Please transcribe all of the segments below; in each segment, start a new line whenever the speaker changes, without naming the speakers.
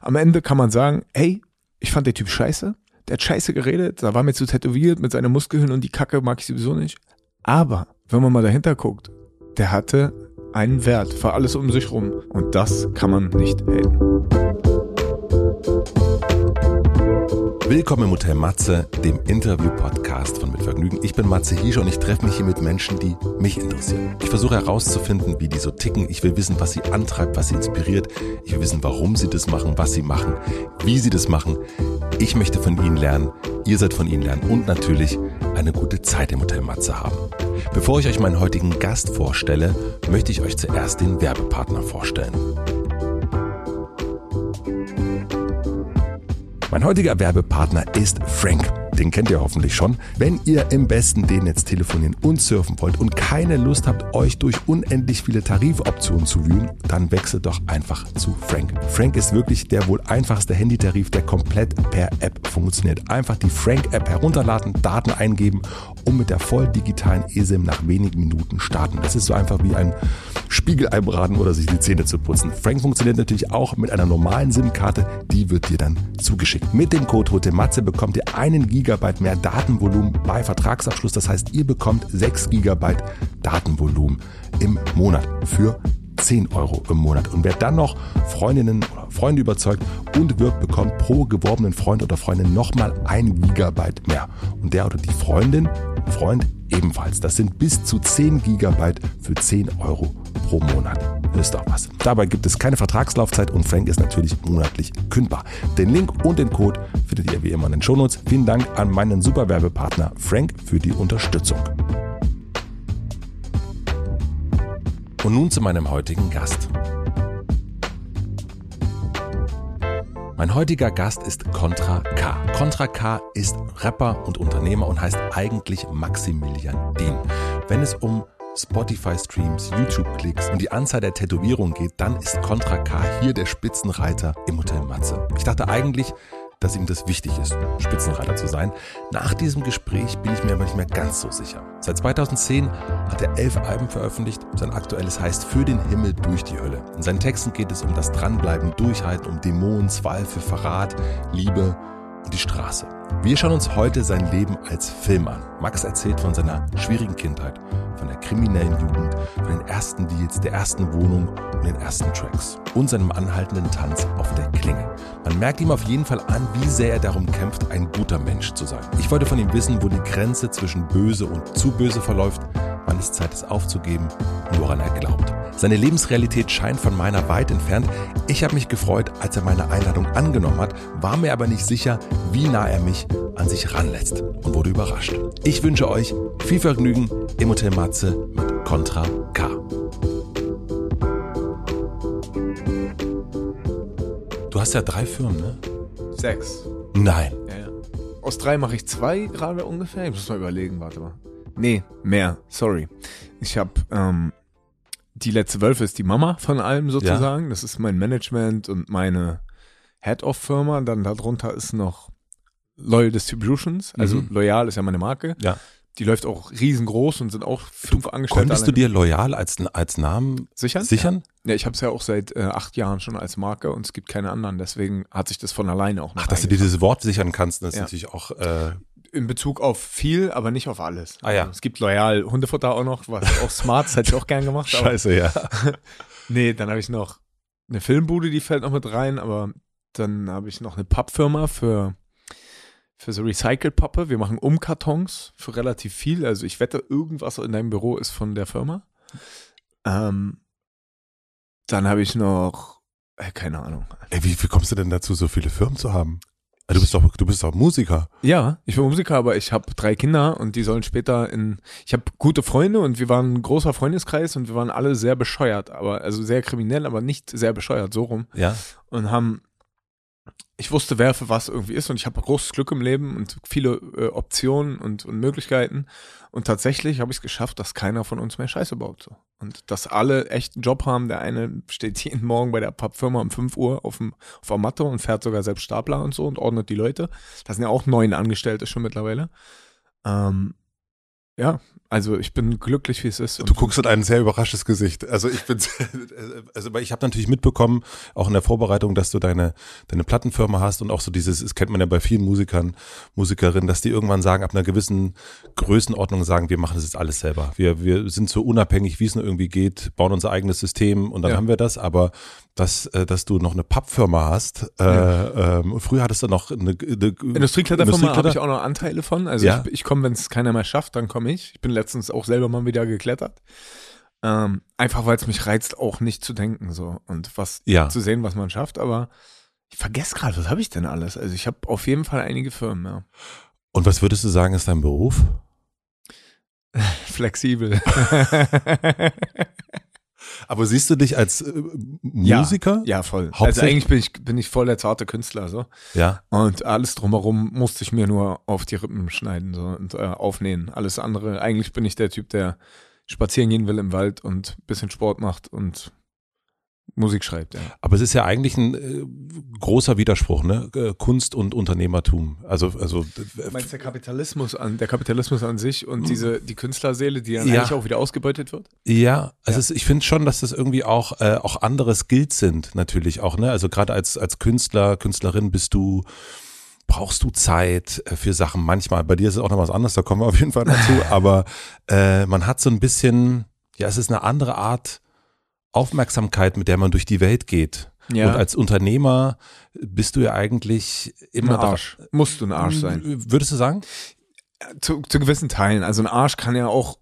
Am Ende kann man sagen, hey, ich fand der Typ scheiße, der hat scheiße geredet, da war mir zu tätowiert mit seinen Muskeln und die Kacke mag ich sowieso nicht. Aber wenn man mal dahinter guckt, der hatte einen Wert für alles um sich rum und das kann man nicht haten.
Willkommen im Hotel Matze, dem Interview-Podcast von Mitvergnügen. Ich bin Matze Hiesche und ich treffe mich hier mit Menschen, die mich interessieren. Ich versuche herauszufinden, wie die so ticken. Ich will wissen, was sie antreibt, was sie inspiriert. Ich will wissen, warum sie das machen, was sie machen, wie sie das machen. Ich möchte von ihnen lernen, ihr seid von ihnen lernen und natürlich eine gute Zeit im Hotel Matze haben. Bevor ich euch meinen heutigen Gast vorstelle, möchte ich euch zuerst den Werbepartner vorstellen. Mein heutiger Werbepartner ist Frank. Den kennt ihr hoffentlich schon. Wenn ihr im besten D-Netz telefonieren und surfen wollt und keine Lust habt, euch durch unendlich viele Tarifoptionen zu wühlen, dann wechselt doch einfach zu Frank. Frank ist wirklich der wohl einfachste Handytarif, der komplett per App funktioniert. Einfach die Frank-App herunterladen, Daten eingeben und mit der voll digitalen eSIM nach wenigen Minuten starten. Das ist so einfach wie ein Spiegelei braten oder sich die Zähne zu putzen. Frank funktioniert natürlich auch mit einer normalen SIM-Karte, die wird dir dann zugeschickt. Mit dem Code HOTEMATZE bekommt ihr einen Gigabyte mehr Datenvolumen bei Vertragsabschluss. Das heißt, ihr bekommt 6 Gigabyte Datenvolumen im Monat für 10 Euro im Monat. Und wer dann noch Freundinnen oder Freunde überzeugt und wirkt, bekommt pro geworbenen Freund oder Freundin nochmal ein Gigabyte mehr. Und der oder die Freundin, Freund ebenfalls. Das sind bis zu 10 Gigabyte für 10 Euro pro Monat. Ist doch was. Dabei gibt es keine Vertragslaufzeit und Frank ist natürlich monatlich kündbar. Den Link und den Code findet ihr wie immer in den Shownotes. Vielen Dank an meinen Superwerbepartner Frank für die Unterstützung. Und nun zu meinem heutigen Gast. Mein heutiger Gast ist Contra K. Contra K ist Rapper und Unternehmer und heißt eigentlich Maximilian Dean. Wenn es um Spotify-Streams, YouTube-Klicks und die Anzahl der Tätowierungen geht, dann ist Contra K hier der Spitzenreiter im Hotel Matze. Ich dachte eigentlich, dass ihm das wichtig ist, Spitzenreiter zu sein. Nach diesem Gespräch bin ich mir aber nicht mehr ganz so sicher. Seit 2010 hat er elf Alben veröffentlicht. Sein aktuelles heißt Für den Himmel durch die Hölle. In seinen Texten geht es um das Dranbleiben, Durchhalten, um Dämonen, Zweifel, Verrat, Liebe und die Straße. Wir schauen uns heute sein Leben als Film an. Max erzählt von seiner schwierigen Kindheit, von der kriminellen Jugend, von den ersten Deals, der ersten Wohnung und den ersten Tracks und seinem anhaltenden Tanz auf der Klinge. Man merkt ihm auf jeden Fall an, wie sehr er darum kämpft, ein guter Mensch zu sein. Ich wollte von ihm wissen, wo die Grenze zwischen böse und zu böse verläuft, wann es Zeit ist aufzugeben und woran er glaubt. Seine Lebensrealität scheint von meiner weit entfernt. Ich habe mich gefreut, als er meine Einladung angenommen hat, war mir aber nicht sicher, wie nah er mich an sich ranlässt und wurde überrascht. Ich wünsche euch viel Vergnügen im Hotel Matze mit Contra K. Du hast ja drei Firmen, ne?
Sechs.
Nein.
Ja, ja. Aus drei mache ich zwei gerade ungefähr. Ich muss mal überlegen, warte mal. Nee, mehr. Sorry. Ich habe ähm, die letzte Wölfe ist die Mama von allem sozusagen. Ja. Das ist mein Management und meine Head-Off-Firma. Dann darunter ist noch Loyal Distributions. Also mhm. Loyal ist ja meine Marke.
Ja.
Die läuft auch riesengroß und sind auch fünf
du,
Angestellte.
Konntest alleine. du dir Loyal als, als Namen
sichern?
sichern?
Ja, ja ich habe es ja auch seit äh, acht Jahren schon als Marke und es gibt keine anderen. Deswegen hat sich das von alleine auch noch
Ach, dass du dir dieses Wort sichern kannst, das ist natürlich auch... Äh
in Bezug auf viel, aber nicht auf alles.
Ah ja.
Also, es gibt loyal Hundefutter auch noch, was auch smart, das hätte ich auch gern gemacht.
Scheiße, ja.
nee, dann habe ich noch eine Filmbude, die fällt noch mit rein, aber dann habe ich noch eine Pappfirma für für so Recycle-Pappe. Wir machen Umkartons für relativ viel. Also ich wette, irgendwas in deinem Büro ist von der Firma. Ähm, dann habe ich noch, äh, keine Ahnung.
Ey, wie, wie kommst du denn dazu, so viele Firmen zu haben? Ah, du bist doch, du bist doch Musiker.
Ja, ich bin Musiker, aber ich habe drei Kinder und die sollen später in. Ich habe gute Freunde und wir waren ein großer Freundeskreis und wir waren alle sehr bescheuert, aber also sehr kriminell, aber nicht sehr bescheuert, so rum.
Ja.
Und haben. Ich wusste, wer für was irgendwie ist und ich habe großes Glück im Leben und viele äh, Optionen und, und Möglichkeiten. Und tatsächlich habe ich es geschafft, dass keiner von uns mehr Scheiße baut. So. Und dass alle echt einen Job haben. Der eine steht jeden Morgen bei der Pappfirma um 5 Uhr auf, dem, auf der Matte und fährt sogar selbst Stapler und so und ordnet die Leute. Das sind ja auch neun Angestellte schon mittlerweile. Ähm, ja, Also ich bin glücklich, wie es ist.
Du guckst in ein sehr überraschtes Gesicht. Also ich bin, also ich habe natürlich mitbekommen, auch in der Vorbereitung, dass du deine, deine Plattenfirma hast und auch so dieses, das kennt man ja bei vielen Musikern, Musikerinnen, dass die irgendwann sagen, ab einer gewissen Größenordnung sagen, wir machen das jetzt alles selber. Wir, wir sind so unabhängig, wie es nur irgendwie geht, bauen unser eigenes System und dann ja. haben wir das. Aber dass, äh, dass du noch eine Pappfirma hast. Äh, ja. ähm, früher hattest du noch eine, eine
Industriekletterfirma habe ich auch noch Anteile von. Also ja. ich, ich komme, wenn es keiner mehr schafft, dann komme ich. Ich bin letztens auch selber mal wieder geklettert. Ähm, einfach weil es mich reizt, auch nicht zu denken so und was ja. zu sehen, was man schafft. Aber ich vergesse gerade, was habe ich denn alles? Also ich habe auf jeden Fall einige Firmen. Ja.
Und was würdest du sagen, ist dein Beruf?
Flexibel.
Aber siehst du dich als äh, Musiker?
Ja, ja voll. Also eigentlich bin ich, bin ich voll der zarte Künstler so.
Ja.
Und alles drumherum musste ich mir nur auf die Rippen schneiden so und äh, aufnähen. Alles andere, eigentlich bin ich der Typ, der spazieren gehen will im Wald und ein bisschen Sport macht und Musik schreibt. Ja.
Aber es ist ja eigentlich ein äh, großer Widerspruch, ne? Äh, Kunst und Unternehmertum. Also, also.
Du meinst der Kapitalismus an, der Kapitalismus an sich und diese die Künstlerseele, die dann ja. eigentlich auch wieder ausgebeutet wird?
Ja, also ja. Ist, ich finde schon, dass das irgendwie auch äh, auch andere Skills sind natürlich auch. Ne? Also gerade als als Künstler, Künstlerin bist du brauchst du Zeit äh, für Sachen. Manchmal, bei dir ist es auch noch was anderes, da kommen wir auf jeden Fall dazu. aber äh, man hat so ein bisschen, ja, es ist eine andere Art Aufmerksamkeit, mit der man durch die Welt geht. Ja. Und als Unternehmer bist du ja eigentlich immer
ein Arsch. Da, Musst du ein Arsch sein.
Würdest du sagen?
Zu, zu gewissen Teilen. Also ein Arsch kann ja auch,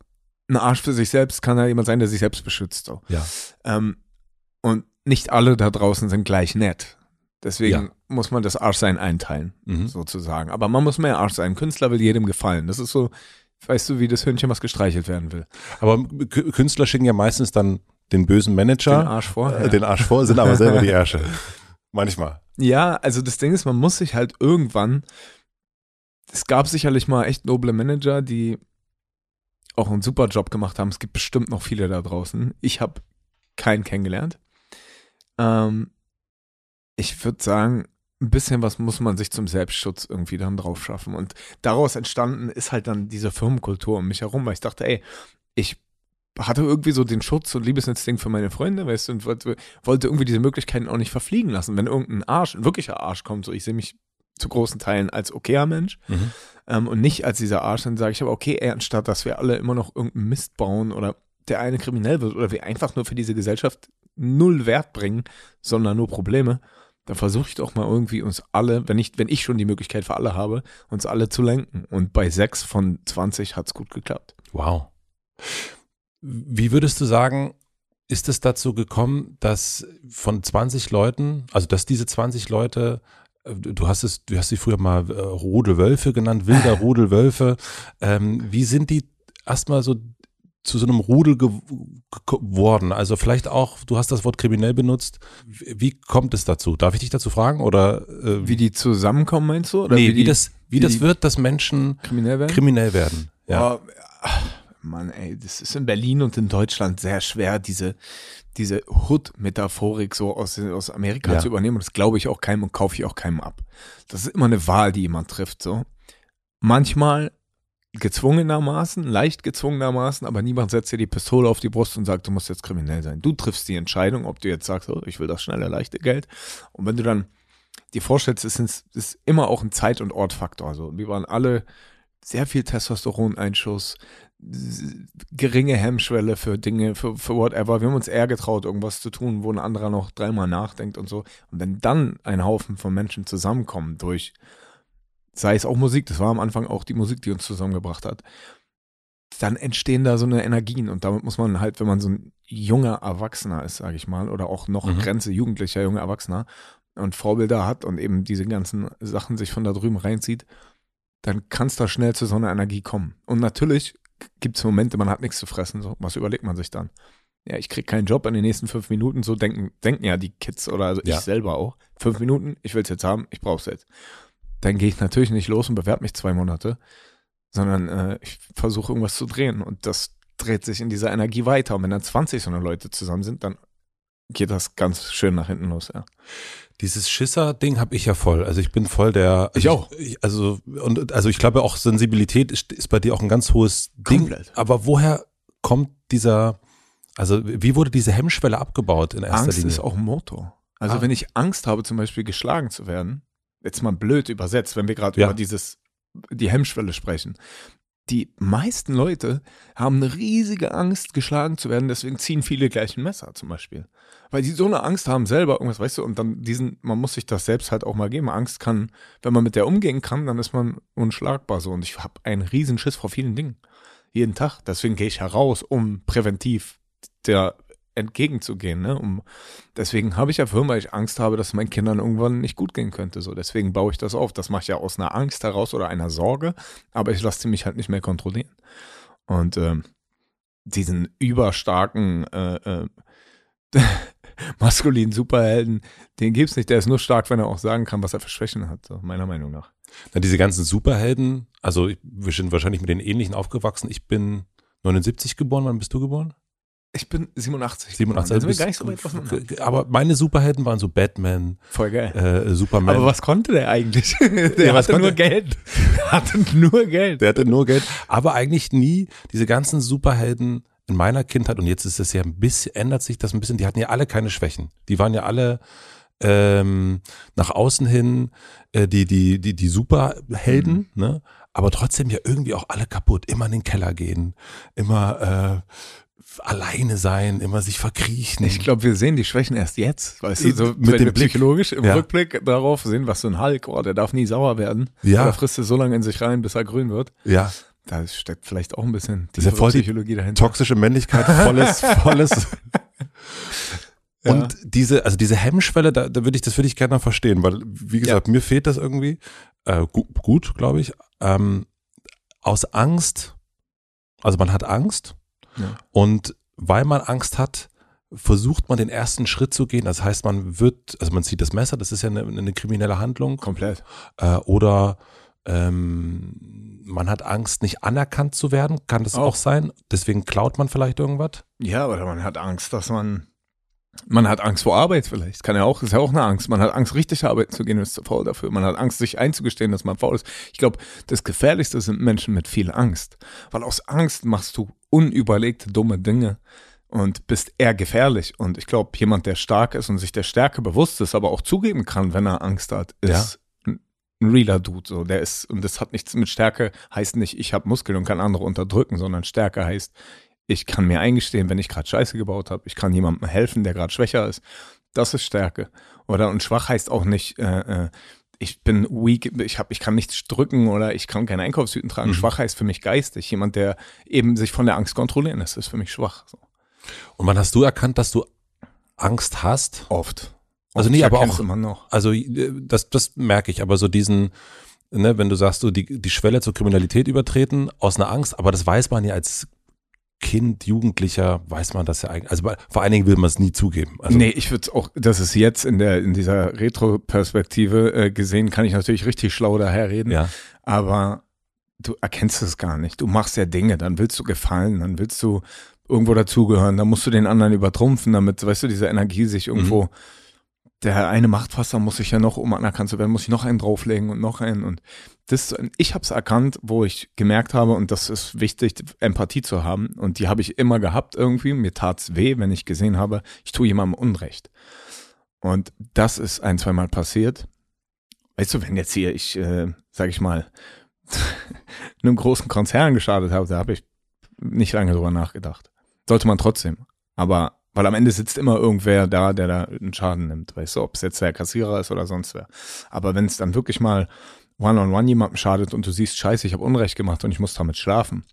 ein Arsch für sich selbst kann ja jemand sein, der sich selbst beschützt. So.
Ja.
Ähm, und nicht alle da draußen sind gleich nett. Deswegen ja. muss man das Arschsein einteilen, mhm. sozusagen. Aber man muss mehr Arsch sein. Ein Künstler will jedem gefallen. Das ist so, weißt du, wie das Hündchen, was gestreichelt werden will.
Aber Künstler schicken ja meistens dann den bösen Manager.
Den Arsch vor.
Äh, den Arsch vor, sind aber selber die Ärsche. Manchmal.
Ja, also das Ding ist, man muss sich halt irgendwann. Es gab sicherlich mal echt noble Manager, die auch einen super Job gemacht haben. Es gibt bestimmt noch viele da draußen. Ich habe keinen kennengelernt. Ähm, ich würde sagen, ein bisschen was muss man sich zum Selbstschutz irgendwie dann drauf schaffen. Und daraus entstanden ist halt dann diese Firmenkultur um mich herum, weil ich dachte, ey, ich hatte irgendwie so den Schutz und Liebesinstinkt für meine Freunde, weißt du, und wollte, wollte irgendwie diese Möglichkeiten auch nicht verfliegen lassen. Wenn irgendein Arsch, ein wirklicher Arsch kommt, so ich sehe mich zu großen Teilen als okayer Mensch mhm. ähm, und nicht als dieser Arsch, dann sage ich aber, okay, ey, anstatt dass wir alle immer noch irgendeinen Mist bauen oder der eine kriminell wird oder wir einfach nur für diese Gesellschaft null Wert bringen, sondern nur Probleme, dann versuche ich doch mal irgendwie uns alle, wenn ich, wenn ich schon die Möglichkeit für alle habe, uns alle zu lenken. Und bei sechs von 20 hat es gut geklappt.
Wow. Wie würdest du sagen, ist es dazu gekommen, dass von 20 Leuten, also dass diese 20 Leute, äh, du hast es, du hast sie früher mal äh, Rudelwölfe genannt, wilder Rudelwölfe, ähm, wie sind die erstmal so zu so einem Rudel geworden? Also vielleicht auch, du hast das Wort kriminell benutzt. Wie kommt es dazu? Darf ich dich dazu fragen? Oder
äh, wie die zusammenkommen, meinst du?
Oder nee, wie, die, wie das, wie, wie das wird, dass Menschen
kriminell werden.
Kriminell werden. Ja. Oh,
Mann, ey, das ist in Berlin und in Deutschland sehr schwer, diese, diese Hood-Metaphorik so aus, aus Amerika ja. zu übernehmen. Und das glaube ich auch keinem und kaufe ich auch keinem ab. Das ist immer eine Wahl, die jemand trifft, so. Manchmal gezwungenermaßen, leicht gezwungenermaßen, aber niemand setzt dir die Pistole auf die Brust und sagt, du musst jetzt kriminell sein. Du triffst die Entscheidung, ob du jetzt sagst, oh, ich will das schnelle, leichte Geld. Und wenn du dann dir vorstellst, es ist, ist immer auch ein Zeit- und Ortfaktor. Also wir waren alle sehr viel Testosteroneinschuss, geringe Hemmschwelle für Dinge, für, für whatever. Wir haben uns eher getraut, irgendwas zu tun, wo ein anderer noch dreimal nachdenkt und so. Und wenn dann ein Haufen von Menschen zusammenkommen durch, sei es auch Musik, das war am Anfang auch die Musik, die uns zusammengebracht hat, dann entstehen da so eine Energien und damit muss man halt, wenn man so ein junger Erwachsener ist, sage ich mal, oder auch noch mhm. Grenze jugendlicher junger Erwachsener und Vorbilder hat und eben diese ganzen Sachen sich von da drüben reinzieht, dann kann es da schnell zu so einer Energie kommen. Und natürlich gibt es Momente, man hat nichts zu fressen. So. Was überlegt man sich dann? Ja, ich kriege keinen Job in den nächsten fünf Minuten. So denken, denken ja die Kids oder also ja. ich selber auch. Fünf Minuten, ich will es jetzt haben, ich brauche es jetzt. Dann gehe ich natürlich nicht los und bewerbe mich zwei Monate, sondern äh, ich versuche irgendwas zu drehen. Und das dreht sich in dieser Energie weiter. Und wenn dann 20 so eine Leute zusammen sind, dann geht das ganz schön nach hinten los, ja.
Dieses Schisser-Ding habe ich ja voll. Also ich bin voll der.
Ich auch.
Ich, also, und, also ich glaube auch Sensibilität ist, ist bei dir auch ein ganz hohes Ding.
Komplett.
Aber woher kommt dieser, also wie wurde diese Hemmschwelle abgebaut in erster
Angst
Linie?
ist auch ein Motor. Also
Ah.
wenn ich Angst habe, zum Beispiel geschlagen zu werden, jetzt mal blöd übersetzt, wenn wir gerade
Ja.
über dieses, die Hemmschwelle sprechen. Die meisten Leute haben eine riesige Angst, geschlagen zu werden, deswegen ziehen viele gleich ein Messer zum Beispiel. Weil die so eine Angst haben selber, irgendwas, weißt du, und dann diesen, man muss sich das selbst halt auch mal geben. Angst kann, wenn man mit der umgehen kann, dann ist man unschlagbar so. Und ich habe einen riesen Schiss vor vielen Dingen. Jeden Tag. Deswegen gehe ich heraus, um präventiv der entgegenzugehen. Ne? Um, deswegen habe ich ja Firma, weil ich Angst habe, dass meinen Kindern irgendwann nicht gut gehen könnte. So, deswegen baue ich das auf. Das mache ich ja aus einer Angst heraus oder einer Sorge, aber ich lasse mich halt nicht mehr kontrollieren. Und ähm, diesen überstarken äh, äh, maskulinen Superhelden, den gibt's nicht. Der ist nur stark, wenn er auch sagen kann, was er für Schwächen hat, so, meiner Meinung nach.
Na, diese ganzen Superhelden, also wir sind wahrscheinlich mit den ähnlichen aufgewachsen. Ich bin 79 geboren, wann bist du geboren?
Ich bin 87.
87.
Also gar nicht so weit auseinander.
aber meine Superhelden waren so Batman,
Voll geil.
äh, Superman.
Aber was konnte der eigentlich? Der
Ja,
hatte nur Geld. Der hatte nur Geld.
Der hatte nur Geld. Aber eigentlich nie diese ganzen Superhelden in meiner Kindheit, und jetzt ist es ja ein bisschen, ändert sich das ein bisschen, die hatten ja alle keine Schwächen. Die waren ja alle ähm, nach außen hin äh, die, die, die, die Superhelden, ne? aber trotzdem ja irgendwie auch alle kaputt. Immer in den Keller gehen, immer äh, alleine sein, immer sich verkriechen.
Ich glaube, wir sehen die Schwächen erst jetzt. Weißt du, so
Mit dem Blick.
psychologisch im
Ja.
Rückblick darauf sehen, was so ein Hulk, oh, der darf nie sauer werden.
Ja.
Oder frisst er so lange in sich rein, bis er grün wird.
ja,
Da steckt vielleicht auch ein bisschen
ist ja voll die
Psychologie dahinter.
toxische Männlichkeit, volles, volles.
Ja.
Und diese, also diese Hemmschwelle, da, da würde ich, das würde ich gerne noch verstehen, weil, wie gesagt, mir fehlt das irgendwie. Äh, gu gut, glaube ich. Ähm, aus Angst, also man hat Angst
Ja.
und weil man Angst hat, versucht man den ersten Schritt zu gehen. Das heißt, man wird, also man zieht das Messer, das ist ja eine, eine kriminelle Handlung.
Komplett.
Äh, oder ähm, man hat Angst, nicht anerkannt zu werden, kann das auch,
Auch.
sein. Deswegen klaut man vielleicht irgendwas.
Ja, oder man hat Angst, dass man. Man hat Angst vor Arbeit vielleicht. Kann ja auch, ist ja auch eine Angst. Man hat Angst, richtig arbeiten zu gehen und ist zu faul dafür. Man hat Angst, sich einzugestehen, dass man faul ist. Ich glaube, das Gefährlichste sind Menschen mit viel Angst. Weil aus Angst machst du unüberlegte, dumme Dinge und bist eher gefährlich. Und ich glaube, jemand, der stark ist und sich der Stärke bewusst ist, aber auch zugeben kann, wenn er Angst hat, ist ein realer Dude. So. Der ist, und das hat nichts mit Stärke, heißt nicht, ich habe Muskeln und kann andere unterdrücken, sondern Stärke heißt, ich kann mir eingestehen, wenn ich gerade Scheiße gebaut habe. Ich kann jemandem helfen, der gerade schwächer ist. Das ist Stärke. Oder und schwach heißt auch nicht, äh, äh, ich bin weak, ich, hab, ich kann nichts drücken oder ich kann keine Einkaufstüten tragen.
Mhm.
Schwach heißt für mich geistig. Jemand, der eben sich von der Angst kontrollieren lässt, ist für mich schwach. So.
Und wann hast du erkannt, dass du Angst hast?
Oft.
Also nee, aber auch-
immer noch.
Also äh, das, das merke ich, aber so diesen, ne, wenn du sagst, so die, die Schwelle zur Kriminalität übertreten aus einer Angst, aber das weiß man ja als Kind, Jugendlicher, weiß man das ja eigentlich. Also vor allen Dingen will man es nie zugeben. Also,
nee, ich würde auch, das ist jetzt in der in dieser Retro-Perspektive äh, gesehen, kann ich natürlich richtig schlau daherreden.
Ja.
aber du erkennst es gar nicht. Du machst ja Dinge, dann willst du gefallen, dann willst du irgendwo dazugehören, dann musst du den anderen übertrumpfen, damit, weißt du, diese Energie sich irgendwo, der eine macht was, dann muss ich ja noch, um anerkannt zu werden, muss ich noch einen drauflegen und noch einen und das, ich habe es erkannt, wo ich gemerkt habe und das ist wichtig, Empathie zu haben und die habe ich immer gehabt irgendwie, mir tat's weh, wenn ich gesehen habe, ich tue jemandem Unrecht und das ist ein, zweimal passiert. Weißt du, wenn jetzt hier ich, äh, sag ich mal, einem großen Konzern gestartet habe, da habe ich nicht lange drüber nachgedacht. Sollte man trotzdem. Aber weil am Ende sitzt immer irgendwer da, der da einen Schaden nimmt, weißt du, ob es jetzt der Kassierer ist oder sonst wer. Aber wenn es dann wirklich mal one-on-one jemandem schadet und du siehst, scheiße, ich habe Unrecht gemacht und ich muss damit schlafen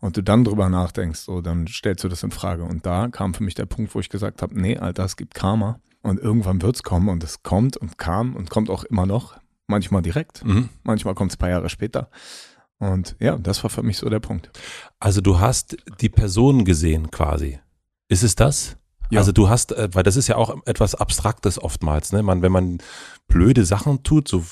und du dann drüber nachdenkst, so, dann stellst du das in Frage. Und da kam für mich der Punkt, wo ich gesagt habe, nee, Alter, es gibt Karma und irgendwann wird's kommen und es kommt und kam und kommt auch immer noch, manchmal direkt,
Mhm.
manchmal kommt es ein paar Jahre später. Und ja, das war für mich so der Punkt.
Also du hast die Person gesehen quasi. Ist es das? Ja. Also du hast, äh, weil das ist ja auch etwas Abstraktes oftmals, ne? Man, wenn man blöde Sachen tut, so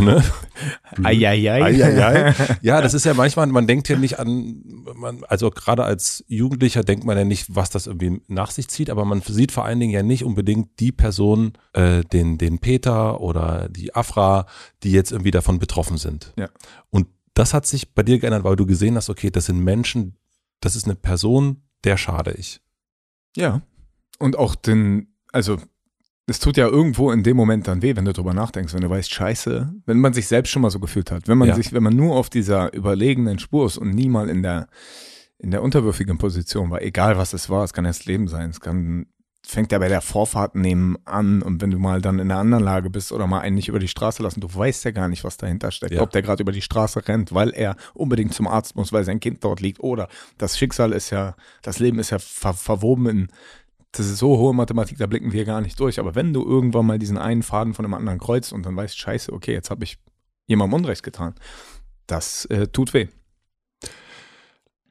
ne?
Eieiei.
Eieiei. Ja, das ist ja manchmal, man denkt ja nicht an, man, also gerade als Jugendlicher denkt man ja nicht, was das irgendwie nach sich zieht, aber man sieht vor allen Dingen ja nicht unbedingt die Person, äh, den, den Peter oder die Afra, die jetzt irgendwie davon betroffen sind.
Ja.
Und das hat sich bei dir geändert, weil du gesehen hast, okay, das sind Menschen, das ist eine Person, der schade ich.
Ja. Und auch den, also es tut ja irgendwo in dem Moment dann weh, wenn du drüber nachdenkst, wenn du weißt, scheiße, wenn man sich selbst schon mal so gefühlt hat, wenn man ja. sich, wenn man nur auf dieser überlegenen Spur ist und nie mal in der, in der unterwürfigen Position war, egal was es war, es kann erst Leben sein, es kann, fängt ja bei der Vorfahrt nehmen an und wenn du mal dann in einer anderen Lage bist oder mal einen nicht über die Straße lassen, du weißt ja gar nicht, was dahinter steckt, ja. ob der gerade über die Straße rennt, weil er unbedingt zum Arzt muss, weil sein Kind dort liegt oder das Schicksal ist ja, das Leben ist ja ver verwoben in das ist so hohe Mathematik, da blicken wir gar nicht durch. Aber wenn du irgendwann mal diesen einen Faden von einem anderen kreuzt und dann weißt, scheiße, okay, jetzt habe ich jemandem Unrecht getan, das äh, tut weh.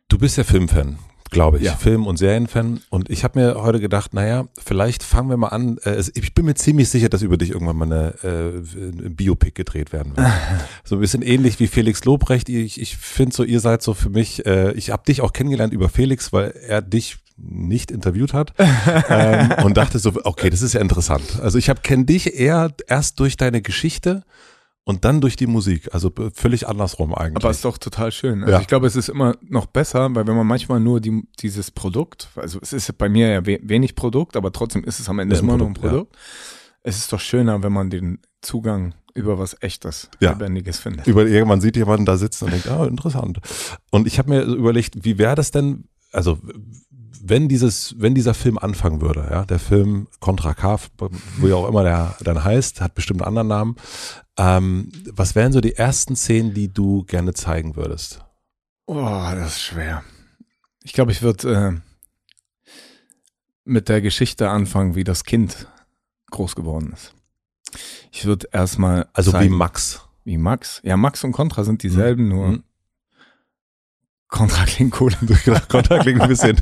Du bist ja Filmfan, glaube ich. Ja. Film- und Serienfan. Und ich habe mir heute gedacht, naja, vielleicht fangen wir mal an. Äh, ich bin mir ziemlich sicher, dass über dich irgendwann mal eine äh, Biopic gedreht werden wird. so ein bisschen ähnlich wie Felix Lobrecht. Ich, ich finde so, ihr seid so für mich, äh, ich habe dich auch kennengelernt über Felix, weil er dich nicht interviewt hat ähm, und dachte so, okay, das ist ja interessant. Also ich habe kenne dich eher erst durch deine Geschichte und dann durch die Musik. Also völlig andersrum eigentlich.
Aber ist doch total schön. Also ja. ich glaube, es ist immer noch besser, weil wenn man manchmal nur die, dieses Produkt, also es ist bei mir ja wenig Produkt, aber trotzdem ist es am Ende immer nur ein Produkt. Ja. Es ist doch schöner, wenn man den Zugang über was Echtes, ja. Lebendiges findet.
Über irgendwann sieht jemanden da sitzen und denkt, ah, interessant. Und ich habe mir überlegt, wie wäre das denn, also wenn dieses, wenn dieser Film anfangen würde, ja, der Film Contra K, wo ja auch immer der dann heißt, hat bestimmt einen anderen Namen. Ähm, was wären so die ersten Szenen, die du gerne zeigen würdest?
Oh, das ist schwer. Ich glaube, ich würde äh, mit der Geschichte anfangen, wie das Kind groß geworden ist. Ich würde erstmal.
Also zeigen, wie Max.
Wie Max. Ja, Max und Contra sind dieselben, mhm. nur mhm. Contra klingt cool.
Contra klingt ein bisschen.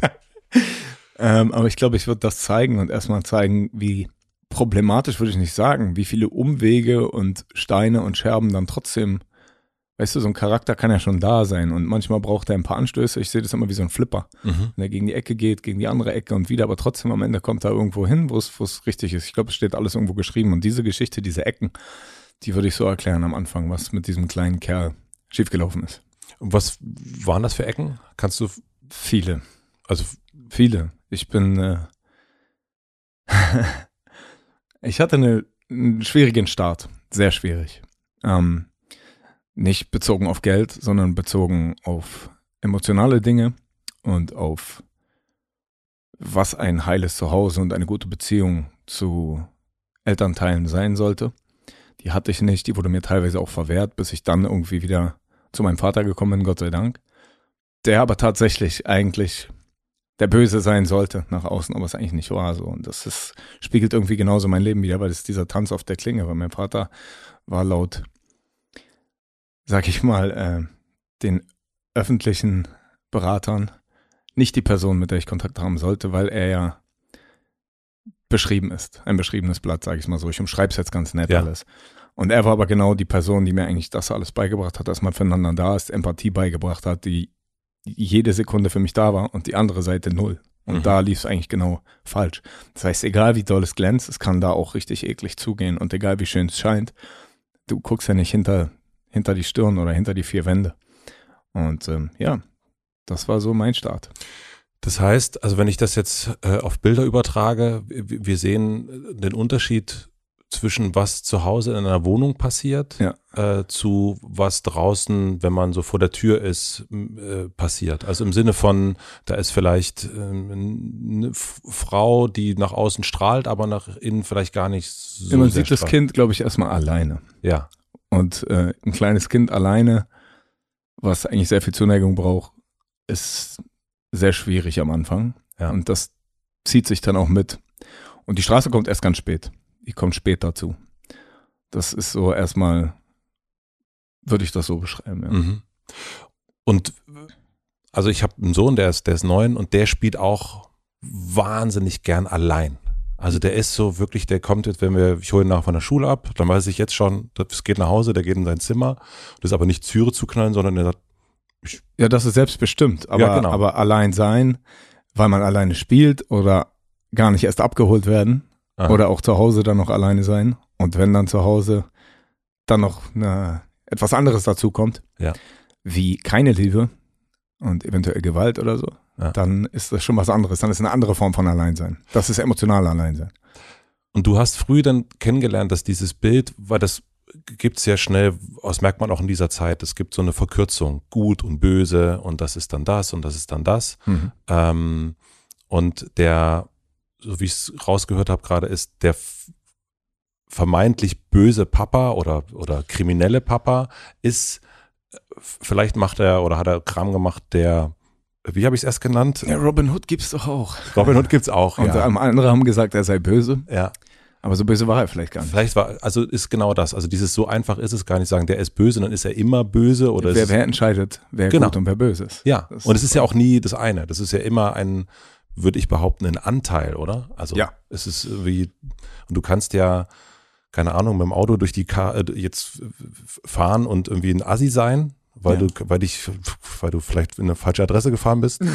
ähm, aber ich glaube, ich würde das zeigen und erstmal zeigen, wie problematisch würde ich nicht sagen, wie viele Umwege und Steine und Scherben dann trotzdem, weißt du, so ein Charakter kann ja schon da sein und manchmal braucht er ein paar Anstöße. Ich sehe das immer wie so ein Flipper, mhm. wenn er gegen die Ecke geht, gegen die andere Ecke und wieder, aber trotzdem am Ende kommt er irgendwo hin, wo es richtig ist. Ich glaube, es steht alles irgendwo geschrieben und diese Geschichte, diese Ecken, die würde ich so erklären am Anfang, was mit diesem kleinen Kerl schiefgelaufen ist.
Und was waren das für Ecken? Kannst du
viele. Also Viele. Ich bin. Äh ich hatte eine, einen schwierigen Start. Sehr schwierig. Ähm, nicht bezogen auf Geld, sondern bezogen auf emotionale Dinge und auf was ein heiles Zuhause und eine gute Beziehung zu Elternteilen sein sollte. Die hatte ich nicht, die wurde mir teilweise auch verwehrt, bis ich dann irgendwie wieder zu meinem Vater gekommen bin, Gott sei Dank. Der aber tatsächlich eigentlich der Böse sein sollte nach außen, aber es eigentlich nicht war so. Und das ist, spiegelt irgendwie genauso mein Leben wieder, weil es dieser Tanz auf der Klinge, weil mein Vater war laut, sag ich mal, äh, den öffentlichen Beratern nicht die Person, mit der ich Kontakt haben sollte, weil er ja beschrieben ist. Ein beschriebenes Blatt, sage ich mal so. Ich umschreibe es jetzt ganz nett ja. alles. Und er war aber genau die Person, die mir eigentlich das alles beigebracht hat, dass man füreinander da ist, Empathie beigebracht hat, die jede Sekunde für mich da war und die andere Seite null. Und mhm. da lief es eigentlich genau falsch. Das heißt, egal wie doll es glänzt, es kann da auch richtig eklig zugehen. Und egal wie schön es scheint, du guckst ja nicht hinter, hinter die Stirn oder hinter die vier Wände. Und ähm, ja, das war so mein Start.
Das heißt, also wenn ich das jetzt äh, auf Bilder übertrage, wir sehen den Unterschied zwischen was zu Hause in einer Wohnung passiert
ja.
äh, zu was draußen, wenn man so vor der Tür ist, äh, passiert. Also im Sinne von, da ist vielleicht äh, eine Frau, die nach außen strahlt, aber nach innen vielleicht gar nicht so.
Ja, man sieht strahlt. das Kind, glaube ich, erstmal alleine.
Ja.
Und äh, ein kleines Kind alleine, was eigentlich sehr viel Zuneigung braucht, ist sehr schwierig am Anfang. Ja. Und das zieht sich dann auch mit. Und die Straße kommt erst ganz spät die kommt später zu. Das ist so erstmal, würde ich das so beschreiben. Ja. Mhm.
Und also ich habe einen Sohn, der ist, der ist neun und der spielt auch wahnsinnig gern allein. Also der ist so wirklich, der kommt jetzt, wenn wir, ich hole ihn nach von der Schule ab, dann weiß ich jetzt schon, das geht nach Hause, der geht in sein Zimmer. Das ist aber nicht Türe zu knallen, sondern er sagt,
Ja, das ist selbstbestimmt. Aber,
Ja, genau.
aber allein sein, weil man alleine spielt oder gar nicht erst abgeholt werden
ah,
oder auch zu Hause dann noch alleine sein. Und wenn dann zu Hause dann noch eine, etwas anderes dazu kommt,
Ja.
wie keine Liebe und eventuell Gewalt oder so,
Ja.
dann ist das schon was anderes. Dann ist eine andere Form von Alleinsein. Das ist emotional Alleinsein.
Und du hast früh dann kennengelernt, dass dieses Bild, weil das gibt es sehr schnell, das merkt man auch in dieser Zeit, es gibt so eine Verkürzung, gut und böse und das ist dann das und das ist dann das. Ähm, und der, so wie ich es rausgehört habe gerade, ist der vermeintlich böse Papa oder, oder kriminelle Papa ist, vielleicht macht er oder hat er Kram gemacht, der, wie habe ich es erst genannt?
Ja, Robin Hood gibt's doch auch.
Robin Hood gibt's auch,
Und
ja.
andere haben gesagt, er sei böse,
ja.
aber so böse war er vielleicht gar nicht.
Vielleicht war, also ist genau das. Also dieses so einfach ist es gar nicht sagen, der ist böse, dann ist er immer böse oder
wer,
ist
wer entscheidet, wer
Genau.
gut und wer böse ist.
ja.
Das
Und es
ist
ist ja auch nie das eine. Das ist ja immer ein, würde ich behaupten, ein Anteil, oder? Also
Ja.
es ist wie, und du kannst ja, keine Ahnung, mit dem Auto durch die Ka äh, jetzt fahren und irgendwie ein Assi sein. Weil
Ja.
du, weil dich, weil du vielleicht in eine falsche Adresse gefahren bist.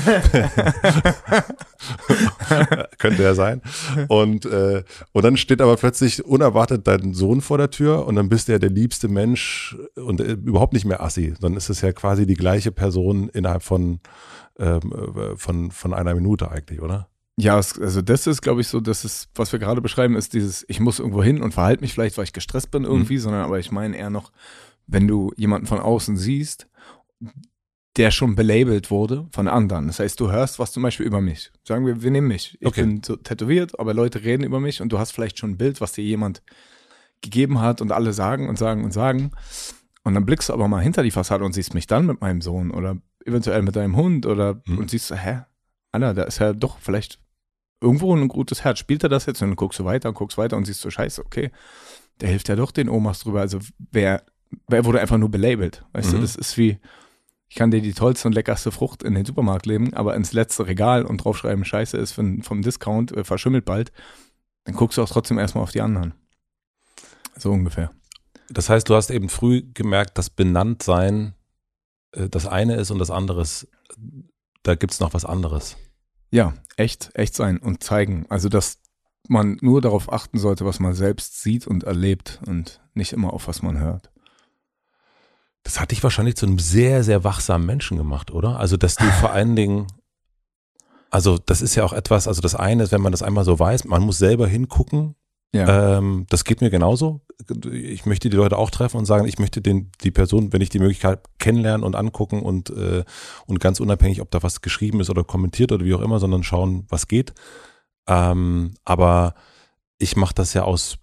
Könnte ja sein. Und, äh, und dann steht aber plötzlich unerwartet dein Sohn vor der Tür und dann bist du ja der liebste Mensch und äh, überhaupt nicht mehr Assi. Dann ist es ja quasi die gleiche Person innerhalb von, ähm, äh, von, von einer Minute eigentlich, oder?
Ja, es, also das ist, glaube ich, so, das ist, was wir gerade beschreiben, ist dieses, ich muss irgendwo hin und verhalte mich vielleicht, weil ich gestresst bin irgendwie, sondern aber ich meine eher noch, wenn du jemanden von außen siehst, der schon belabelt wurde von anderen. Das heißt, du hörst was zum Beispiel über mich. Sagen wir, wir nehmen mich. Ich
Okay.
bin so tätowiert, aber Leute reden über mich und du hast vielleicht schon ein Bild, was dir jemand gegeben hat und alle sagen und sagen und sagen. Und dann blickst du aber mal hinter die Fassade und siehst mich dann mit meinem Sohn oder eventuell mit deinem Hund oder
Mhm.
und siehst, hä? Alter, da ist ja doch vielleicht irgendwo ein gutes Herz. Spielt er das jetzt? Und dann guckst du weiter und guckst weiter und siehst so, scheiße, okay, der hilft ja doch den Omas drüber. Also wer, wer wurde einfach nur belabelt? Weißt du,
Mhm.
das ist wie, ich kann dir die tollste und leckerste Frucht in den Supermarkt leben, aber ins letzte Regal und draufschreiben, scheiße ist von, vom Discount, äh, verschimmelt bald, dann guckst du auch trotzdem erstmal auf die anderen. So ungefähr.
Das heißt, du hast eben früh gemerkt, dass Benanntsein äh, das eine ist und das andere ist, da gibt es noch was anderes.
Ja, echt, echt sein und zeigen. Also, dass man nur darauf achten sollte, was man selbst sieht und erlebt und nicht immer auf was man hört.
Das hat dich wahrscheinlich zu einem sehr, sehr wachsamen Menschen gemacht, oder? Also, dass du vor allen Dingen, also das ist ja auch etwas, also das eine ist, wenn man das einmal so weiß, man muss selber hingucken.
Ja.
Ähm, das geht mir genauso. Ich möchte die Leute auch treffen und sagen, ich möchte den, die Person, wenn ich die Möglichkeit kennenlernen und angucken und, äh, und ganz unabhängig, ob da was geschrieben ist oder kommentiert oder wie auch immer, sondern schauen, was geht. Ähm, aber ich mache das ja aus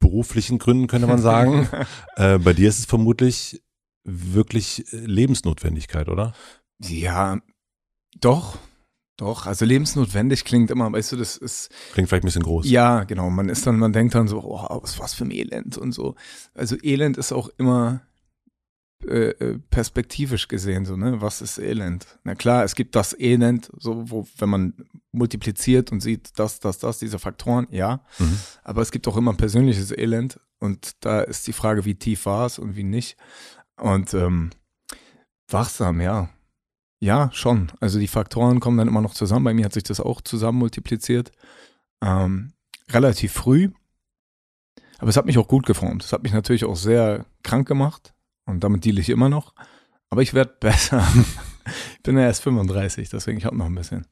beruflichen Gründen, könnte man sagen. äh, bei dir ist es vermutlich wirklich äh, Lebensnotwendigkeit, oder?
ja, doch. Doch, also lebensnotwendig klingt immer, weißt du, das ist,
Klingt vielleicht ein bisschen groß.
ja, genau, man ist dann, man denkt dann so, oh, was, was für ein Elend und so. Also Elend ist auch immer äh, äh, perspektivisch gesehen, so, ne, was ist Elend? Na klar, es gibt das Elend, so, wo, wenn man multipliziert und sieht, das, das, das, diese Faktoren, ja,
Mhm.
aber es gibt auch immer ein persönliches Elend und da ist die Frage, wie tief war es und wie nicht. Und ähm, wachsam, ja. Ja, schon. Also die Faktoren kommen dann immer noch zusammen. Bei mir hat sich das auch zusammen multipliziert. Ähm, relativ früh. Aber es hat mich auch gut geformt. Es hat mich natürlich auch sehr krank gemacht. Und damit deale ich immer noch. Aber ich werde besser. ich bin ja erst 35, deswegen ich habe noch ein bisschen.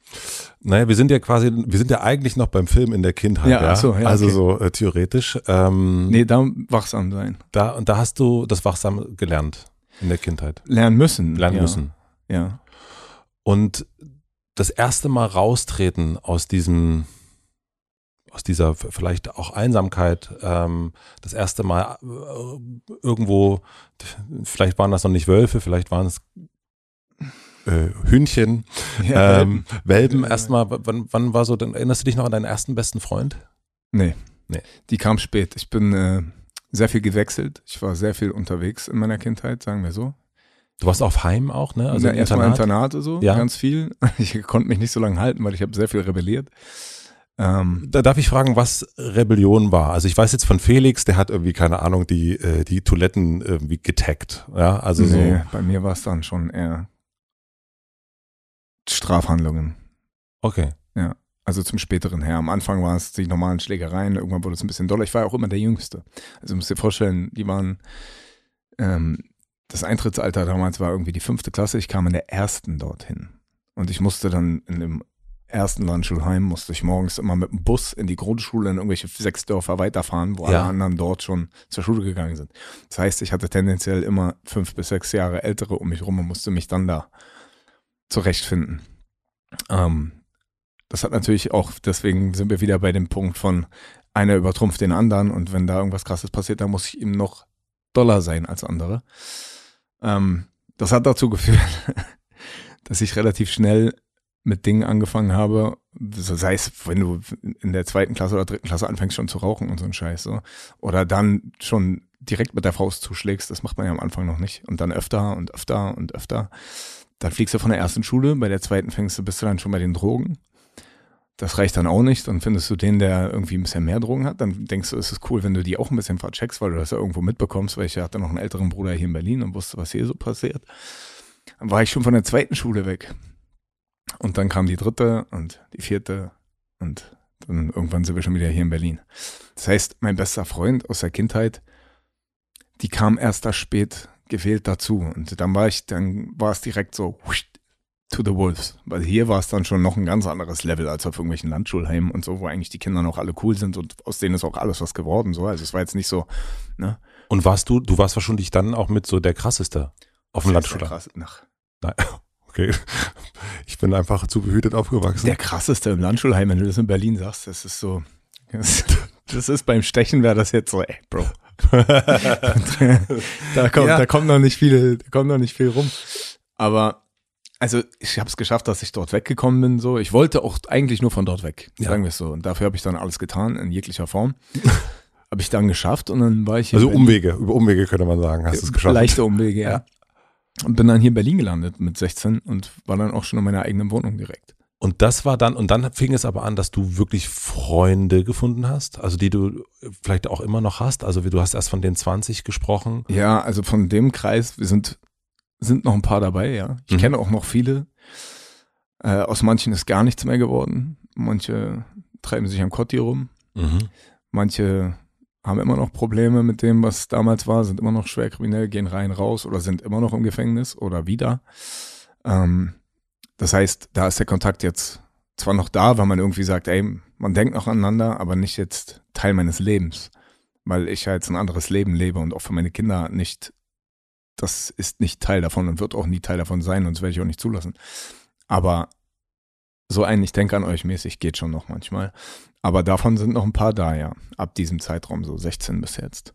Naja, wir sind ja quasi, wir sind ja eigentlich noch beim Film in der Kindheit,
Ja,
ja.
ach so, ja,
also
okay.
so äh, theoretisch. Ähm,
Nee, da wachsam sein.
da, und da hast du das Wachsam gelernt in der Kindheit.
Lernen müssen.
Lernen
ja.
müssen.
Ja.
Und das erste Mal raustreten aus diesem, aus dieser vielleicht auch Einsamkeit, ähm, das erste Mal äh, irgendwo, vielleicht waren das noch nicht Wölfe, vielleicht waren es äh, Hühnchen,
ja
ähm, Welpen
Ja.
erstmal, wann, wann war so, denn erinnerst du dich noch an deinen ersten besten Freund?
Nee.
Nee.
Die kam spät. Ich bin äh, sehr viel gewechselt. Ich war sehr viel unterwegs in meiner Kindheit, sagen wir so.
Du warst auf Heim auch, ne?
Also
im
erstmal
Internat?
Internate so,
Ja.
ganz viel. Ich konnte mich nicht so lange halten, weil ich habe sehr viel rebelliert. Ähm,
Da darf ich fragen, was Rebellion war. Also ich weiß jetzt von Felix, der hat irgendwie, keine Ahnung, die, äh, die Toiletten irgendwie getaggt. Ja, also
nee,
so.
bei mir war es dann schon eher Strafhandlungen.
Okay.
Also zum späteren her. Am Anfang waren es die normalen Schlägereien, irgendwann wurde es ein bisschen doller. Ich war ja auch immer der Jüngste. Also du musst dir vorstellen, die waren, ähm, das Eintrittsalter damals war irgendwie die fünfte Klasse. Ich kam in der ersten dorthin. Und ich musste dann in dem ersten Landschulheim, musste ich morgens immer mit dem Bus in die Grundschule in irgendwelche sechs Dörfer weiterfahren, wo
Ja.
alle anderen dort schon zur Schule gegangen sind. Das heißt, ich hatte tendenziell immer fünf bis sechs Jahre Ältere um mich rum und musste mich dann da zurechtfinden. Ähm, das hat natürlich auch, deswegen sind wir wieder bei dem Punkt von einer übertrumpft den anderen und wenn da irgendwas krasses passiert, dann muss ich ihm noch doller sein als andere. Ähm, das hat dazu geführt, dass ich relativ schnell mit Dingen angefangen habe, so sei es, wenn du in der zweiten Klasse oder dritten Klasse anfängst schon zu rauchen und so ein Scheiß so. Oder dann schon direkt mit der Faust zuschlägst, das macht man ja am Anfang noch nicht. Und dann öfter und öfter und öfter. Dann fliegst du von der ersten Schule, bei der zweiten fängst du, bist du dann schon bei den Drogen. Das reicht dann auch nicht. Dann findest du den, der irgendwie ein bisschen mehr Drogen hat. Dann denkst du, es ist cool, wenn du die auch ein bisschen vercheckst, weil du das ja irgendwo mitbekommst, weil ich hatte noch einen älteren Bruder hier in Berlin und wusste, was hier so passiert. Dann war ich schon von der zweiten Schule weg. Und dann kam die dritte und die vierte und dann irgendwann sind wir schon wieder hier in Berlin. Das heißt, mein bester Freund aus der Kindheit, die kam erst da spät gewählt dazu. Und dann war ich, dann war es direkt so to the Wolves. Weil hier war es dann schon noch ein ganz anderes Level als auf irgendwelchen Landschulheimen und so, wo eigentlich die Kinder noch alle cool sind und aus denen ist auch alles was geworden. So. Also es war jetzt nicht so, ne?
Und warst du, du warst wahrscheinlich dann auch mit so der krasseste auf dem
krass- Nach,
Nein. Okay. Ich bin einfach zu behütet aufgewachsen.
der krasseste im Landschulheim, wenn du das in Berlin sagst, das ist so, das, das ist beim Stechen wäre das jetzt so, ey, Bro. da, kommt,
Ja.
da kommt noch nicht viel, da kommt noch nicht viel rum. Aber also ich habe es geschafft, dass ich dort weggekommen bin. So, ich wollte auch eigentlich nur von dort weg,
Ja.
sagen wir es so. Und dafür habe ich dann alles getan in jeglicher Form. habe ich dann geschafft und dann war ich hier
also. Umwege, über Umwege könnte man sagen, hast du es geschafft.
Leichte Umwege, ja.
Ja.
Und bin dann hier in Berlin gelandet mit 16 und war dann auch schon in meiner eigenen Wohnung direkt.
Und das war dann, und dann fing es aber an, dass du wirklich Freunde gefunden hast, also die du vielleicht auch immer noch hast. Also wie du hast erst von den 20 gesprochen.
Ja, also von dem Kreis, wir sind, sind noch ein paar dabei, ja. Ich
Mhm.
kenne auch noch viele. Äh, aus manchen ist gar nichts mehr geworden. Manche treiben sich am Kotti rum.
Mhm.
Manche haben immer noch Probleme mit dem, was damals war, sind immer noch schwer kriminell, gehen rein, raus oder sind immer noch im Gefängnis oder wieder. Ähm, das heißt, da ist der Kontakt jetzt zwar noch da, weil man irgendwie sagt, ey, man denkt noch aneinander, aber nicht jetzt Teil meines Lebens, weil ich ja jetzt ein anderes Leben lebe und auch für meine Kinder nicht, das ist nicht Teil davon und wird auch nie Teil davon sein und das werde ich auch nicht zulassen. Aber so ein Ich denke an euch mäßig geht schon noch manchmal. Aber davon sind noch ein paar da, ja. Ab diesem Zeitraum, so 16 bis jetzt.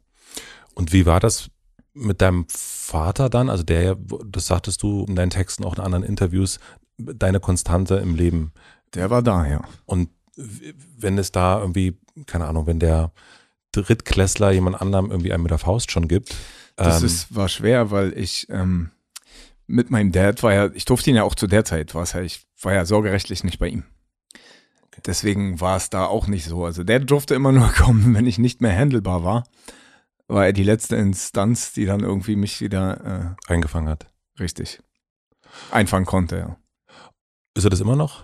Und wie war das mit deinem Vater dann? Also der, ja, das sagtest du in deinen Texten, auch in anderen Interviews, deine Konstante im Leben.
Der war da, ja.
Und wenn es da irgendwie, keine Ahnung, wenn der Drittklässler jemand anderem irgendwie einen mit der Faust schon gibt.
Das
ähm,
ist, war schwer, weil ich ähm, mit meinem Dad war ja, ich durfte ihn ja auch zu der Zeit, war es ja, ich war ja sorgerechtlich nicht bei ihm. Deswegen war es da auch nicht so. Also der durfte immer nur kommen, wenn ich nicht mehr handelbar war. War er die letzte Instanz, die dann irgendwie mich wieder
eingefangen hat.
äh, richtig einfangen konnte, ja.
Ist er das immer noch?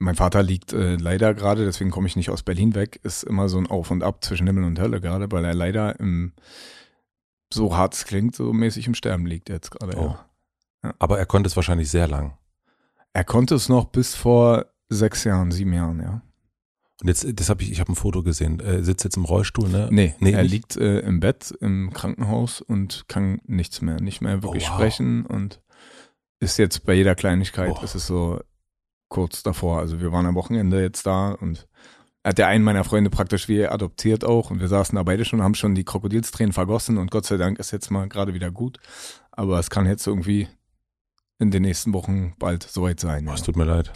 Mein Vater liegt äh, leider gerade, deswegen komme ich nicht aus Berlin weg, ist immer so ein Auf und Ab zwischen Himmel und Hölle gerade, weil er leider im, so hart es klingt, so mäßig im Sterben liegt jetzt gerade.
Oh.
Ja.
Aber er konnte es wahrscheinlich sehr lang.
Er konnte es noch bis vor sechs Jahren, sieben Jahren, ja.
Und jetzt, das habe ich, ich habe ein Foto gesehen. Er sitzt jetzt im Rollstuhl, ne?
Nee,
Nee,
er
nicht?
liegt äh, im Bett im Krankenhaus und kann nichts mehr, nicht mehr wirklich
Oh, wow.
sprechen und ist jetzt bei jeder Kleinigkeit,
Oh.
ist es so kurz davor. Also wir waren am Wochenende jetzt da und hat ja einen meiner Freunde praktisch wie adoptiert auch und wir saßen da beide schon, haben schon die Krokodilstränen vergossen und Gott sei Dank ist jetzt mal gerade wieder gut. Aber es kann jetzt irgendwie in den nächsten Wochen bald soweit sein.
Oh,
Ja.
es tut mir leid.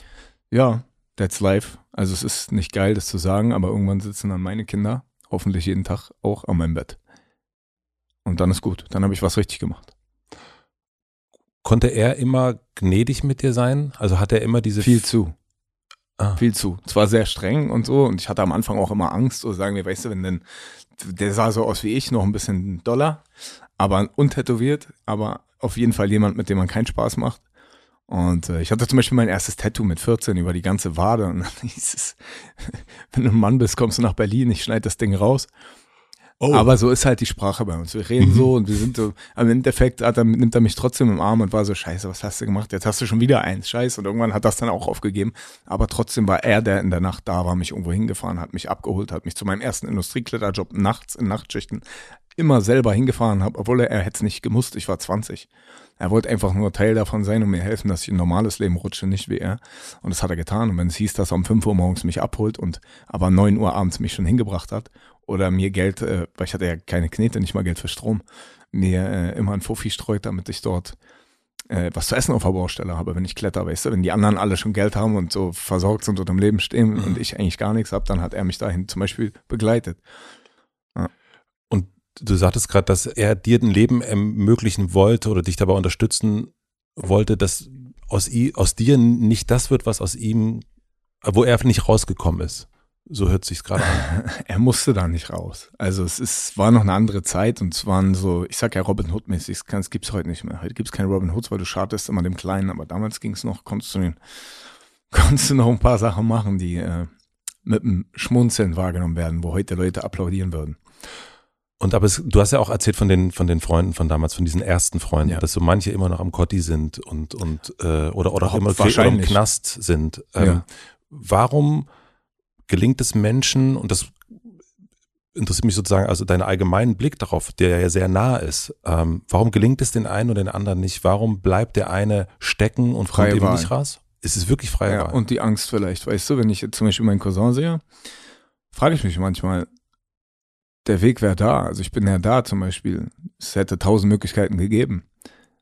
Ja, that's life. Also es ist nicht geil, das zu sagen, aber irgendwann sitzen dann meine Kinder, hoffentlich jeden Tag, auch an meinem Bett. Und dann ist gut. Dann habe ich was richtig gemacht.
Konnte er immer gnädig mit dir sein? Also hat er immer diese
viel zu. Ah. Viel zu. Zwar sehr streng und so und ich hatte am Anfang auch immer Angst, so sagen wir, weißt du, wenn denn der sah so aus wie ich, noch ein bisschen doller, aber untätowiert, aber auf jeden Fall jemand, mit dem man keinen Spaß macht. Und äh, ich hatte zum Beispiel mein erstes Tattoo mit 14 über die ganze Wade und dann hieß es, wenn du ein Mann bist, kommst du nach Berlin, ich schneide das Ding raus. Oh. Aber so ist halt die Sprache bei uns. Wir reden mhm. so und wir sind so, am Endeffekt hat er, nimmt er mich trotzdem im Arm und war so, scheiße, was hast du gemacht? Jetzt hast du schon wieder eins, scheiße. Und irgendwann hat das dann auch aufgegeben. Aber trotzdem war er, der in der Nacht da war, mich irgendwo hingefahren, hat mich abgeholt, hat mich zu meinem ersten Industriekletterjob nachts in Nachtschichten immer selber hingefahren habe, obwohl er, er hätte es nicht gemusst. Ich war 20. Er wollte einfach nur Teil davon sein und mir helfen, dass ich ein normales Leben rutsche, nicht wie er. Und das hat er getan. Und wenn es hieß, dass er um 5 Uhr morgens mich abholt und aber 9 Uhr abends mich schon hingebracht hat oder mir Geld, äh, weil ich hatte ja keine Knete, nicht mal Geld für Strom, mir äh, immer ein Fuffi streut, damit ich dort äh, was zu essen auf der Baustelle habe, wenn ich kletter, weißt du, wenn die anderen alle schon Geld haben und so versorgt sind und im Leben stehen mhm. und ich eigentlich gar nichts habe, dann hat er mich dahin zum Beispiel begleitet.
Ja. Und du sagtest gerade, dass er dir ein Leben ermöglichen wollte oder dich dabei unterstützen wollte, dass aus, aus dir nicht das wird, was aus ihm, wo er nicht rausgekommen ist. So hört sich gerade an.
er musste da nicht raus. Also es ist, war noch eine andere Zeit und es waren so, ich sag ja Robin Hood-mäßig, es gibt es heute nicht mehr. Heute gibt es keine Robin Hoods, weil du schadest immer dem Kleinen, aber damals ging es noch, konntest du, den, konntest du noch ein paar Sachen machen, die äh, mit einem Schmunzeln wahrgenommen werden, wo heute Leute applaudieren würden.
Und aber es, du hast ja auch erzählt von den, von den Freunden von damals, von diesen ersten Freunden, ja. dass so manche immer noch am Kotti sind und, und äh, oder, oder auch immer oder im Knast sind. Ähm, ja. Warum gelingt es Menschen, und das interessiert mich sozusagen, also deinen allgemeinen Blick darauf, der ja sehr nah ist. Ähm, warum gelingt es den einen und den anderen nicht? Warum bleibt der eine stecken und freie kommt eben nicht raus? Ist es wirklich freie ja, Wahl?
Und die Angst vielleicht, weißt du, wenn ich jetzt zum Beispiel meinen Cousin sehe, frage ich mich manchmal, der Weg wäre da. Also ich bin ja da zum Beispiel. Es hätte tausend Möglichkeiten gegeben,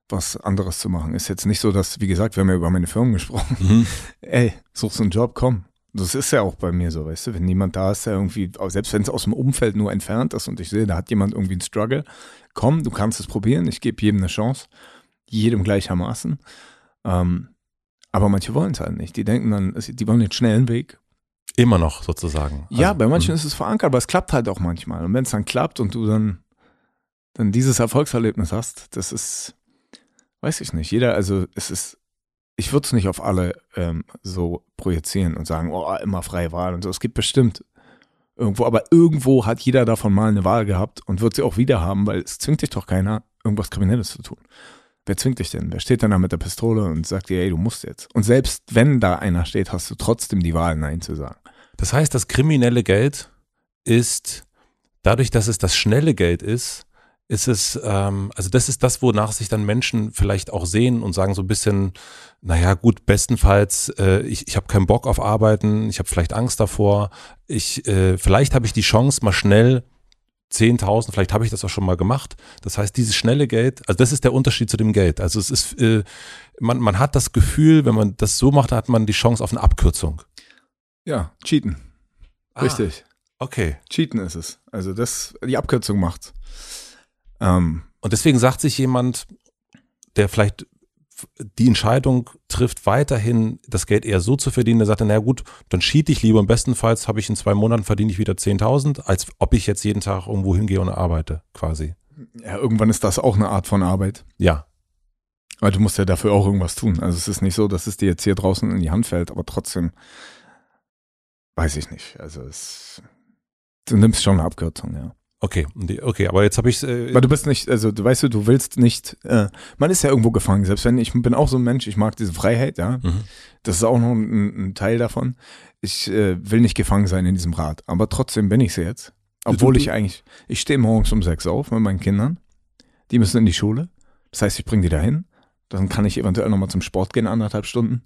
was anderes zu machen. Ist jetzt nicht so, dass, wie gesagt, wir haben ja über meine Firmen gesprochen. Mhm. Ey, suchst einen Job, komm. Das ist ja auch bei mir so, weißt du, wenn niemand da ist, der irgendwie, selbst wenn es aus dem Umfeld nur entfernt ist und ich sehe, da hat jemand irgendwie einen Struggle, komm, du kannst es probieren, ich gebe jedem eine Chance, jedem gleichermaßen. Ähm, aber manche wollen es halt nicht. Die denken dann, die wollen den schnellen Weg.
Immer noch sozusagen.
Also, ja, bei manchen mh. ist es verankert, aber es klappt halt auch manchmal. Und wenn es dann klappt und du dann, dann dieses Erfolgserlebnis hast, das ist, weiß ich nicht. Jeder, also es ist ich würde es nicht auf alle ähm, so projizieren und sagen, oh, immer freie Wahl und so. Es gibt bestimmt irgendwo, aber irgendwo hat jeder davon mal eine Wahl gehabt und wird sie auch wieder haben, weil es zwingt dich doch keiner, irgendwas Kriminelles zu tun. Wer zwingt dich denn? Wer steht dann da mit der Pistole und sagt dir, ey, du musst jetzt? Und selbst wenn da einer steht, hast du trotzdem die Wahl, Nein zu sagen.
Das heißt, das kriminelle Geld ist, dadurch, dass es das schnelle Geld ist, ist es, ähm, also das ist das, wonach sich dann Menschen vielleicht auch sehen und sagen so ein bisschen, naja gut, bestenfalls, äh, ich, ich habe keinen Bock auf Arbeiten, ich habe vielleicht Angst davor, ich, äh, vielleicht habe ich die Chance, mal schnell 10.000, vielleicht habe ich das auch schon mal gemacht. Das heißt, dieses schnelle Geld, also das ist der Unterschied zu dem Geld. Also es ist, äh, man, man hat das Gefühl, wenn man das so macht, hat man die Chance auf eine Abkürzung.
Ja, cheaten. Ah, Richtig.
Okay.
Cheaten ist es. Also das, die Abkürzung macht's. Ähm,
und deswegen sagt sich jemand, der vielleicht die Entscheidung trifft, weiterhin das Geld eher so zu verdienen, der sagt, na gut, dann cheat ich lieber. Im bestenfalls habe ich in zwei Monaten verdiene ich wieder 10.000, als ob ich jetzt jeden Tag irgendwo hingehe und arbeite, quasi.
Ja, irgendwann ist das auch eine Art von Arbeit.
Ja.
Weil du musst ja dafür auch irgendwas tun. Also es ist nicht so, dass es dir jetzt hier draußen in die Hand fällt, aber trotzdem weiß ich nicht. Also es, du nimmst schon eine Abkürzung, ja.
Okay, okay, aber jetzt habe ich
äh Weil du bist nicht, also du weißt du, du willst nicht, äh, man ist ja irgendwo gefangen, selbst wenn ich bin auch so ein Mensch, ich mag diese Freiheit, ja. Mhm. Das ist auch noch ein, ein Teil davon. Ich äh, will nicht gefangen sein in diesem Rad, aber trotzdem bin ich sie jetzt. Obwohl ich eigentlich, ich stehe morgens um sechs auf mit meinen Kindern. Die müssen in die Schule. Das heißt, ich bringe die dahin. Dann kann ich eventuell nochmal zum Sport gehen, anderthalb Stunden.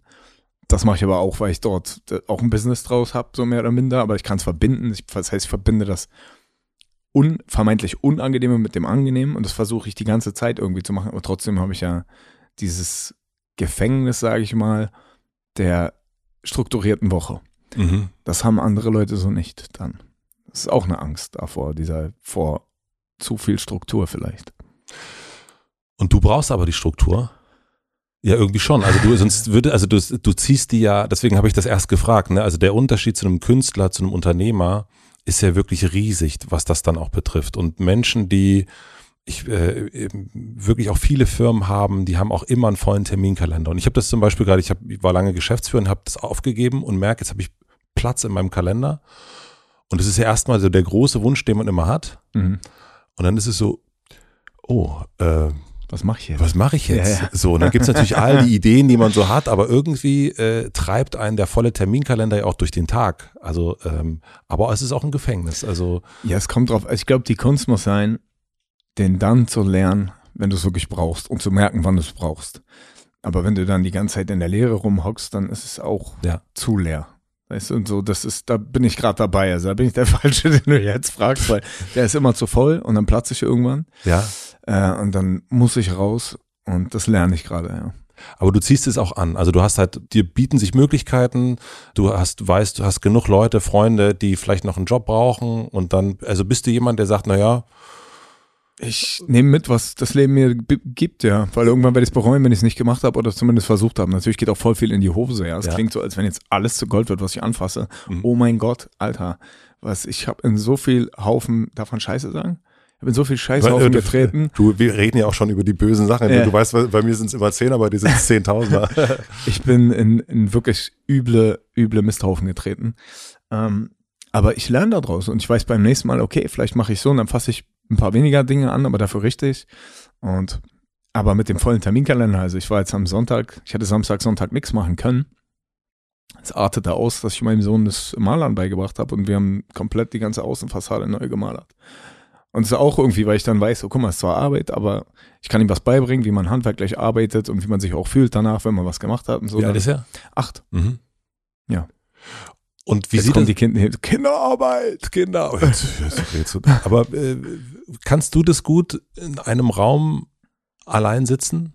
Das mache ich aber auch, weil ich dort äh, auch ein Business draus habe, so mehr oder minder. Aber ich kann es verbinden. Ich, das heißt, ich verbinde das un, vermeintlich Unangenehme mit dem Angenehmen und das versuche ich die ganze Zeit irgendwie zu machen, aber trotzdem habe ich ja dieses Gefängnis, sage ich mal, der strukturierten Woche. Mhm. Das haben andere Leute so nicht dann. Das ist auch eine Angst davor, dieser vor zu viel Struktur vielleicht.
Und du brauchst aber die Struktur? Ja, irgendwie schon. Also du sonst würde, also du, du ziehst die ja, deswegen habe ich das erst gefragt, ne? Also der Unterschied zu einem Künstler, zu einem Unternehmer ist ja wirklich riesig, was das dann auch betrifft. Und Menschen, die ich äh, wirklich auch viele Firmen haben, die haben auch immer einen vollen Terminkalender. Und ich habe das zum Beispiel gerade, ich, hab, ich war lange Geschäftsführer und habe das aufgegeben und merke, jetzt habe ich Platz in meinem Kalender. Und das ist ja erstmal so der große Wunsch, den man immer hat. Mhm. Und dann ist es so, oh, äh,
was mache ich jetzt?
Was mache ich jetzt? Ja, ja. So, und dann gibt es natürlich all die Ideen, die man so hat, aber irgendwie äh, treibt einen der volle Terminkalender ja auch durch den Tag. Also, ähm, aber es ist auch ein Gefängnis. Also
ja, es kommt drauf. Ich glaube, die Kunst muss sein, den dann zu lernen, wenn du es wirklich brauchst und zu merken, wann du es brauchst. Aber wenn du dann die ganze Zeit in der Leere rumhockst, dann ist es auch ja. zu leer. Weißt du, und so, das ist, da bin ich gerade dabei. Also da bin ich der Falsche, den du jetzt fragst, weil der ist immer zu voll und dann platze ich irgendwann.
Ja.
Äh, und dann muss ich raus und das lerne ich gerade, ja.
Aber du ziehst es auch an. Also du hast halt, dir bieten sich Möglichkeiten, du hast, weißt, du hast genug Leute, Freunde, die vielleicht noch einen Job brauchen und dann, also bist du jemand, der sagt, naja,
ich nehme mit, was das Leben mir gibt, ja. Weil irgendwann werde ich es bereuen, wenn ich es nicht gemacht habe oder zumindest versucht habe. Natürlich geht auch voll viel in die Hose, ja. Es ja. klingt so, als wenn jetzt alles zu Gold wird, was ich anfasse. Mhm. Oh mein Gott, Alter. Was, ich habe in so viel Haufen, davon Scheiße sagen? Ich habe in so viel Scheißhaufen
du,
getreten.
Du, wir reden ja auch schon über die bösen Sachen. Ja. Du weißt, bei mir sind es immer zehn, aber die sind Zehntausender.
ich bin in, in wirklich üble, üble Misthaufen getreten. Ähm, aber ich lerne daraus und ich weiß beim nächsten Mal, okay, vielleicht mache ich so und dann fasse ich ein paar weniger Dinge an, aber dafür richtig. Und aber mit dem vollen Terminkalender, also ich war jetzt am Sonntag, ich hätte Samstag, Sonntag nichts machen können. Es artete aus, dass ich meinem Sohn das Malern beigebracht habe und wir haben komplett die ganze Außenfassade neu gemalert. Und es ist auch irgendwie, weil ich dann weiß, oh guck mal, es ist zwar Arbeit, aber ich kann ihm was beibringen, wie man handwerklich arbeitet und wie man sich auch fühlt danach, wenn man was gemacht hat und so.
Ja, das ist ja?
Acht.
Mhm.
Ja.
Und wie
Jetzt
sieht
das? die Kinder, Kinderarbeit, Kinder.
Aber äh, kannst du das gut in einem Raum allein sitzen?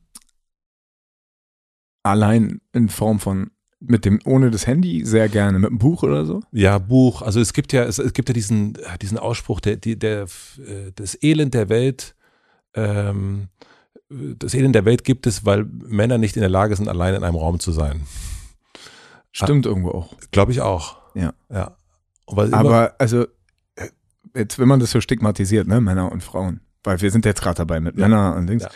Allein in Form von mit dem ohne das Handy sehr gerne mit einem Buch oder so.
Ja, Buch. Also es gibt ja es, es gibt ja diesen diesen Ausspruch der die, der äh, das Elend der Welt. Ähm, das Elend der Welt gibt es, weil Männer nicht in der Lage sind, allein in einem Raum zu sein.
Stimmt ah, irgendwo auch.
Glaube ich auch.
Ja.
Ja.
Aber also, äh, jetzt, wenn man das so stigmatisiert, ne, Männer und Frauen, weil wir sind jetzt gerade dabei mit ja. Männern und Dings. Ja.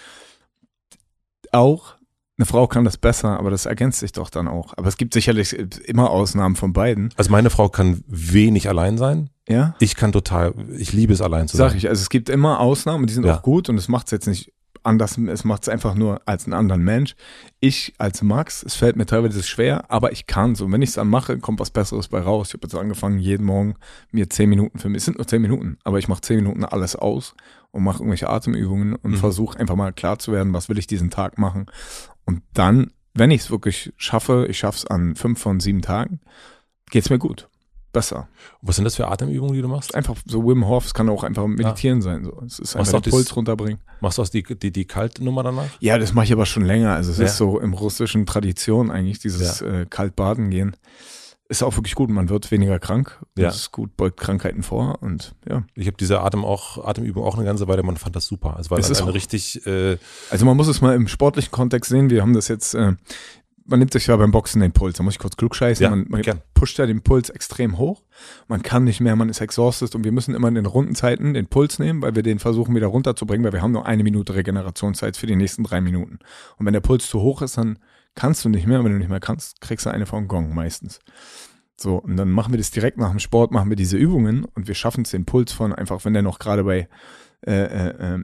Auch eine Frau kann das besser, aber das ergänzt sich doch dann auch. Aber es gibt sicherlich immer Ausnahmen von beiden.
Also meine Frau kann wenig allein sein.
Ja.
Ich kann total, ich liebe es allein zu sein.
Sag ich, also es gibt immer Ausnahmen, die sind ja. auch gut und es macht es jetzt nicht anders, es macht es einfach nur als einen anderen Mensch. Ich als Max, es fällt mir teilweise schwer, aber ich kann so. Wenn ich es dann mache, kommt was Besseres bei raus. Ich habe jetzt angefangen, jeden Morgen mir zehn Minuten für mich, es sind nur zehn Minuten, aber ich mache zehn Minuten alles aus und mache irgendwelche Atemübungen und mhm. versuche einfach mal klar zu werden, was will ich diesen Tag machen. Und dann, wenn ich es wirklich schaffe, ich schaffe es an fünf von sieben Tagen, geht es mir gut besser.
Was sind das für Atemübungen, die du machst?
Einfach so Wim Hof, es kann auch einfach meditieren ja. sein. So. Es ist einfach den Puls runterbringen.
Machst du auch die, die, die Kaltnummer danach?
Ja, das mache ich aber schon länger. Also es ja. ist so im russischen Tradition eigentlich, dieses ja. äh, Kaltbaden gehen. Ist auch wirklich gut. Man wird weniger krank. Ja. Das ist gut, beugt Krankheiten vor und ja.
Ich habe diese Atem auch, Atemübung auch eine ganze Weile, man fand das super. Es war es ist richtig. Äh
also man muss es mal im sportlichen Kontext sehen. Wir haben das jetzt äh, man nimmt sich ja beim Boxen den Puls, da muss ich kurz klugscheißen, ja, man, man pusht ja den Puls extrem hoch, man kann nicht mehr, man ist exhausted und wir müssen immer in den Rundenzeiten den Puls nehmen, weil wir den versuchen wieder runterzubringen, weil wir haben nur eine Minute Regenerationszeit für die nächsten drei Minuten. Und wenn der Puls zu hoch ist, dann kannst du nicht mehr, wenn du nicht mehr kannst, kriegst du eine vom Gong meistens. So, und dann machen wir das direkt nach dem Sport, machen wir diese Übungen und wir schaffen es den Puls von einfach, wenn der noch gerade bei äh, äh,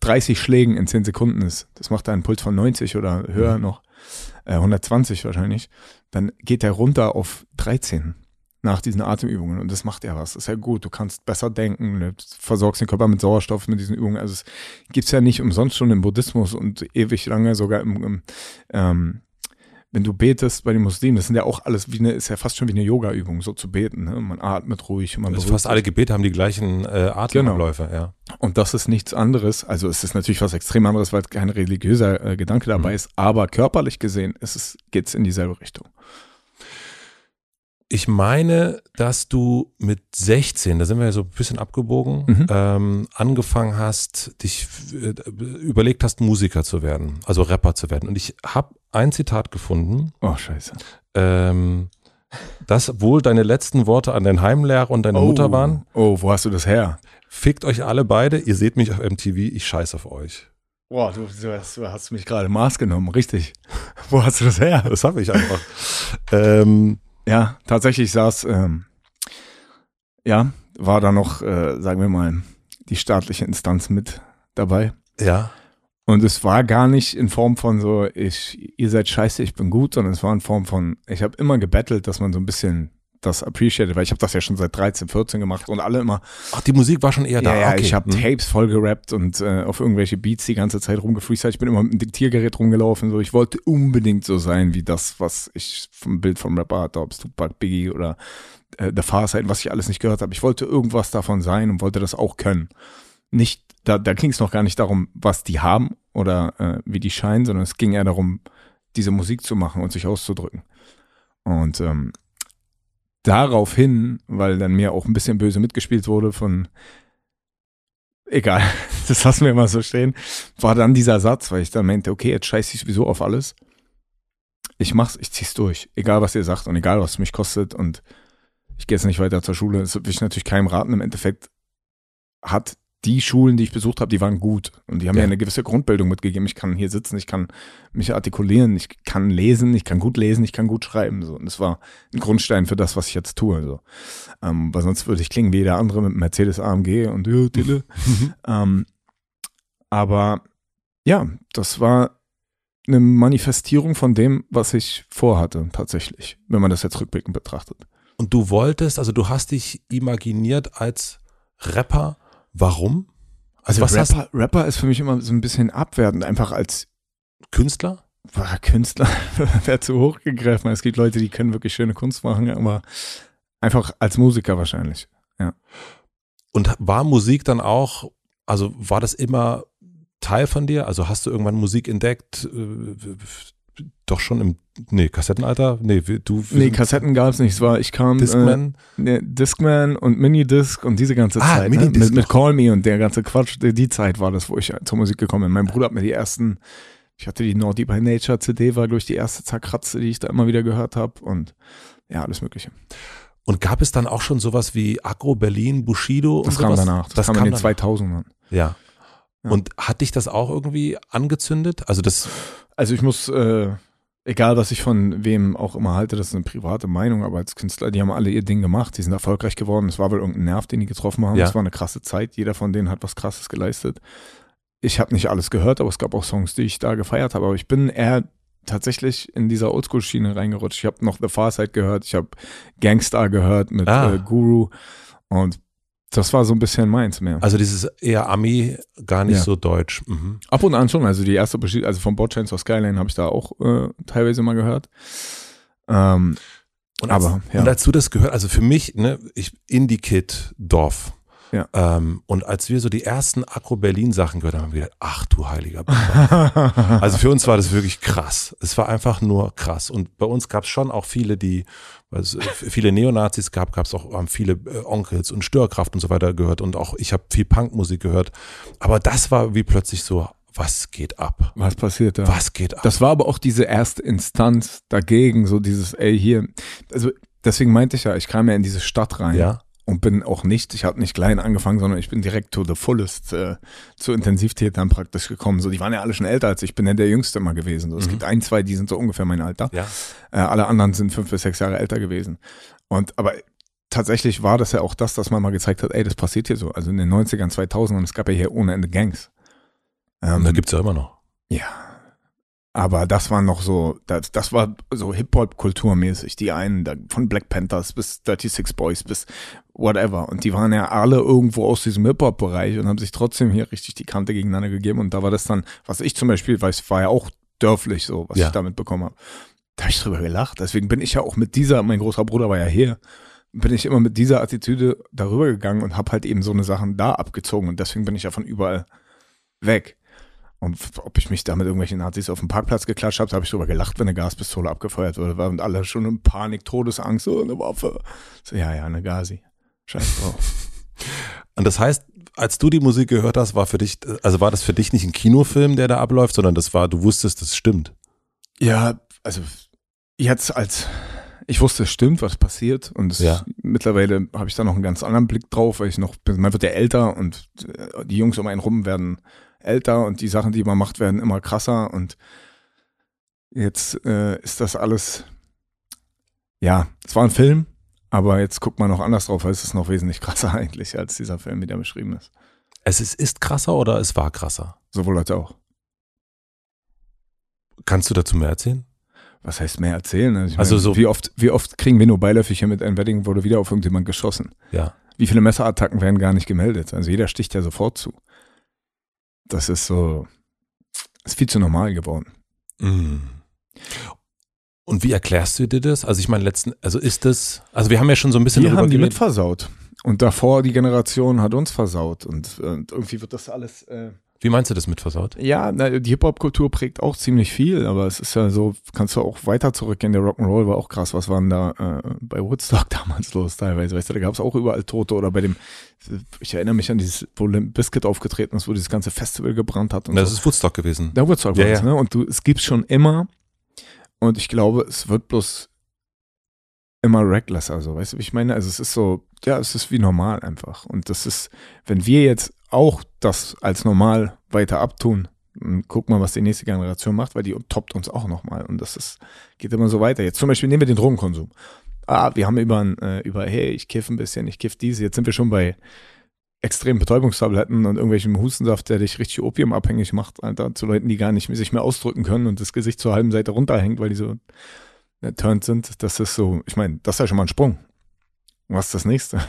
30 äh, Schlägen in 10 Sekunden ist, das macht da einen Puls von 90 oder höher mhm. noch, 120 äh, wahrscheinlich, dann geht er runter auf 13 nach diesen Atemübungen und das macht ja was. Das ist ja gut. Du kannst besser denken, du versorgst den Körper mit Sauerstoff mit diesen Übungen. Also es gibt es ja nicht umsonst schon im Buddhismus und ewig lange sogar im, im ähm, wenn du betest bei den Muslimen, das sind ja auch alles wie eine, ist ja fast schon wie eine Yoga-Übung, so zu beten. Ne? Man atmet ruhig und man
also fast alle Gebete haben die gleichen äh, Atemabläufe, genau. ja.
Und das ist nichts anderes. Also es ist natürlich was extrem anderes, weil kein religiöser äh, Gedanke dabei mhm. ist, aber körperlich gesehen es, geht es in dieselbe Richtung.
Ich meine, dass du mit 16, da sind wir ja so ein bisschen abgebogen,
Mhm.
ähm, angefangen hast, dich äh, überlegt hast, Musiker zu werden, also Rapper zu werden. Und ich habe ein Zitat gefunden,
Oh, scheiße.
ähm, das wohl deine letzten Worte an deinen Heimlehrer und deine Mutter waren.
Oh, wo hast du das her?
Fickt euch alle beide, ihr seht mich auf MTV, ich scheiß auf euch.
Boah, du, du, hast, du hast mich gerade Maß genommen, richtig. Wo hast du das her?
Das habe ich einfach. ähm,
Ja, tatsächlich saß, ähm, ja, war da noch, äh, sagen wir mal, die staatliche Instanz mit dabei.
ja,
Und es war gar nicht in Form von so, ich, ihr seid scheiße, ich bin gut, sondern es war in Form von, ich habe immer gebettelt, dass man so ein bisschen das appreciated, weil ich habe das ja schon seit 13, 14 gemacht und alle immer,
ach, die Musik war schon eher da.
ja, ja,
okay.
ich habe
Hm.
Tapes voll gerappt und äh, auf irgendwelche Beats die ganze Zeit rumgefreestylt. Ich bin immer mit dem Diktiergerät rumgelaufen. So, ich wollte unbedingt so sein wie das, was ich vom Bild vom Rapper hatte, ob es Tupac, Biggie oder äh, The Far Side, was ich alles nicht gehört habe. Ich wollte irgendwas davon sein und wollte das auch können. Nicht, da, da ging es noch gar nicht darum, was die haben oder äh, wie die scheinen, sondern es ging eher darum, diese Musik zu machen und sich auszudrücken. Und ähm, daraufhin, weil dann mir auch ein bisschen böse mitgespielt wurde von egal, das lassen wir mal so stehen, war dann dieser Satz, weil ich dann meinte, okay, jetzt scheiße ich sowieso auf alles. Ich mach's, ich zieh's durch, egal was ihr sagt und egal was es mich kostet und ich gehe jetzt nicht weiter zur Schule. Das will ich natürlich keinem raten. Im Endeffekt hat die Schulen, die ich besucht habe, die waren gut und die haben
Ja.
mir eine gewisse Grundbildung mitgegeben. Ich kann hier sitzen, ich kann mich artikulieren, ich kann lesen, ich kann gut lesen, ich kann gut schreiben. So. Und das war ein Grundstein für das, was ich jetzt tue. So. Ähm, weil sonst würde ich klingen wie jeder andere mit Mercedes AMG und ja, Dille. ähm, aber ja, das war eine Manifestierung von dem, was ich vorhatte, tatsächlich, wenn man das jetzt rückblickend betrachtet.
Und du wolltest, also du hast dich imaginiert als Rapper. Warum? Also, was hast
Rapper, Rapper ist für mich immer so ein bisschen abwertend, einfach als
Künstler?
boah, Künstler wäre zu hoch gegriffen. Es gibt Leute, die können wirklich schöne Kunst machen, aber einfach als Musiker wahrscheinlich.
Und war Musik dann auch, also war das immer Teil von dir? Also hast du irgendwann Musik entdeckt? Äh, doch schon im, nee, Kassettenalter? Nee, du.
Nee, Kassetten gab es nicht. Es war, ich kam
Discman?
Äh, ne, Discman und Minidisc und diese ganze
Ah,
Zeit. Ne?
Minidisc
Mit, mit
noch.
Call Me und der ganze Quatsch. Die, die Zeit war das, wo ich zur Musik gekommen bin. Mein Bruder hat mir die ersten, ich hatte die Naughty by Nature CD, war glaube ich die erste zerkratzte, die ich da immer wieder gehört habe und ja, alles Mögliche.
Und gab es dann auch schon sowas wie Agro Berlin, Bushido
Das kam
sowas?
danach. Das, kam, in den 2000ern.
Ja.
Ja.
Und hat dich das auch irgendwie angezündet? Also das,
Also ich muss, äh, egal was ich von wem auch immer halte, das ist eine private Meinung, aber als Künstler, die haben alle ihr Ding gemacht, die sind erfolgreich geworden. Es war wohl irgendein Nerv, den die getroffen haben.
Ja.
Es war eine krasse Zeit. Jeder von denen hat was Krasses geleistet. Ich habe nicht alles gehört, aber es gab auch Songs, die ich da gefeiert habe. Aber ich bin eher tatsächlich in dieser Oldschool-Schiene reingerutscht. Ich habe noch The Far Side gehört, ich habe Gangstar gehört mit
Ah.
äh, Guru und das war so ein bisschen meins mehr.
also dieses eher Ami, gar nicht
Ja.
so deutsch. Mhm.
Ab und an schon, also die erste, Besch- also von Chains of Skyline habe ich da auch äh, teilweise mal gehört. Ähm,
Und als,
Aber, ja.
und als du das gehört, also für mich, ne, ich Indie-Kid Dorf.
Ja.
Ähm, und als wir so die ersten Agro Berlin Sachen gehört haben, haben wir gedacht, ach du heiliger Papa. Also für uns war das wirklich krass. Es war einfach nur krass. Und bei uns gab es schon auch viele, die, also viele Neonazis gab, gab es auch haben viele äh, Onkels und Störkraft und so weiter gehört. Und auch ich habe viel Punkmusik gehört. Aber das war wie plötzlich so, was geht ab?
Was passiert da?
Was geht ab?
Das war aber auch diese erste Instanz dagegen, so dieses, ey, hier. Also deswegen meinte ich ja, ich kam ja in diese Stadt rein
ja.
Und bin auch nicht, ich habe nicht klein angefangen, sondern ich bin direkt to the fullest äh, zu Intensivtätern praktisch gekommen. So, die waren ja alle schon älter als ich, ich bin ja der Jüngste immer gewesen. So, es
Mhm.
gibt ein, zwei, die sind so ungefähr mein Alter.
Ja.
Äh, alle anderen sind fünf bis sechs Jahre älter gewesen. Und aber tatsächlich war das ja auch das, dass man mal gezeigt hat, ey, das passiert hier so. Also in den 90ern, 2000ern, es gab ja hier ohne Ende Gangs. Ähm,
Und da gibt's ja immer noch.
ja. Aber das war noch so, das, das war so Hip-Hop-Kulturmäßig. Die einen, da, von Black Panthers bis 36 Boys bis whatever. Und die waren ja alle irgendwo aus diesem Hip-Hop-Bereich und haben sich trotzdem hier richtig die Kante gegeneinander gegeben. Und da war das dann, was ich zum Beispiel weiß, war ja auch dörflich so, was
Ja.
ich damit bekommen habe. Da habe ich drüber gelacht. Deswegen bin ich ja auch mit dieser, mein großer Bruder war ja hier, bin ich immer mit dieser Attitüde darüber gegangen und habe halt eben so eine Sachen da abgezogen. Und deswegen bin ich ja von überall weg. Und ob ich mich da mit irgendwelchen Nazis auf dem Parkplatz geklatscht habe, habe ich drüber gelacht, wenn eine Gaspistole abgefeuert wurde. Und alle schon in Panik, Todesangst, so eine Waffe. So, ja, ja, eine Gazi. Scheiß drauf.
Und das heißt, als du die Musik gehört hast, war für dich, also war das für dich nicht ein Kinofilm, der da abläuft, sondern das war, du wusstest, das stimmt.
Ja, also jetzt als ich wusste, es stimmt, was passiert. Und es,
Ja.
mittlerweile habe ich da noch einen ganz anderen Blick drauf, weil ich noch, man wird ja älter und äh, die Jungs um einen rum werden älter und die Sachen, die man macht, werden immer krasser. Und jetzt äh, ist das alles, ja, es war ein Film, aber jetzt guckt man noch anders drauf, weil es ist noch wesentlich krasser eigentlich als dieser Film, wie der beschrieben ist.
Es ist, ist krasser oder es war krasser?
Sowohl als auch.
Kannst du dazu mehr erzählen?
Was heißt mehr erzählen? Also,
Also
meine,
so-
wie oft, wie oft kriegen wir nur beiläufig hier mit einem Wedding, wurde wieder auf irgendjemand geschossen?
Ja.
Wie viele Messerattacken werden gar nicht gemeldet? Also jeder sticht ja sofort zu. Das ist so, ist viel zu normal geworden.
Mm. Und wie erklärst du dir das? Also ich meine, letzten, also ist das, also wir haben ja schon so ein bisschen
Wir haben die
geredet.
mit versaut. Und davor die Generation hat uns versaut. Und, äh, irgendwie wird das alles. Äh,
Wie meinst du das mit versaut?
ja, na, die Hip-Hop-Kultur prägt auch ziemlich viel, aber es ist ja so, kannst du auch weiter zurückgehen. Der Rock'n'Roll war auch krass. Was war denn da äh, bei Woodstock damals los teilweise? Weißt du, da gab es auch überall Tote oder bei dem, ich erinnere mich an dieses, wo Limp Bizkit aufgetreten ist, wo dieses ganze Festival gebrannt hat
Das
so.
ist Woodstock gewesen.
Da Woodstock
Ja,
war es,
ja.
ne? Und du, es gibt schon immer, und ich glaube, es wird bloß immer recklesser, so, weißt du, wie ich meine? Also es ist so, ja, es ist wie normal einfach. Und das ist, wenn wir jetzt auch das als normal weiter abtun, dann guck mal, was die nächste Generation macht, weil die toppt uns auch nochmal. Und das ist, geht immer so weiter. Jetzt zum Beispiel nehmen wir den Drogenkonsum. Ah, wir haben über, äh, über hey, ich kiff ein bisschen, ich kiff diese. Jetzt sind wir schon bei extremen Betäubungstabletten und irgendwelchem Hustensaft, der dich richtig opiumabhängig macht, Alter, zu Leuten, die gar nicht sich mehr ausdrücken können und das Gesicht zur halben Seite runterhängt, weil die so äh, turned sind. Das ist so, ich meine, das ist ja schon mal ein Sprung. Was ist das nächste?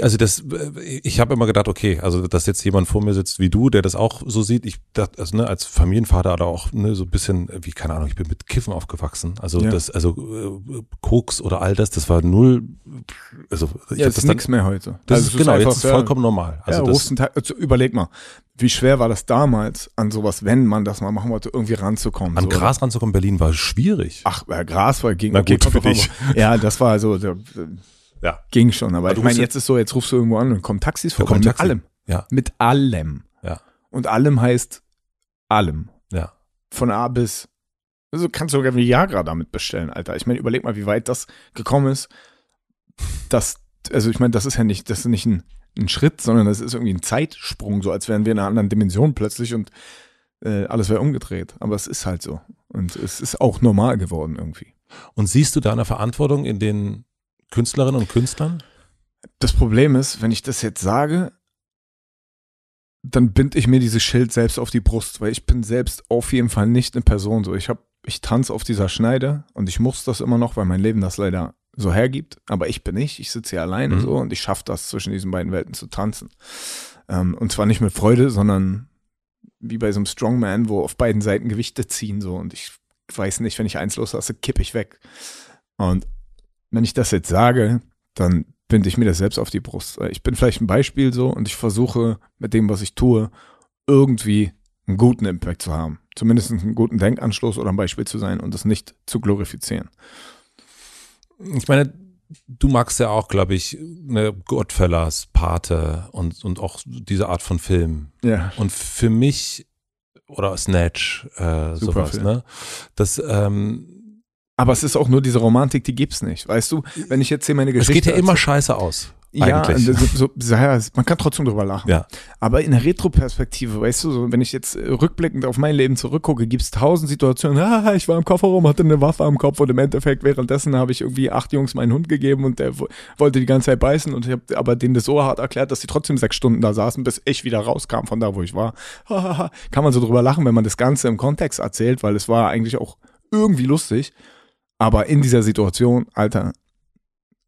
Also das, äh, ich habe immer gedacht, okay, also dass jetzt jemand vor mir sitzt wie du, der das auch so sieht, ich dachte, also ne, als Familienvater oder auch ne, so ein bisschen, wie keine Ahnung, ich bin mit Kiffen aufgewachsen, also
Ja.
das, also äh, Koks oder all das, das war null, also ich
ja,
hab
ist
das
nichts mehr heute.
das
Also
ist genau,
einfach,
jetzt ist
ja,
vollkommen normal. Also
ja, Tag, also überleg mal, wie schwer war das damals, an sowas, wenn man das mal machen wollte, irgendwie ranzukommen.
an
so,
Gras ranzukommen in Berlin war schwierig.
Ach, äh, Gras war gegen
Na gut, für dich.
Ja, das war so, der,
Ja.
ging schon. Aber
Aber
ich meine, jetzt ist so, jetzt rufst du irgendwo an und kommen Taxis vorbei.
kommt
Mit
Taxi.
allem.
Ja.
Mit allem.
Ja.
Und allem heißt allem.
Ja.
Von A bis. Also kannst du sogar Viagra damit bestellen, Alter. Ich meine, überleg mal, wie weit das gekommen ist. Das, also ich meine, das ist ja nicht, das ist nicht ein, ein Schritt, sondern das ist irgendwie ein Zeitsprung, so als wären wir in einer anderen Dimension plötzlich und äh, alles wäre umgedreht. Aber es ist halt so. Und es ist auch normal geworden irgendwie.
Und siehst du da eine Verantwortung in den Künstlerinnen und Künstlern?
Das Problem ist, wenn ich das jetzt sage, dann bind ich mir dieses Schild selbst auf die Brust, weil ich bin selbst auf jeden Fall nicht eine Person so. Ich habe, ich tanze auf dieser Schneide und ich muss das immer noch, weil mein Leben das leider so hergibt. Aber ich bin nicht, ich sitze hier alleine
Mhm.
so und ich schaffe das zwischen diesen beiden Welten zu tanzen. Ähm, und zwar nicht mit Freude, sondern wie bei so einem Strongman, wo auf beiden Seiten Gewichte ziehen so und ich weiß nicht, wenn ich eins loslasse, kipp ich weg. Und wenn ich das jetzt sage, dann binde ich mir das selbst auf die Brust. Ich bin vielleicht ein Beispiel so und ich versuche mit dem, was ich tue, irgendwie einen guten Impact zu haben. Zumindest einen guten Denkanschluss oder ein Beispiel zu sein und das nicht zu glorifizieren.
Ich meine, du magst ja auch, glaube ich, ne, Goodfellas, Pate und, und auch diese Art von Film.
Ja.
Und für mich, oder Snatch, äh, sowas,
Film.
ne? Das, ähm,
Aber es ist auch nur diese Romantik, die gibt's nicht. Weißt du, wenn ich jetzt hier meine
es
Geschichte.
geht ja immer scheiße aus.
Ja, so, so, ja, man kann trotzdem drüber lachen.
Ja.
Aber in der Retroperspektive, weißt du, so, wenn ich jetzt äh, rückblickend auf mein Leben zurückgucke, gibt es tausend Situationen, ah, ich war im Kofferraum, hatte eine Waffe am Kopf und im Endeffekt währenddessen habe ich irgendwie acht Jungs meinen Hund gegeben und der wo- wollte die ganze Zeit beißen und ich habe aber denen das so hart erklärt, dass sie trotzdem sechs Stunden da saßen, bis ich wieder rauskam von da, wo ich war. kann man so drüber lachen, wenn man das Ganze im Kontext erzählt, weil es war eigentlich auch irgendwie lustig. Aber in dieser Situation, Alter,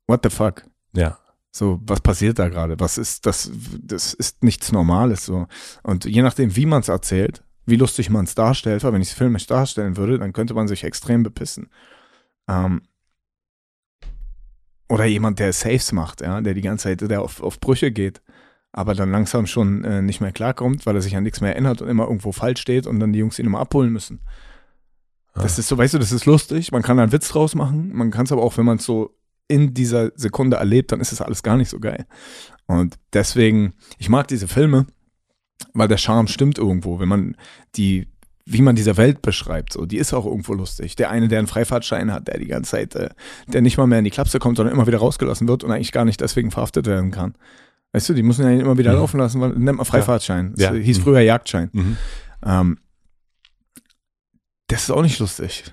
what the fuck?
Ja.
So, was passiert da gerade? Was ist das? Das ist nichts Normales so. Und je nachdem, wie man es erzählt, wie lustig man es darstellt, weil wenn ich es filmisch darstellen würde, dann könnte man sich extrem bepissen. Ähm, oder jemand, der Saves macht, ja, der die ganze Zeit, der auf, auf Brüche geht. aber dann langsam schon äh, nicht mehr klarkommt, weil er sich an nichts mehr erinnert und immer irgendwo falsch steht und dann die Jungs ihn immer abholen müssen.
Ja.
Das ist so, weißt du, das ist lustig, man kann da einen Witz draus machen, man kann es aber auch, wenn man es so in dieser Sekunde erlebt, dann ist es alles gar nicht so geil. Und deswegen, ich mag diese Filme, weil der Charme stimmt irgendwo, wenn man die wie man diese Welt beschreibt, so, die ist auch irgendwo lustig. Der eine, der einen Freifahrtschein hat, der die ganze Zeit, äh, der nicht mal mehr in die Klapse kommt, sondern immer wieder rausgelassen wird und eigentlich gar nicht deswegen verhaftet werden kann. Weißt du, die müssen ja immer wieder
Mhm.
laufen lassen, weil, nennt man Freifahrtschein. Das
Ja.
hieß
Mhm.
früher Jagdschein.
Mhm.
Ähm, das ist auch nicht lustig.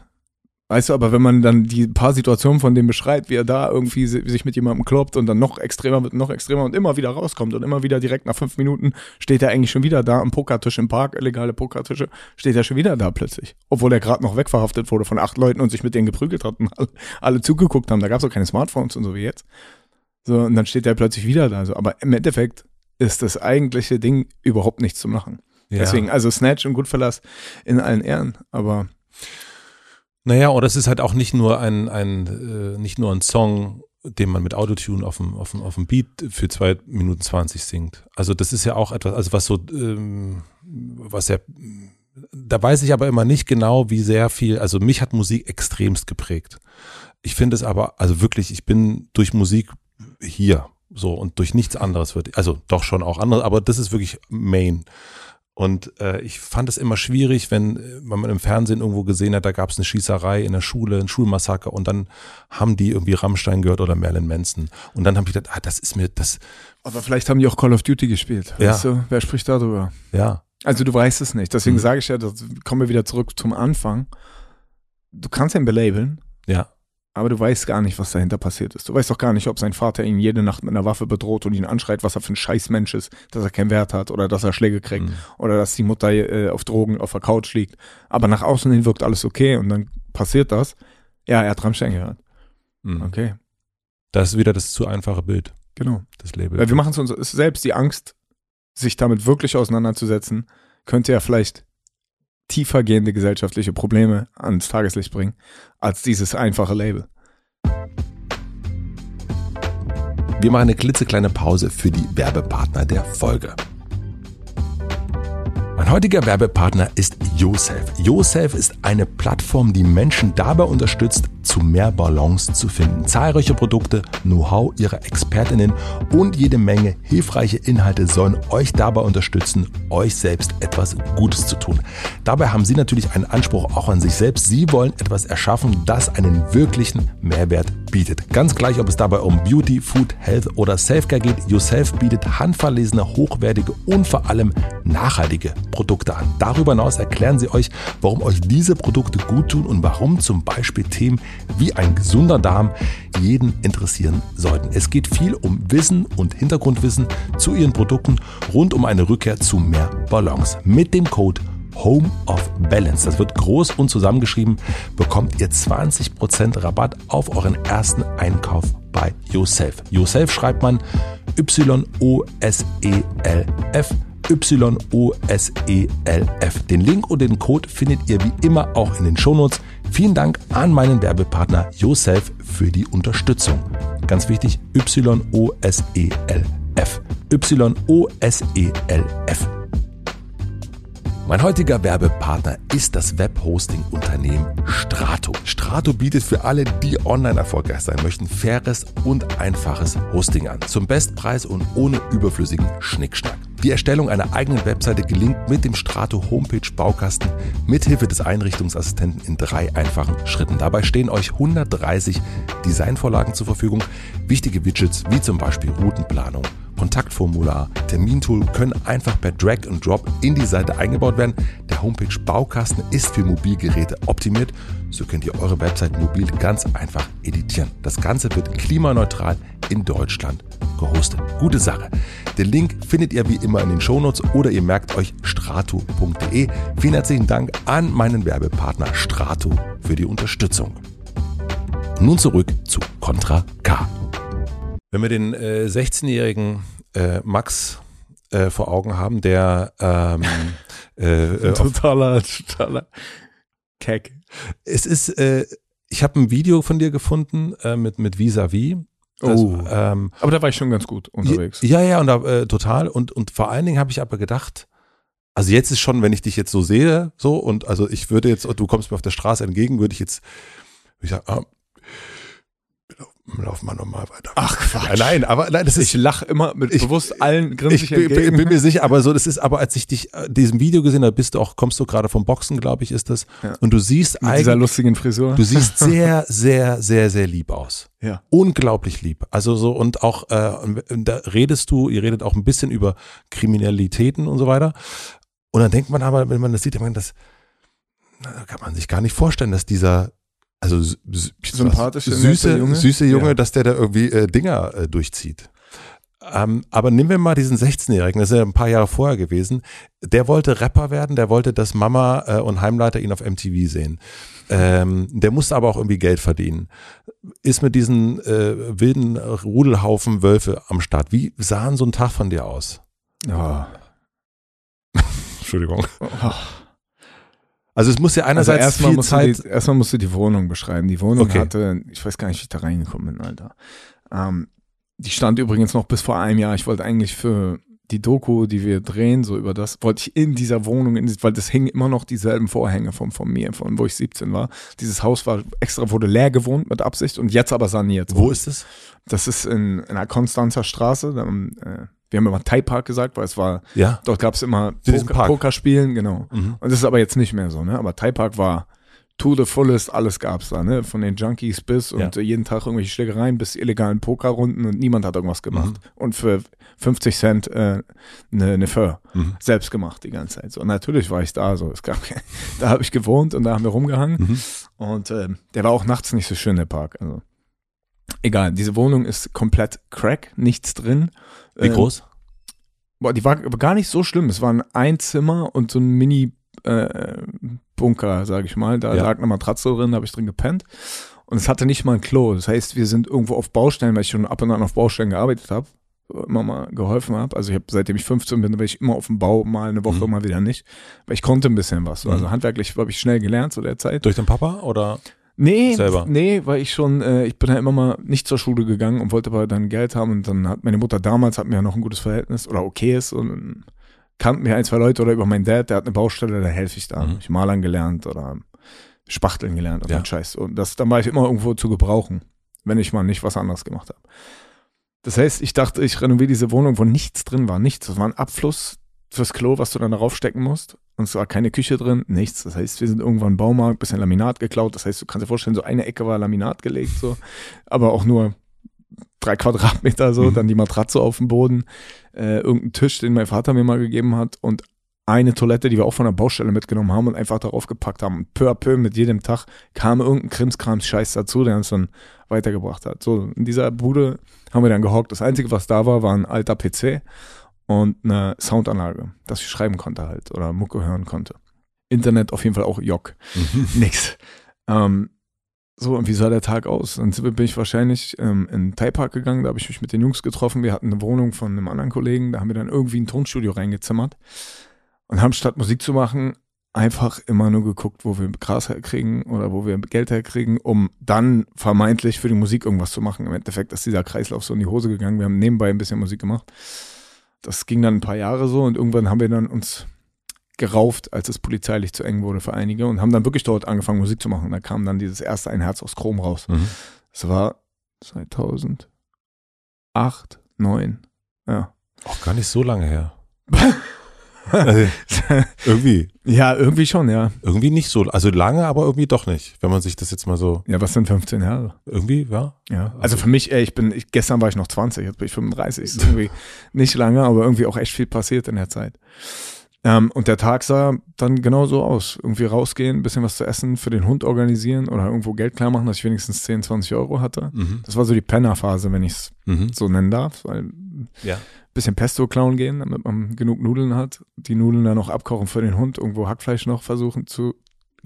Weißt du, aber wenn man dann die paar Situationen von dem beschreibt, wie er da irgendwie si- sich mit jemandem kloppt und dann noch extremer wird, noch extremer und immer wieder rauskommt und immer wieder direkt nach fünf Minuten steht er eigentlich schon wieder da am Pokertisch im Park, illegale Pokertische, steht er schon wieder da plötzlich. Obwohl er gerade noch wegverhaftet wurde von acht Leuten und sich mit denen geprügelt hat und alle, alle zugeguckt haben. Da gab es auch keine Smartphones und so wie jetzt. So, und dann steht er plötzlich wieder da. So. Aber im Endeffekt ist das eigentliche Ding überhaupt nichts zu machen.
Ja.
Deswegen, also Snatch und Goodfellas in allen Ehren, aber
Naja, und es ist halt auch nicht nur ein, ein äh, nicht nur ein Song, den man mit Autotune auf dem, auf dem, auf dem Beat für zwei Minuten 20 singt. Also das ist ja auch etwas, also was so, ähm, was ja, da weiß ich aber immer nicht genau, wie sehr viel, also mich hat Musik extremst geprägt. Ich finde es aber, also wirklich, ich bin durch Musik hier so und durch nichts anderes wird, also doch schon auch anderes, aber das ist wirklich Main. Und äh, ich fand es immer schwierig, wenn, äh, wenn man im Fernsehen irgendwo gesehen hat, da gab es eine Schießerei in der Schule, ein Schulmassaker und dann haben die irgendwie Rammstein gehört oder Marilyn Manson. Und dann habe ich gedacht, ah, das ist mir, das,
Aber vielleicht haben die auch Call of Duty gespielt.
Ja.
Weißt du, wer spricht darüber?
ja,
Also du weißt es nicht. Deswegen
Mhm.
sage ich ja, das kommen wir wieder zurück zum Anfang. Du kannst ihn belabeln,
ja,
aber du weißt gar nicht, was dahinter passiert ist. Du weißt doch gar nicht, ob sein Vater ihn jede Nacht mit einer Waffe bedroht und ihn anschreit, was er für ein Scheißmensch ist, dass er keinen Wert hat oder dass er Schläge kriegt
Mhm.
oder dass die Mutter äh, auf Drogen auf der Couch liegt. Aber nach außen hin wirkt alles okay und dann passiert das. Ja, er hat Rammstein gehört.
Mhm.
Okay,
das ist wieder das zu einfache Bild,
genau.
das Label.
Weil wir machen es uns selbst die Angst, sich damit wirklich auseinanderzusetzen, könnte ja vielleicht tiefergehende gesellschaftliche Probleme ans Tageslicht bringen, als dieses einfache Label.
Wir machen eine klitzekleine Pause für die Werbepartner der Folge. Mein heutiger Werbepartner ist Yoself. Yoself ist eine Plattform, die Menschen dabei unterstützt, zu mehr Balance zu finden. Zahlreiche Produkte, Know-how ihrer Expertinnen und jede Menge hilfreiche Inhalte sollen euch dabei unterstützen, euch selbst etwas Gutes zu tun. Dabei haben sie natürlich einen Anspruch auch an sich selbst. Sie wollen etwas erschaffen, das einen wirklichen Mehrwert bietet. Ganz gleich, ob es dabei um Beauty, Food, Health oder Selfcare geht, Yourself bietet handverlesene, hochwertige und vor allem nachhaltige Produkte an. Darüber hinaus erklären sie euch, warum euch diese Produkte gut tun und warum zum Beispiel Themen wie ein gesunder Darm jeden interessieren sollten. Es geht viel um Wissen und Hintergrundwissen zu ihren Produkten rund um eine Rückkehr zu mehr Balance. Mit dem Code Home of Balance, das wird groß und zusammengeschrieben, bekommt ihr 20% Rabatt auf euren ersten Einkauf bei Yourself. Yourself schreibt man Y-O-S-E-L-F. Y-O-S-E-L-F. Den Link und den Code findet ihr wie immer auch in den Shownotes. Vielen Dank an meinen Werbepartner Yourself für die Unterstützung. Ganz wichtig, Y-O-S-E-L-F. Y-O-S-E-L-F. Mein heutiger Werbepartner ist das Webhosting-Unternehmen Strato. Strato bietet für alle, die online erfolgreich sein möchten, faires und einfaches Hosting an. Zum Bestpreis und ohne überflüssigen Schnickschnack. Die Erstellung einer eigenen Webseite gelingt mit dem Strato Homepage Baukasten mithilfe des Einrichtungsassistenten in drei einfachen Schritten. Dabei stehen euch 130 Designvorlagen zur Verfügung. Wichtige Widgets wie zum Beispiel Routenplanung, Kontaktformular, Termintool können einfach per Drag and Drop in die Seite eingebaut werden. Der Homepage Baukasten ist für Mobilgeräte optimiert. So könnt ihr eure Website mobil ganz einfach editieren. Das Ganze wird klimaneutral in Deutschland gehostet. Gute Sache. Den Link findet ihr wie immer in den Shownotes oder ihr merkt euch strato.de. Vielen herzlichen Dank an meinen Werbepartner Strato für die Unterstützung. Nun zurück zu Contra K. Wenn wir den äh, 16-jährigen äh, Max äh, vor Augen haben, der ähm, äh, äh,
totaler, totaler Keck.
es ist, äh, ich habe ein Video von dir gefunden äh, mit mit Vis-a-vis Also,
Oh.
ähm,
Aber da war ich schon ganz gut unterwegs.
Ja, ja, und da, äh, total. Und, und vor allen Dingen habe ich aber gedacht, also jetzt ist schon, wenn ich dich jetzt so sehe, so, und also ich würde jetzt, du kommst mir auf der Straße entgegen, würde ich jetzt, würde ich sagen, ah, laufen mal normal weiter.
Ach Quatsch.
Nein, aber nein, das
ich
ist.
lache immer mit
Ich-
bewusst allen grinse
Ich
ich
bin, bin, mir sicher, aber so, das ist, aber als ich dich äh, diesem Video gesehen habe, bist du auch, kommst du gerade vom Boxen, glaube ich, ist das.
Ja.
Und du siehst
mit dieser
eigentlich,
lustigen Frisur.
du siehst sehr, sehr, sehr, sehr lieb aus.
ja.
unglaublich lieb. Also so und auch äh, und da redest du, ihr redet auch ein bisschen über Kriminalitäten und so weiter. Und dann denkt man aber, wenn man das sieht, man das kann man sich gar nicht vorstellen, dass dieser also
Sympathische,
süße
Junge?
süße Junge,
Ja.
dass der da irgendwie äh, Dinger äh, durchzieht. Ähm, aber nehmen wir mal diesen 16-Jährigen, das ist ja ein paar Jahre vorher gewesen. Der wollte Rapper werden, der wollte, dass Mama äh, und Heimleiter ihn auf MTV sehen. Ähm, der musste aber auch irgendwie Geld verdienen. Ist mit diesen äh, wilden Rudelhaufen Wölfe am Start. Wie sah so ein Tag von dir aus?
Ja.
Entschuldigung.
Oh.
Also es muss ja
Also
einerseits
erstmal
viel Zeit.
du die, erstmal musst du die Wohnung beschreiben. Die Wohnung
Okay.
hatte, ich weiß gar nicht, wie ich da reingekommen bin, Alter. Ähm, die stand übrigens noch bis vor einem Jahr. Ich wollte eigentlich für die Doku, die wir drehen, so über das, wollte ich in dieser Wohnung, in, weil das hingen immer noch dieselben Vorhänge von, von mir, von wo ich 17 war. Dieses Haus war extra, wurde leer gewohnt mit Absicht und jetzt aber saniert.
Wo ist es?
Das ist in, in der Konstanzer Straße. Da, äh, wir haben immer Thai Park gesagt, weil es war,
Ja.
dort gab es immer Poker. Pokerspielen, genau.
Mhm.
Und das ist aber jetzt nicht mehr so, ne? Aber Thai Park war to the fullest, alles gab's da, ne? Von den Junkies bis und
Ja.
äh, jeden Tag irgendwelche Schlägereien bis illegalen Pokerrunden und niemand hat irgendwas gemacht.
Mhm.
Und für 50 Cent äh, eine ne Föhr.
Mhm.
Selbst gemacht die ganze Zeit. So, und natürlich war ich da so. Es gab, da habe ich gewohnt und da haben wir rumgehangen.
Mhm.
Und äh, der war auch nachts nicht so schön, der Park. Also egal, diese Wohnung ist komplett crack, nichts drin.
Wie
Ähm,
groß?
Boah, die war gar nicht so schlimm. Es war ein Zimmer und so ein Mini-Bunker, sage ich mal. Da
Ja.
lag eine Matratze drin, da habe ich drin gepennt. Und es hatte nicht mal ein Klo. Das heißt, wir sind irgendwo auf Baustellen, weil ich schon ab und an auf Baustellen gearbeitet habe, immer mal geholfen habe. Also ich habe, seitdem ich 15 bin, war ich immer auf dem Bau, mal eine Woche,
Mhm.
mal wieder nicht. Weil ich konnte ein bisschen was. So. Also
Mhm.
handwerklich habe ich schnell gelernt zu der Zeit.
Durch den Papa oder?
Nee,
Selber?
nee, weil ich schon, äh, ich bin ja immer mal nicht zur Schule gegangen und wollte aber dann Geld haben und dann hat meine Mutter damals, hat mir ja noch ein gutes Verhältnis oder okayes und kannten mir ein, zwei Leute oder über meinen Dad, der hat eine Baustelle, da helfe ich da.
Mhm.
Ich malern gelernt oder Spachteln gelernt und
Ja.
ja. Scheiß. Und das, dann war ich immer irgendwo zu gebrauchen, wenn ich mal nicht was anderes gemacht habe. Das heißt, ich dachte, ich renoviere diese Wohnung, wo nichts drin war, nichts. Das war ein Abfluss fürs Klo, was du dann darauf stecken musst. Und es war keine Küche drin, nichts. Das heißt, wir sind irgendwann im Baumarkt, bisschen Laminat geklaut. Das heißt, du kannst dir vorstellen, so eine Ecke war Laminat gelegt, so. Aber auch nur drei Quadratmeter so,
Mhm.
dann die Matratze auf dem Boden, äh, irgendein Tisch, den mein Vater mir mal gegeben hat und eine Toilette, die wir auch von der Baustelle mitgenommen haben und einfach darauf gepackt haben. Und peu à peu mit jedem Tag kam irgendein Krimskrams-Scheiß dazu, der uns dann weitergebracht hat. So, in dieser Bude haben wir dann gehockt. Das Einzige, was da war, war ein alter PC und eine Soundanlage, dass ich schreiben konnte halt oder Mucke hören konnte. Internet auf jeden Fall auch Jock. Nix. Ähm, so, und wie sah der Tag aus? Dann bin ich wahrscheinlich ähm, in den Thai Park gegangen, da habe ich mich mit den Jungs getroffen. Wir hatten eine Wohnung von einem anderen Kollegen, da haben wir dann irgendwie ein Tonstudio reingezimmert und haben statt Musik zu machen, einfach immer nur geguckt, wo wir Gras herkriegen oder wo wir Geld herkriegen, um dann vermeintlich für die Musik irgendwas zu machen. Im Endeffekt ist dieser Kreislauf so in die Hose gegangen. Wir haben nebenbei ein bisschen Musik gemacht. Das ging dann ein paar Jahre so und irgendwann haben wir dann uns gerauft, als es polizeilich zu eng wurde für einige und haben dann wirklich dort angefangen, Musik zu machen. Da kam dann dieses erste Ein Herz aus Chrom raus.
Mhm.
Das war 2008, 2009. Ja.
Auch gar nicht so lange her. Also, irgendwie,
ja, irgendwie schon, ja.
irgendwie nicht so, also lange, aber irgendwie doch nicht, wenn man sich das jetzt mal so,
Ja, was sind 15 Jahre?
irgendwie, ja.
Ja. Also für mich, ey, ich bin, ich, gestern war ich noch 20, jetzt bin ich 35. Ist irgendwie nicht lange, aber irgendwie auch echt viel passiert in der Zeit. Ähm, und der Tag sah dann genau so aus. Irgendwie rausgehen, ein bisschen was zu essen, für den Hund organisieren oder irgendwo Geld klar machen, dass ich wenigstens 10, 20 Euro hatte.
Mhm.
Das war so die Pennerphase, wenn ich es
Mhm.
so nennen darf, weil
Ja.
Bisschen Pesto klauen gehen, damit man genug Nudeln hat. Die Nudeln dann noch abkochen für den Hund, irgendwo Hackfleisch noch versuchen zu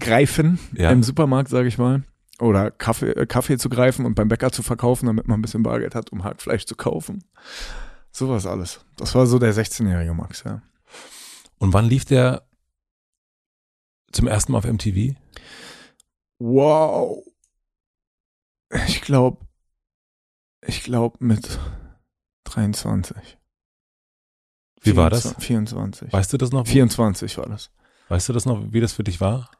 greifen
Ja.
im Supermarkt, sage ich mal. Oder Kaffee, äh, Kaffee zu greifen und beim Bäcker zu verkaufen, damit man ein bisschen Bargeld hat, um Hackfleisch zu kaufen. Sowas alles. Das war so der 16-jährige Max, ja.
Und wann lief der zum ersten Mal auf MTV?
Wow. Ich glaube Ich glaube mit 23.
Wie war das?
24.
Weißt du das noch?
24 war das.
Weißt du das noch, wie das für dich war?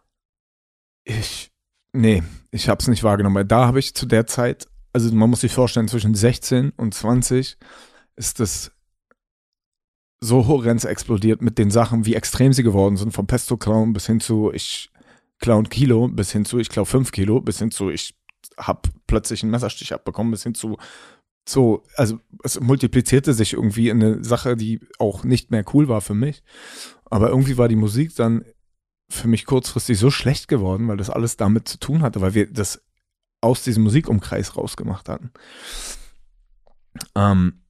Ich, nee, ich habe es nicht wahrgenommen, weil da habe ich zu der Zeit, also man muss sich vorstellen, zwischen 16 und 20 ist das so horrend explodiert mit den Sachen, wie extrem sie geworden sind, vom Pesto Clown bis hin zu ich ein Kilo, bis hin zu ich klau fünf Kilo, bis hin zu ich hab plötzlich einen Messerstich abbekommen, bis hin zu so, also es multiplizierte sich irgendwie in eine Sache, die auch nicht mehr cool war für mich. Aber irgendwie war die Musik dann für mich kurzfristig so schlecht geworden, weil das alles damit zu tun hatte, weil wir das aus diesem Musikumkreis rausgemacht hatten. Ähm,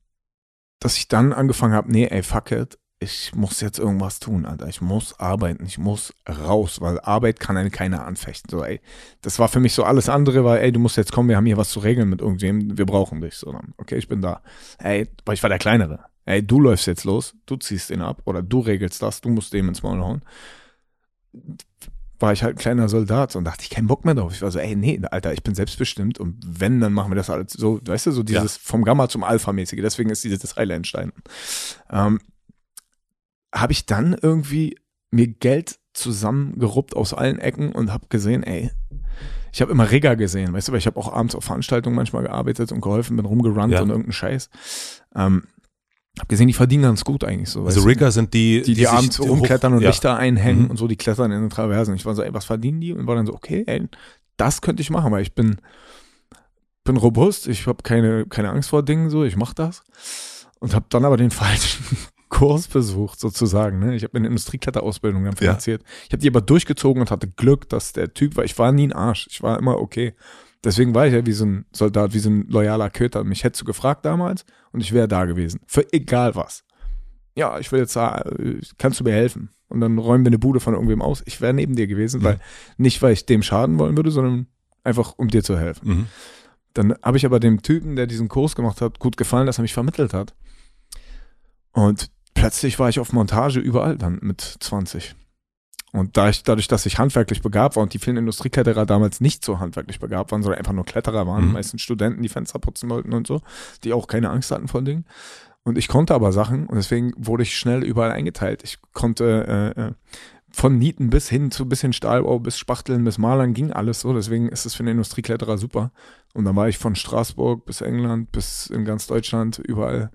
dass ich dann angefangen habe, nee, ey, fuck it, ich muss jetzt irgendwas tun, Alter. Ich muss arbeiten, ich muss raus, weil Arbeit kann eine keiner anfechten. So, ey, das war für mich so alles andere, weil, ey, du musst jetzt kommen, wir haben hier was zu regeln mit irgendwem, wir brauchen dich. So, dann, okay, ich bin da. Ey, weil ich war der Kleinere. Ey, du läufst jetzt los, du ziehst den ab oder du regelst das, du musst dem ins Maul hauen. War ich halt ein kleiner Soldat und dachte ich, keinen Bock mehr drauf. Ich war so, ey, nee, Alter, ich bin selbstbestimmt und wenn, dann machen wir das alles so, weißt du, so dieses ja. vom Gamma zum Alpha-mäßige. Deswegen ist dieses Teil entstanden. Ähm, habe ich dann irgendwie mir Geld zusammengeruppt aus allen Ecken und habe gesehen, ey, ich habe immer Rigger gesehen, weißt du, weil ich habe auch abends auf Veranstaltungen manchmal gearbeitet und geholfen, bin rumgerannt ja. und irgendeinen Scheiß. Ähm, hab gesehen, die verdienen ganz gut eigentlich so.
Also Rigger sind die,
die, die, die abends rumklettern und ja. Lichter einhängen mhm. und so, die klettern in den Traversen. Ich war so, ey, was verdienen die? Und war dann so, okay, ey, das könnte ich machen, weil ich bin, bin robust, ich habe keine, keine Angst vor Dingen, so, ich mach das. Und habe dann aber den falschen Kurs besucht, sozusagen. Ne? Ich habe eine Industriekletterausbildung dann finanziert. Ja. Ich habe die aber durchgezogen und hatte Glück, dass der Typ war. Ich war nie ein Arsch. Ich war immer okay. Deswegen war ich ja wie so ein Soldat, wie so ein loyaler Köter. Mich hättest du gefragt damals und ich wäre da gewesen. Für egal was. Ja, ich will jetzt sagen, kannst du mir helfen? Und dann räumen wir eine Bude von irgendwem aus. Ich wäre neben dir gewesen, mhm. weil nicht, weil ich dem schaden wollen würde, sondern einfach, um dir zu helfen. Mhm. Dann habe ich aber dem Typen, der diesen Kurs gemacht hat, gut gefallen, dass er mich vermittelt hat. Und plötzlich war ich auf Montage überall dann mit 20. Und da ich, dadurch, dass ich handwerklich begabt war und die vielen Industriekletterer damals nicht so handwerklich begabt waren, sondern einfach nur Kletterer waren, mhm. meistens Studenten, die Fenster putzen wollten und so, die auch keine Angst hatten vor Dingen. Und ich konnte aber Sachen und deswegen wurde ich schnell überall eingeteilt. Ich konnte äh, äh von Nieten bis hin zu bisschen Stahlbau, bis Spachteln, bis Malern ging alles so. Deswegen ist es für einen Industriekletterer super. Und dann war ich von Straßburg bis England, bis in ganz Deutschland überall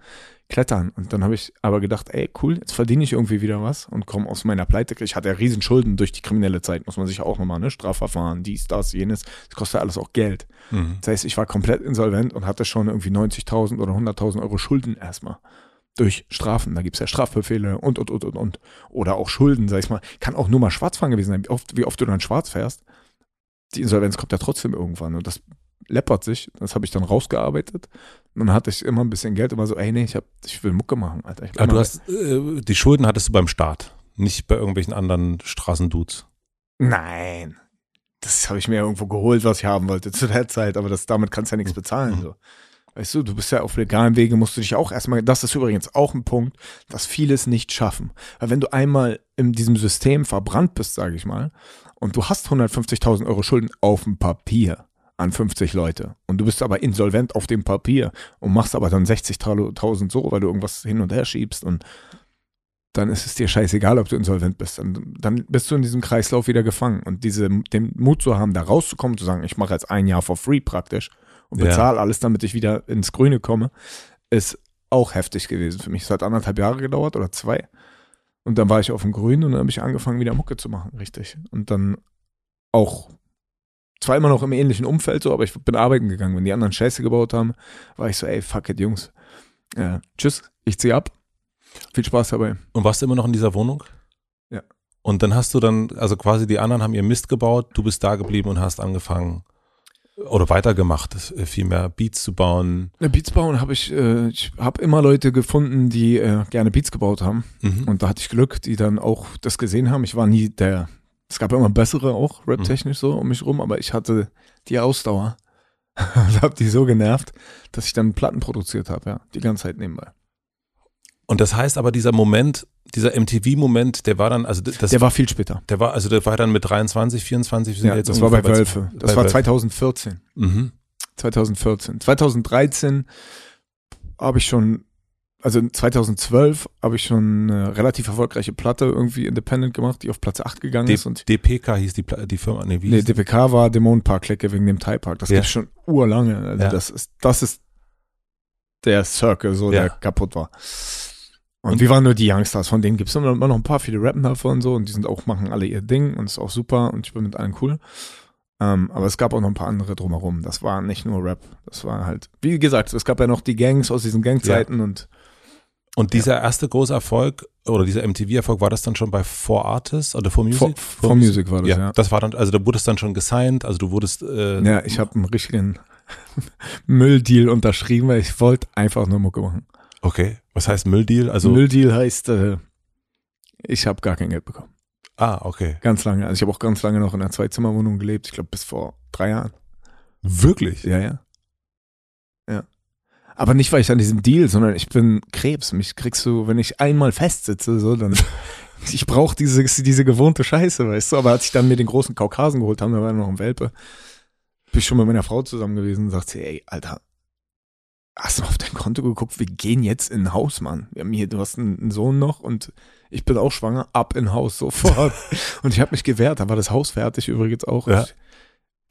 klettern. Und dann habe ich aber gedacht, ey, cool, jetzt verdiene ich irgendwie wieder was und komme aus meiner Pleite. Ich hatte ja riesen Schulden durch die kriminelle Zeit, muss man sich auch nochmal, ne? Strafverfahren, dies, das, jenes. Das kostet alles auch Geld. Mhm. Das heißt, ich war komplett insolvent und hatte schon irgendwie 90.000 oder 100.000 Euro Schulden erstmal. Durch Strafen, da gibt es ja Strafbefehle und, und, und, und, und. Oder auch Schulden, sag ich mal. Kann auch nur mal Schwarzfahren gewesen sein, wie oft, wie oft du dann schwarz fährst. Die Insolvenz kommt ja trotzdem irgendwann. Und das läppert sich. Das habe ich dann rausgearbeitet. Und dann hatte ich immer ein bisschen Geld war so, ey, nee, ich, hab, ich will Mucke machen, Alter.
Aber du hast, äh, die Schulden hattest du beim Start, nicht bei irgendwelchen anderen Straßendudes.
Nein. Das habe ich mir irgendwo geholt, was ich haben wollte zu der Zeit, aber das, damit kannst du ja nichts bezahlen. Mhm. So. Weißt du, du bist ja auf legalen Wege, musst du dich auch erstmal, das ist übrigens auch ein Punkt, dass vieles nicht schaffen. Weil wenn du einmal in diesem System verbrannt bist, sage ich mal, und du hast 150.000 Euro Schulden auf dem Papier, an 50 Leute. Und du bist aber insolvent auf dem Papier und machst aber dann 60.000 so, weil du irgendwas hin und her schiebst und dann ist es dir scheißegal, ob du insolvent bist. Dann, dann bist du in diesem Kreislauf wieder gefangen. Und diese, den Mut zu haben, da rauszukommen, zu sagen, ich mache jetzt ein Jahr for free praktisch und bezahle ja. alles, damit ich wieder ins Grüne komme, ist auch heftig gewesen für mich. Es hat anderthalb Jahre gedauert oder zwei. Und dann war ich auf dem Grün und dann habe ich angefangen, wieder Mucke zu machen, richtig. Und dann auch zwar immer noch im ähnlichen Umfeld so, aber ich bin arbeiten gegangen. Wenn die anderen Scheiße gebaut haben, war ich so, ey, fuck it, Jungs. Äh, tschüss, ich zieh ab. Viel Spaß dabei.
Und warst du immer noch in dieser Wohnung?
Ja.
Und dann hast du dann, also quasi die anderen haben ihr Mist gebaut, du bist da geblieben und hast angefangen oder weitergemacht, äh, viel mehr Beats zu bauen.
Beats bauen habe ich, äh, ich habe immer Leute gefunden, die äh, gerne Beats gebaut haben. Mhm. Und da hatte ich Glück, die dann auch das gesehen haben. Ich war nie der es gab immer bessere auch, rap-technisch so um mich rum, aber ich hatte die Ausdauer und habe die so genervt, dass ich dann Platten produziert habe, ja, die ganze Zeit nebenbei.
Und das heißt aber, dieser Moment, dieser MTV-Moment, der war dann, also das.
Der war viel später.
Der war, also der war dann mit 23, 24,
sind ja, jetzt das war bei Wölfe. Das bei war 2014. Mhm. 2014. 2013 habe ich schon, also 2012 habe ich schon eine relativ erfolgreiche Platte irgendwie independent gemacht, die auf Platz 8 gegangen
D
ist. Und
DPK hieß die, Pla- die Firma, nee, wie
nee? DPK war Dämonenpark-Klecke wegen dem Thai Park. Das
Ja.
gibt's schon urlange. Also
Ja.
das ist, das ist der Circle, so
Ja.
der kaputt war. Und,
Und-
wir waren nur die Youngsters, von denen gibt's immer immer noch ein paar, viele rappen davon und so und die sind auch, machen alle ihr Ding und ist auch super und ich bin mit allen cool. Ähm, aber es gab auch noch ein paar andere drumherum. Das war nicht nur Rap. Das war halt, wie gesagt, es gab ja noch die Gangs aus diesen Gangzeiten und
Und dieser erste große Erfolg oder dieser MTV-Erfolg, war das dann schon bei Four Artists oder Four Music?
For, for Music war das,
ja,
ja.
das war dann, also da wurde es dann schon gesigned, also du wurdest, äh,
Ja, ich habe einen richtigen Mülldeal unterschrieben, weil ich wollte einfach nur Mucke machen.
okay, was heißt Mülldeal? Also,
Mülldeal heißt, äh, ich habe gar kein Geld bekommen.
ah, okay.
Ganz lange. Also ich habe auch ganz lange noch in einer Zwei-Zimmer-Wohnung gelebt. Ich glaube bis vor drei Jahren.
Wirklich?
Ja, ja. Ja. Aber nicht, weil ich an diesem Deal, sondern ich bin Krebs. Mich kriegst du, wenn ich einmal festsitze, so, dann. ich brauche diese, diese gewohnte Scheiße, weißt du. Aber als ich dann mir den großen Kaukasen geholt habe, da war noch ein Welpe, bin ich schon mit meiner Frau zusammen gewesen und sagt sie, ey, Alter, hast du mal auf dein Konto geguckt? Wir gehen jetzt in ein Haus, Mann. Wir haben hier, du hast einen, einen Sohn noch und ich bin auch schwanger, ab in Haus sofort. und ich habe mich gewehrt, da war das Haus fertig übrigens auch.
Ja.
Ich,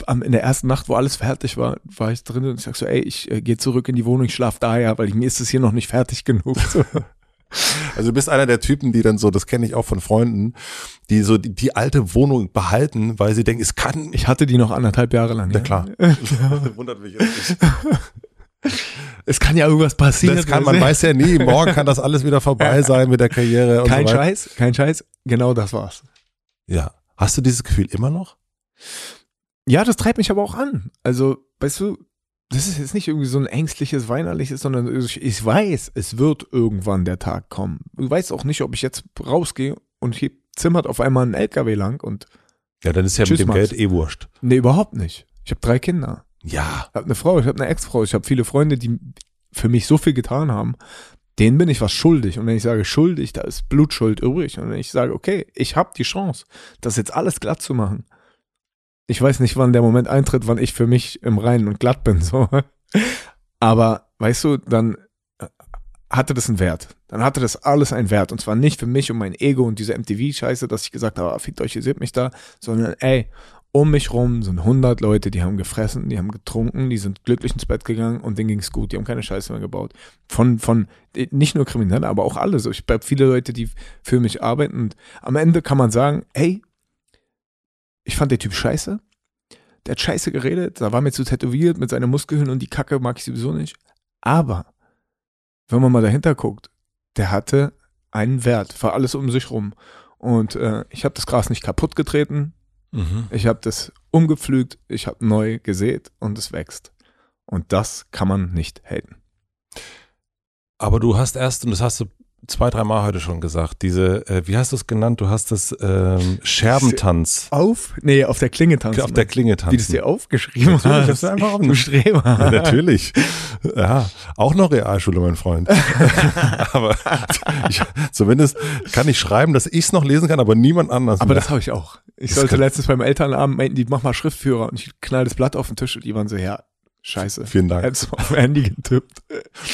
am, in der ersten Nacht, wo alles fertig war, war ich drin und ich sag so, ey, ich äh, gehe zurück in die Wohnung, ich schlaf da ja, weil mir ist es hier noch nicht fertig genug. So.
Also du bist einer der Typen, die dann so, das kenne ich auch von Freunden, die so die, die alte Wohnung behalten, weil sie denken, es kann.
Ich hatte die noch anderthalb Jahre lang.
Na
ja.
klar. Wundert mich jetzt.
Es kann ja irgendwas passieren.
Das kann, man weiß ja nie, morgen kann das alles wieder vorbei sein mit der Karriere
Kein
so.
Scheiß, kein Scheiß. Genau das war's.
Ja. Hast du dieses Gefühl immer noch?
Ja, das treibt mich aber auch an. Also, weißt du, das ist jetzt nicht irgendwie so ein ängstliches, weinerliches, sondern ich, ich weiß, es wird irgendwann der Tag kommen. Du weißt auch nicht, ob ich jetzt rausgehe und hier zimmert auf einmal ein LKW lang und
Ja, dann ist ja
Tschüss,
mit dem
Max.
Geld eh wurscht.
nee, überhaupt nicht. Ich habe drei Kinder.
Ja.
Ich habe eine Frau, ich habe eine Ex-Frau, ich habe viele Freunde, die für mich so viel getan haben. Denen bin ich was schuldig. Und wenn ich sage schuldig, da ist Blutschuld übrig. Und wenn ich sage, okay, ich habe die Chance, das jetzt alles glatt zu machen. Ich weiß nicht, wann der Moment eintritt, wann ich für mich im Reinen und glatt bin. So. Aber weißt du, dann äh, hatte das einen Wert. Dann hatte das alles einen Wert. Und zwar nicht für mich und mein Ego und diese MTV-Scheiße, dass ich gesagt habe, ah, fickt euch, ihr seht mich da, sondern ey, um mich rum sind 100 Leute, die haben gefressen, die haben getrunken, die sind glücklich ins Bett gegangen und denen ging's gut. Die haben keine Scheiße mehr gebaut. Von, von, äh, nicht nur Kriminelle, aber auch alle. Ich habe viele Leute, die für mich arbeiten und am Ende kann man sagen, hey, ich fand den Typ scheiße. Der hat scheiße geredet, da war mir zu tätowiert mit seinen Muskeln und die Kacke mag ich sowieso nicht. Aber, wenn man mal dahinter guckt, der hatte einen Wert für alles um sich rum. Und äh, ich habe das Gras nicht kaputt getreten,
Mhm.
ich habe das umgepflügt, ich habe neu gesät und es wächst. Und das kann man nicht haten.
Aber du hast erst, und das hast du zwei, drei Mal heute schon gesagt, diese, äh, wie hast du es genannt? Du hast das ähm, Scherbentanz
Auf? Nee, auf der Klinge tanzen.
auf der Klinge tanzen.
Wie du es dir aufgeschrieben
Natürlich, ich
hast.
hab's dir einfach
du
aufgeschrieben.
Streber.
Ja, natürlich. Ja, auch noch Realschule, mein Freund. aber ich, zumindest kann ich schreiben, dass ich es noch lesen kann, aber niemand anders.
Aber
mehr.
das habe ich auch. Ich
Das
sollte letztens beim Elternabend meinten, die mach mal Schriftführer und ich knall das Blatt auf den Tisch und die waren so, ja, scheiße.
Vielen Dank.
Hättest du auf Handy getippt.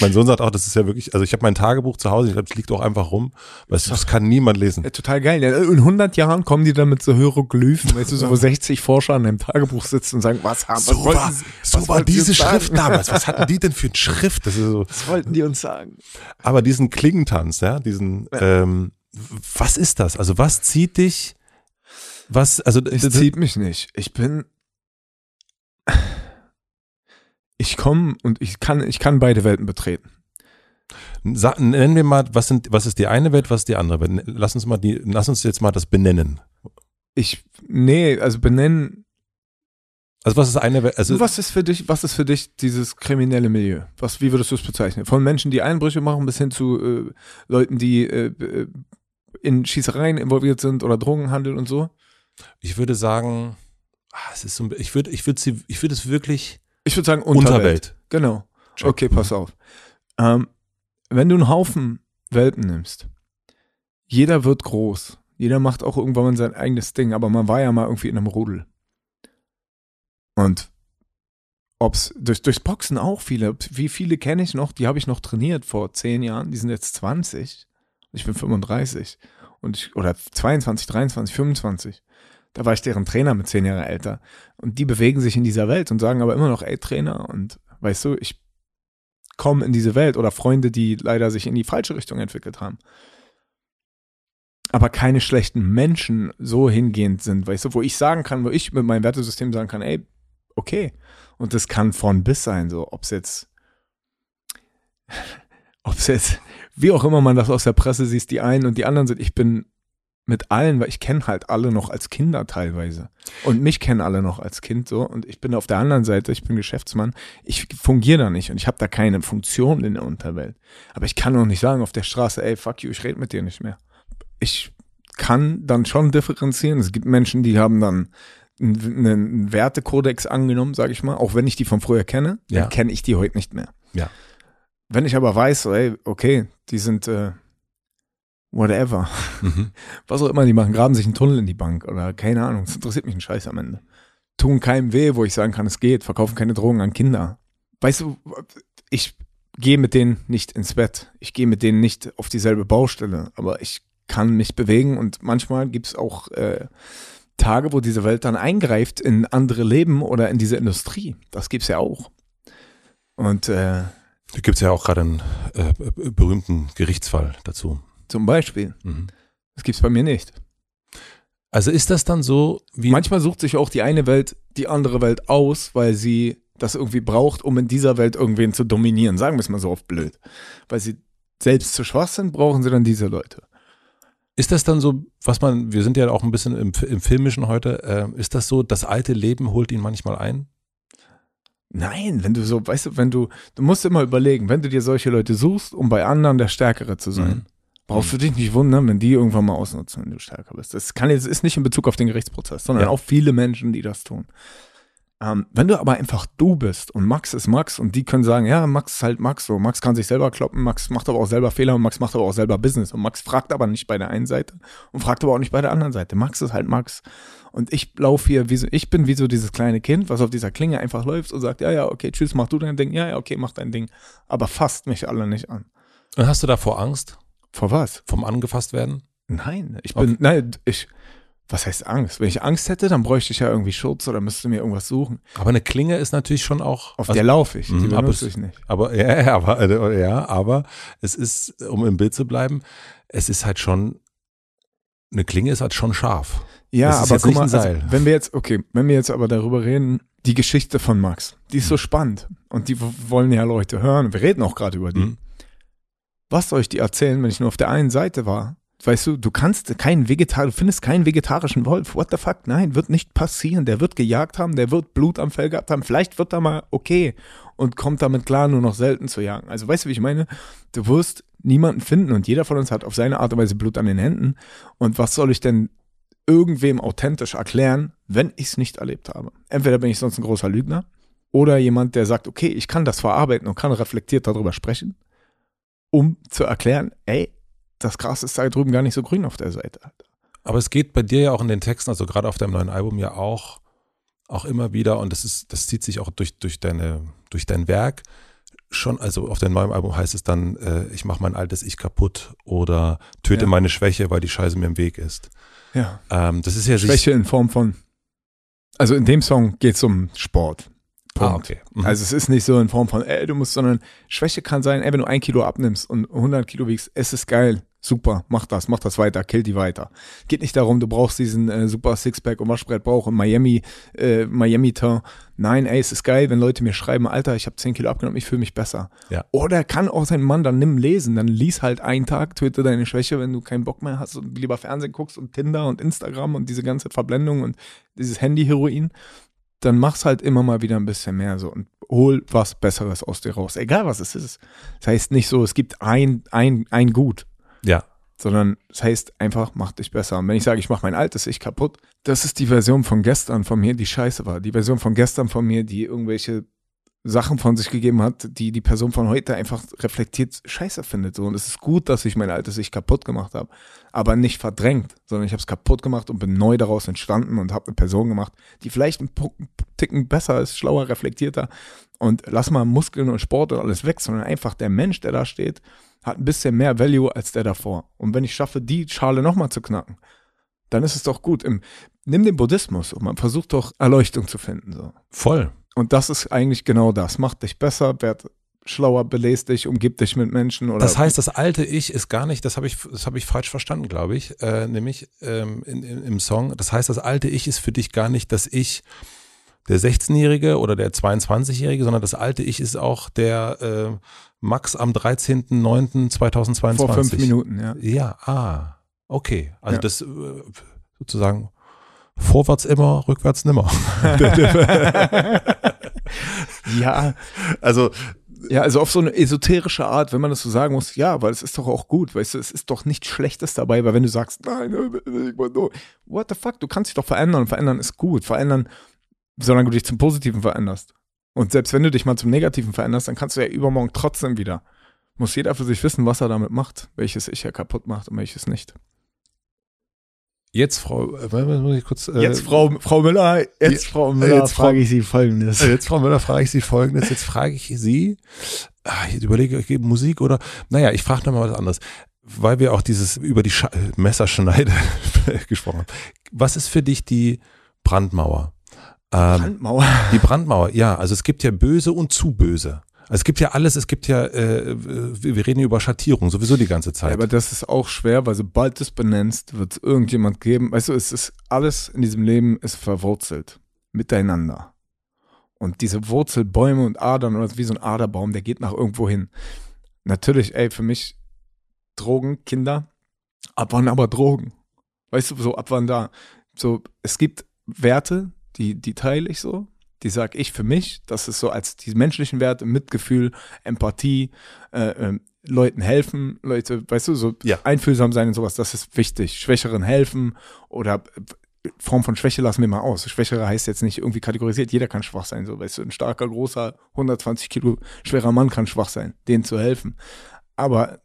Mein Sohn sagt auch, das ist ja wirklich, also ich habe mein Tagebuch zu Hause, ich glaube, es liegt auch einfach rum, weil das kann niemand lesen.
Ja, total geil. Ja, In 100 Jahren kommen die dann mit so Hieroglyphen, weißt du, so wo 60 Forscher an einem Tagebuch sitzen und sagen, was haben, was
So war,
sie-
so
was
war diese? Schrift damals. Was hatten die denn für eine Schrift? Das ist so.
Was wollten die uns sagen?
Aber diesen Klingentanz, ja, diesen, ähm, was ist das? Also was zieht dich? Was, also
Es
das-
zieht mich nicht. Ich bin. Ich komme und ich kann, ich kann beide Welten betreten.
Sa nennen wir mal, was sind, was ist die eine Welt, was ist die andere Welt? Lass uns mal die, lass uns jetzt mal das benennen.
Ich, nee, also benennen.
Also was ist eine Welt? Also
was ist für dich, was ist für dich dieses kriminelle Milieu? Was, wie würdest du es bezeichnen? Von Menschen, die Einbrüche machen, bis hin zu äh, Leuten, die äh, äh, in Schießereien involviert sind oder Drogenhandel und so?
ich würde sagen, ah, es ist so, ich würde, ich würde sie, ich würde es wirklich
Ich würde sagen Unterwelt.
Unterwelt.
Genau.
Check.
Okay, pass auf. Ähm, wenn du einen Haufen Welpen nimmst, jeder wird groß. Jeder macht auch irgendwann mal sein eigenes Ding, aber man war ja mal irgendwie in einem Rudel. Und ob's durch, durchs Boxen auch viele. Wie viele kenne ich noch? Die habe ich noch trainiert vor zehn Jahren. Die sind jetzt 20. Ich bin 35. Und ich, oder 22, 23, 25. Da war ich deren Trainer mit zehn Jahre älter. Und die bewegen sich in dieser Welt und sagen aber immer noch, ey, Trainer. Und weißt du, ich komme in diese Welt. Oder Freunde, die leider sich in die falsche Richtung entwickelt haben. Aber keine schlechten Menschen so hingehend sind, weißt du, wo ich sagen kann, wo ich mit meinem Wertesystem sagen kann, ey, okay. Und das kann von bis sein, so, ob es jetzt, ob es jetzt, wie auch immer man das aus der Presse sieht, die einen und die anderen sind, ich bin mit allen, weil ich kenne halt alle noch als Kinder teilweise. Und mich kennen alle noch als Kind so. Und ich bin auf der anderen Seite, ich bin Geschäftsmann. Ich fungiere da nicht und ich habe da keine Funktion in der Unterwelt. Aber ich kann auch nicht sagen auf der Straße, ey, fuck you, ich rede mit dir nicht mehr. Ich kann dann schon differenzieren. Es gibt Menschen, die haben dann einen, Wertekodex angenommen, sage ich mal, auch wenn ich die von früher kenne,
Ja.
dann kenne ich die heute nicht mehr.
Ja.
Wenn ich aber weiß, ey, okay, die sind äh, whatever,
Mhm.
was auch immer die machen, graben sich einen Tunnel in die Bank oder keine Ahnung, das interessiert mich ein Scheiß am Ende. Tun keinem weh, wo ich sagen kann, es geht, verkaufen keine Drogen an Kinder. Weißt du, ich gehe mit denen nicht ins Bett, ich gehe mit denen nicht auf dieselbe Baustelle, aber ich kann mich bewegen und manchmal gibt es auch äh, Tage, wo diese Welt dann eingreift in andere Leben oder in diese Industrie. Das gibt es ja auch. Und äh,
Da gibt es ja auch gerade einen äh, berühmten Gerichtsfall dazu.
Zum Beispiel,
Mhm.
das gibt es bei mir nicht.
Also ist das dann so wie.
Manchmal sucht sich auch die eine Welt die andere Welt aus, weil sie das irgendwie braucht, um in dieser Welt irgendwen zu dominieren. Sagen wir es mal so oft blöd. Weil sie selbst zu schwach sind, brauchen sie dann diese Leute.
Ist das dann so, was man, wir sind ja auch ein bisschen im, im Filmischen heute, äh, ist das so, das alte Leben holt ihn manchmal ein?
Nein, wenn du so, weißt du, wenn du, du musst immer überlegen, wenn du dir solche Leute suchst, um bei anderen der Stärkere zu sein,
Mhm.
Brauchst du dich nicht wundern, wenn die irgendwann mal ausnutzen, wenn du stärker bist. Das kann jetzt, ist nicht in Bezug auf den Gerichtsprozess, sondern
Ja.
auch viele Menschen, die das tun. Ähm, wenn du aber einfach du bist und Max ist Max und die können sagen, ja, Max ist halt Max, so Max kann sich selber kloppen, Max macht aber auch selber Fehler und Max macht aber auch selber Business und Max fragt aber nicht bei der einen Seite und fragt aber auch nicht bei der anderen Seite. Max ist halt Max. Und ich laufe hier, wie so, ich bin wie so dieses kleine Kind, was auf dieser Klinge einfach läuft und sagt, ja, ja, okay, tschüss, mach du dein Ding, ja, ja, okay, mach dein Ding. Aber fasst mich alle nicht an.
Und hast du davor Angst
Vor was?
vom angefasst werden?
Nein, ich bin, nein, ich, was heißt Angst? Wenn ich Angst hätte, dann bräuchte ich ja irgendwie Schutz oder müsste mir irgendwas suchen.
Aber eine Klinge ist natürlich schon auch.
Auf
also,
der laufe ich, die
aber
benutze
es-
ich nicht.
aber ja, aber ja, aber es ist, um im Bild zu bleiben, es ist halt schon, eine Klinge ist halt schon scharf.
Ja, aber
jetzt
guck mal, also, wenn wir jetzt, okay, wenn wir jetzt aber darüber reden, die Geschichte von Max, die ist so
Mhm.
spannend und die wollen ja Leute hören. Wir reden auch gerade über die.
Mhm.
Was soll ich dir erzählen, wenn ich nur auf der einen Seite war? Weißt du, du kannst keinen Vegetar, du findest keinen vegetarischen Wolf. What the fuck? Nein, wird nicht passieren. Der wird gejagt haben, der wird Blut am Fell gehabt haben. Vielleicht wird er mal okay und kommt damit klar, nur noch selten zu jagen. Also weißt du, wie ich meine? Du wirst niemanden finden und jeder von uns hat auf seine Art und Weise Blut an den Händen. Und was soll ich denn irgendwem authentisch erklären, wenn ich es nicht erlebt habe? Entweder bin ich sonst ein großer Lügner oder jemand, der sagt, okay, ich kann das verarbeiten und kann reflektiert darüber sprechen, um zu erklären, ey, das Gras ist da drüben gar nicht so grün auf der Seite.
Aber es geht bei dir ja auch in den Texten, also gerade auf deinem neuen Album ja auch, auch immer wieder, und das ist, das zieht sich auch durch, durch deine, durch dein Werk. Schon, also auf deinem neuen Album heißt es dann, äh, ich mache mein altes Ich kaputt oder töte
Ja.
meine Schwäche, weil die Scheiße mir im Weg ist.
Ja.
Ähm, das ist ja
Schwäche in Form von, also in dem Song geht es um Sport.
Ah,
Punkt.
okay. Mhm.
Also es ist nicht so in Form von, ey, du musst, sondern Schwäche kann sein, ey, wenn du ein Kilo abnimmst und 100 Kilo wiegst, es ist geil, super, mach das, mach das weiter, kill die weiter. Geht nicht darum, du brauchst diesen äh, super Sixpack und Waschbrettbauch und Miami, äh, Miami Town. Nein, ey, es ist geil, wenn Leute mir schreiben, Alter, ich habe 10 Kilo abgenommen, ich fühle mich besser.
Ja.
Oder kann auch sein Mann, dann nimm lesen, dann lies halt einen Tag, töte deine Schwäche, wenn du keinen Bock mehr hast und lieber Fernsehen guckst und Tinder und Instagram und diese ganze Verblendung und dieses Handy-Heroin dann mach's halt immer mal wieder ein bisschen mehr so und hol was Besseres aus dir raus. Egal was es ist. Das heißt nicht so, es gibt ein, ein, ein Gut,
ja.
sondern es heißt einfach, mach dich besser. Und wenn ich sage, ich mach mein altes Ich kaputt, das ist die Version von gestern von mir, die scheiße war. Die Version von gestern von mir, die irgendwelche Sachen von sich gegeben hat, die die Person von heute einfach reflektiert scheiße findet. So. Und es ist gut, dass ich mein altes Ich kaputt gemacht habe, aber nicht verdrängt, sondern ich habe es kaputt gemacht und bin neu daraus entstanden und habe eine Person gemacht, die vielleicht ein Pu- Ticken besser ist, schlauer, reflektierter. Und lass mal Muskeln und Sport und alles weg, sondern einfach der Mensch, der da steht, hat ein bisschen mehr Value als der davor. Und wenn ich schaffe, die Schale nochmal zu knacken, dann ist es doch gut. Im, nimm den Buddhismus und man versucht doch Erleuchtung zu finden. So.
Voll.
Und das ist eigentlich genau das. Macht dich besser, werd schlauer, belest dich, umgib dich mit Menschen. Oder
das heißt, das alte Ich ist gar nicht, das habe ich, das habe ich falsch verstanden, glaube ich, äh, nämlich ähm, in, in, im Song. Das heißt, das alte Ich ist für dich gar nicht das Ich der 16-Jährige oder der 22-Jährige, sondern das alte Ich ist auch der äh, Max am 13.09.2022.
vor fünf Minuten, ja.
Ja, ah, okay. Also
Ja.
das äh, sozusagen vorwärts immer, rückwärts nimmer.
ja,
also
Ja, also auf so eine esoterische Art, wenn man das so sagen muss, ja, weil es ist doch auch gut, weißt du, es ist doch nichts Schlechtes dabei, weil wenn du sagst, nein, what the fuck, du kannst dich doch verändern verändern ist gut, verändern, solange du dich zum Positiven veränderst. Und selbst wenn du dich mal zum Negativen veränderst, dann kannst du ja übermorgen trotzdem wieder. Muss jeder für sich wissen, was er damit macht, welches Ich er kaputt macht und welches nicht.
Jetzt, Frau, äh, ich kurz. Äh,
Jetzt, Frau, Frau Müller, jetzt, Frau Müller,
jetzt,
frage ich Sie folgendes.
Jetzt, Frau Müller, frage ich Sie folgendes. Jetzt frage ich Sie, ah, ich überlege, ich gebe Musik oder, naja, ich frage nochmal was anderes. Weil wir auch dieses über die Scha Messerschneide gesprochen haben. Was ist für dich die Brandmauer? Ähm,
Handmauer.
die Brandmauer, ja, also es gibt ja böse und zu böse. Also es gibt ja alles, es gibt ja, äh, wir reden über Schattierung sowieso die ganze
Ja,
Zeit.
aber das ist auch schwer, weil sobald du es benennst, wird es irgendjemand geben. Weißt du, es ist alles in diesem Leben ist verwurzelt miteinander. Und diese Wurzelbäume und Adern oder wie so ein Aderbaum, der geht nach irgendwo hin. Natürlich, ey, für mich Drogen, Kinder, ab wann aber Drogen? Weißt du, so ab wann da? So, es gibt Werte, die, die teile ich so, die sag ich für mich, das ist so als die menschlichen Werte, Mitgefühl, Empathie, äh, ähm, Leuten helfen, Leute, weißt du, so
Ja.
einfühlsam sein und sowas, das ist wichtig. Schwächeren helfen oder äh, Form von Schwäche lassen wir mal aus. Schwächere heißt jetzt nicht irgendwie kategorisiert, jeder kann schwach sein, so weißt du, ein starker, großer, 120 Kilo schwerer Mann kann schwach sein, denen zu helfen. Aber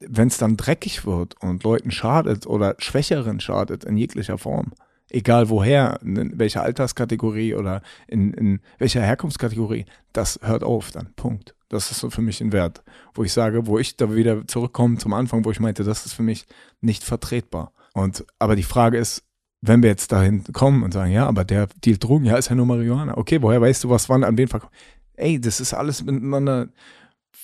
wenn es dann dreckig wird und Leuten schadet oder Schwächeren schadet in jeglicher Form, egal woher, in welcher Alterskategorie oder in, in welcher Herkunftskategorie, das hört auf dann. Punkt. Das ist so für mich ein Wert, wo ich sage, wo ich da wieder zurückkomme zum Anfang, wo ich meinte, das ist für mich nicht vertretbar. Und aber die Frage ist, wenn wir jetzt dahin kommen und sagen, ja, aber der dealt Drogen, ja, ist ja nur Marihuana. Okay, woher weißt du, was wann an wen verkauft? Ey, das ist alles miteinander.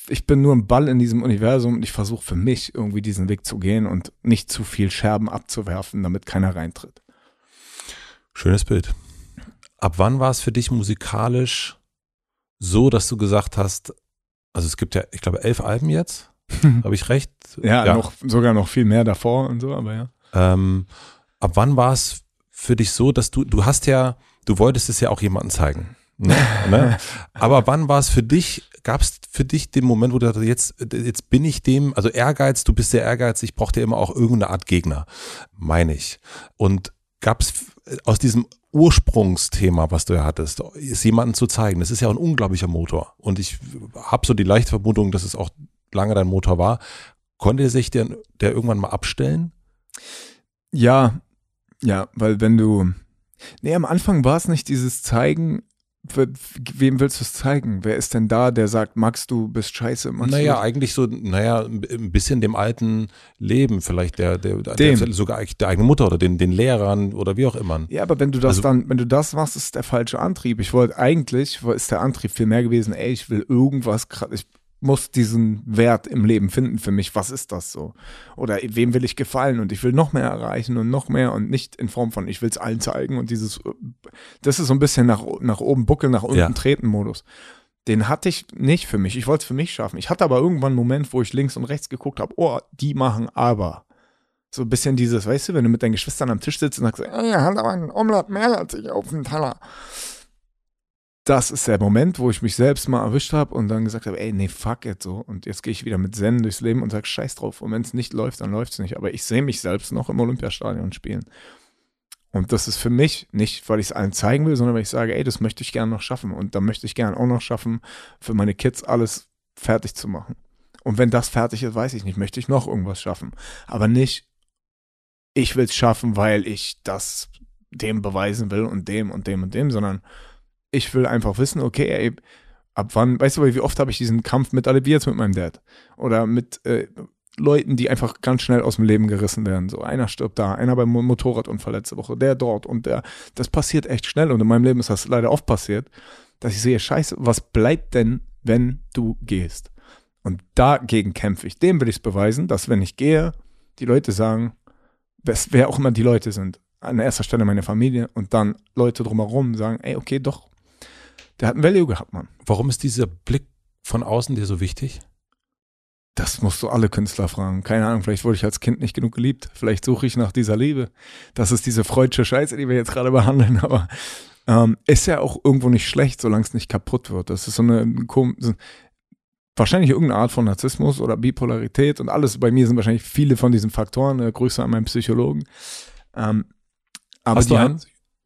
Ich bin nur ein Ball in diesem Universum und ich versuche für mich irgendwie diesen Weg zu gehen und nicht zu viel Scherben abzuwerfen, damit keiner reintritt.
Schönes Bild. Ab wann war es für dich musikalisch so, dass du gesagt hast, also es gibt ja, ich glaube, elf Alben jetzt, habe ich recht?
Ja, Noch, sogar noch viel mehr davor und so, aber ja.
Ähm, ab wann war es für dich so, dass du, du hast ja, du wolltest es ja auch jemandem zeigen. Ne? ne? Aber wann war es für dich, gab es für dich den Moment, wo du dachtest, jetzt, jetzt bin ich dem, also Ehrgeiz, du bist sehr ehrgeizig, ich brauchte immer auch irgendeine Art Gegner, meine ich. Und gab es aus diesem Ursprungsthema, was du ja hattest, ist jemanden zu zeigen. Das ist ja ein unglaublicher Motor. Und ich habe so die leichte Vermutung, dass es auch lange dein Motor war. Konnte sich der, der irgendwann mal abstellen?
Ja, ja, weil wenn du. Nee, am Anfang war es nicht dieses Zeigen. We- Wem willst du es zeigen? Wer ist denn da, der sagt, Max, du bist scheiße? Max,
Naja, eigentlich so, naja, ein bisschen dem alten Leben, vielleicht der, der, der sogar der eigenen Mutter oder den, den Lehrern oder wie auch immer.
Ja, aber wenn du das
Also-
dann, wenn du das machst, ist der falsche Antrieb. Ich wollte eigentlich, ist der Antrieb viel mehr gewesen, ey, ich will irgendwas, ich muss diesen Wert im Leben finden für mich. Was ist das so? Oder wem will ich gefallen und ich will noch mehr erreichen und noch mehr und nicht in Form von, ich will es allen zeigen und dieses, das ist so ein bisschen nach, nach oben buckeln, nach unten
Ja.
treten Modus. Den hatte ich nicht für mich. Ich wollte es für mich schaffen. Ich hatte aber irgendwann einen Moment, wo ich links und rechts geguckt habe, oh, die machen aber. So ein bisschen dieses, weißt du, wenn du mit deinen Geschwistern am Tisch sitzt und sagst, er hat aber einen Omelett mehr als ich auf dem Teller. Das ist der Moment, wo ich mich selbst mal erwischt habe und dann gesagt habe, ey, nee, fuck it so. Und jetzt gehe ich wieder mit Zen durchs Leben und sage, scheiß drauf. Und wenn es nicht läuft, dann läuft es nicht. Aber ich sehe mich selbst noch im Olympiastadion spielen. Und das ist für mich nicht, weil ich es allen zeigen will, sondern weil ich sage, ey, das möchte ich gerne noch schaffen. Und da möchte ich gerne auch noch schaffen, für meine Kids alles fertig zu machen. Und wenn das fertig ist, weiß ich nicht, möchte ich noch irgendwas schaffen. Aber nicht, ich will es schaffen, weil ich das dem beweisen will und dem und dem und dem, sondern ich will einfach wissen, okay, ey, ab wann, weißt du, wie oft habe ich diesen Kampf miterlebt, wie jetzt mit meinem Dad? Oder mit äh, Leuten, die einfach ganz schnell aus dem Leben gerissen werden. So, einer stirbt da, einer beim Motorradunfall letzte Woche, der dort und der. Das passiert echt schnell und in meinem Leben ist das leider oft passiert, dass ich sehe, scheiße, was bleibt denn, wenn du gehst? Und dagegen kämpfe ich. Dem will ich es beweisen, dass wenn ich gehe, die Leute sagen, wer auch immer die Leute sind, an erster Stelle meine Familie und dann Leute drumherum sagen, ey, okay, doch, der hat ein Value gehabt, Mann.
Warum ist dieser Blick von außen dir so wichtig?
Das musst du alle Künstler fragen. Keine Ahnung, vielleicht wurde ich als Kind nicht genug geliebt. Vielleicht suche ich nach dieser Liebe. Das ist diese freudsche Scheiße, die wir jetzt gerade behandeln. Aber ähm, ist ja auch irgendwo nicht schlecht, solange es nicht kaputt wird. Das ist so eine, so, wahrscheinlich irgendeine Art von Narzissmus oder Bipolarität und alles. Bei mir sind wahrscheinlich viele von diesen Faktoren. Äh, Grüße an meinen Psychologen. Ähm, aber
Hast du einen?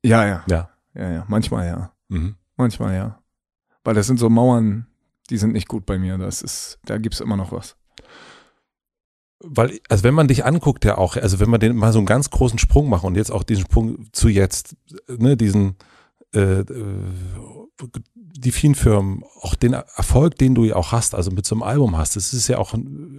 ja, ja,
Ja.
ja, ja, manchmal ja.
Mhm.
Manchmal ja. Weil das sind so Mauern, die sind nicht gut bei mir. Das ist, da gibt es immer noch was.
Weil, also wenn man dich anguckt, ja auch, also wenn man den mal so einen ganz großen Sprung macht und jetzt auch diesen Sprung zu jetzt, ne, diesen, äh, äh, die vielen Firmen, auch den Erfolg, den du ja auch hast, also mit so einem Album hast, das ist ja auch,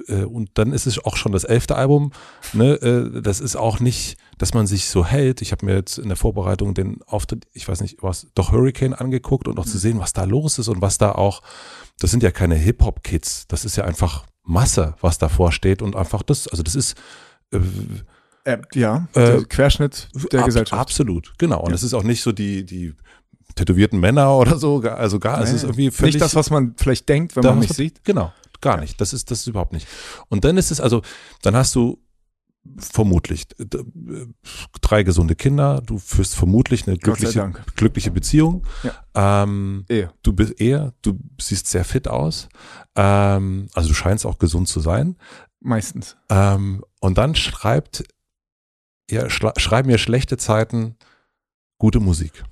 äh, und dann ist es auch schon das elfte Album, ne, äh, das ist auch nicht, dass man sich so hält. Ich habe mir jetzt in der Vorbereitung den Auftritt, ich weiß nicht, was, doch Hurricane angeguckt und auch zu sehen, was da los ist und was da auch, das sind ja keine Hip-Hop-Kids, das ist ja einfach Masse, was davor steht und einfach das, also das ist äh,
Äh, ja,
Äh,
der Querschnitt der
ab-
Gesellschaft.
Absolut, genau. Und
Ja.
es ist auch nicht so die, die tätowierten Männer oder so, also gar, es
Nee,
ist irgendwie völlig.
nicht das, was man vielleicht denkt, wenn man mich sieht.
Genau, gar
Ja.
nicht. Das ist, das ist überhaupt nicht. Und dann ist es also, dann hast du vermutlich d- d- drei gesunde Kinder, du führst vermutlich eine glückliche, glückliche Beziehung. Ähm,
Ehe.
du bist eher, du siehst sehr fit aus. Ähm, also du scheinst auch gesund zu sein.
Meistens.
Ähm, und dann schreibt, ja, schreiben ja schlechte Zeiten gute Musik.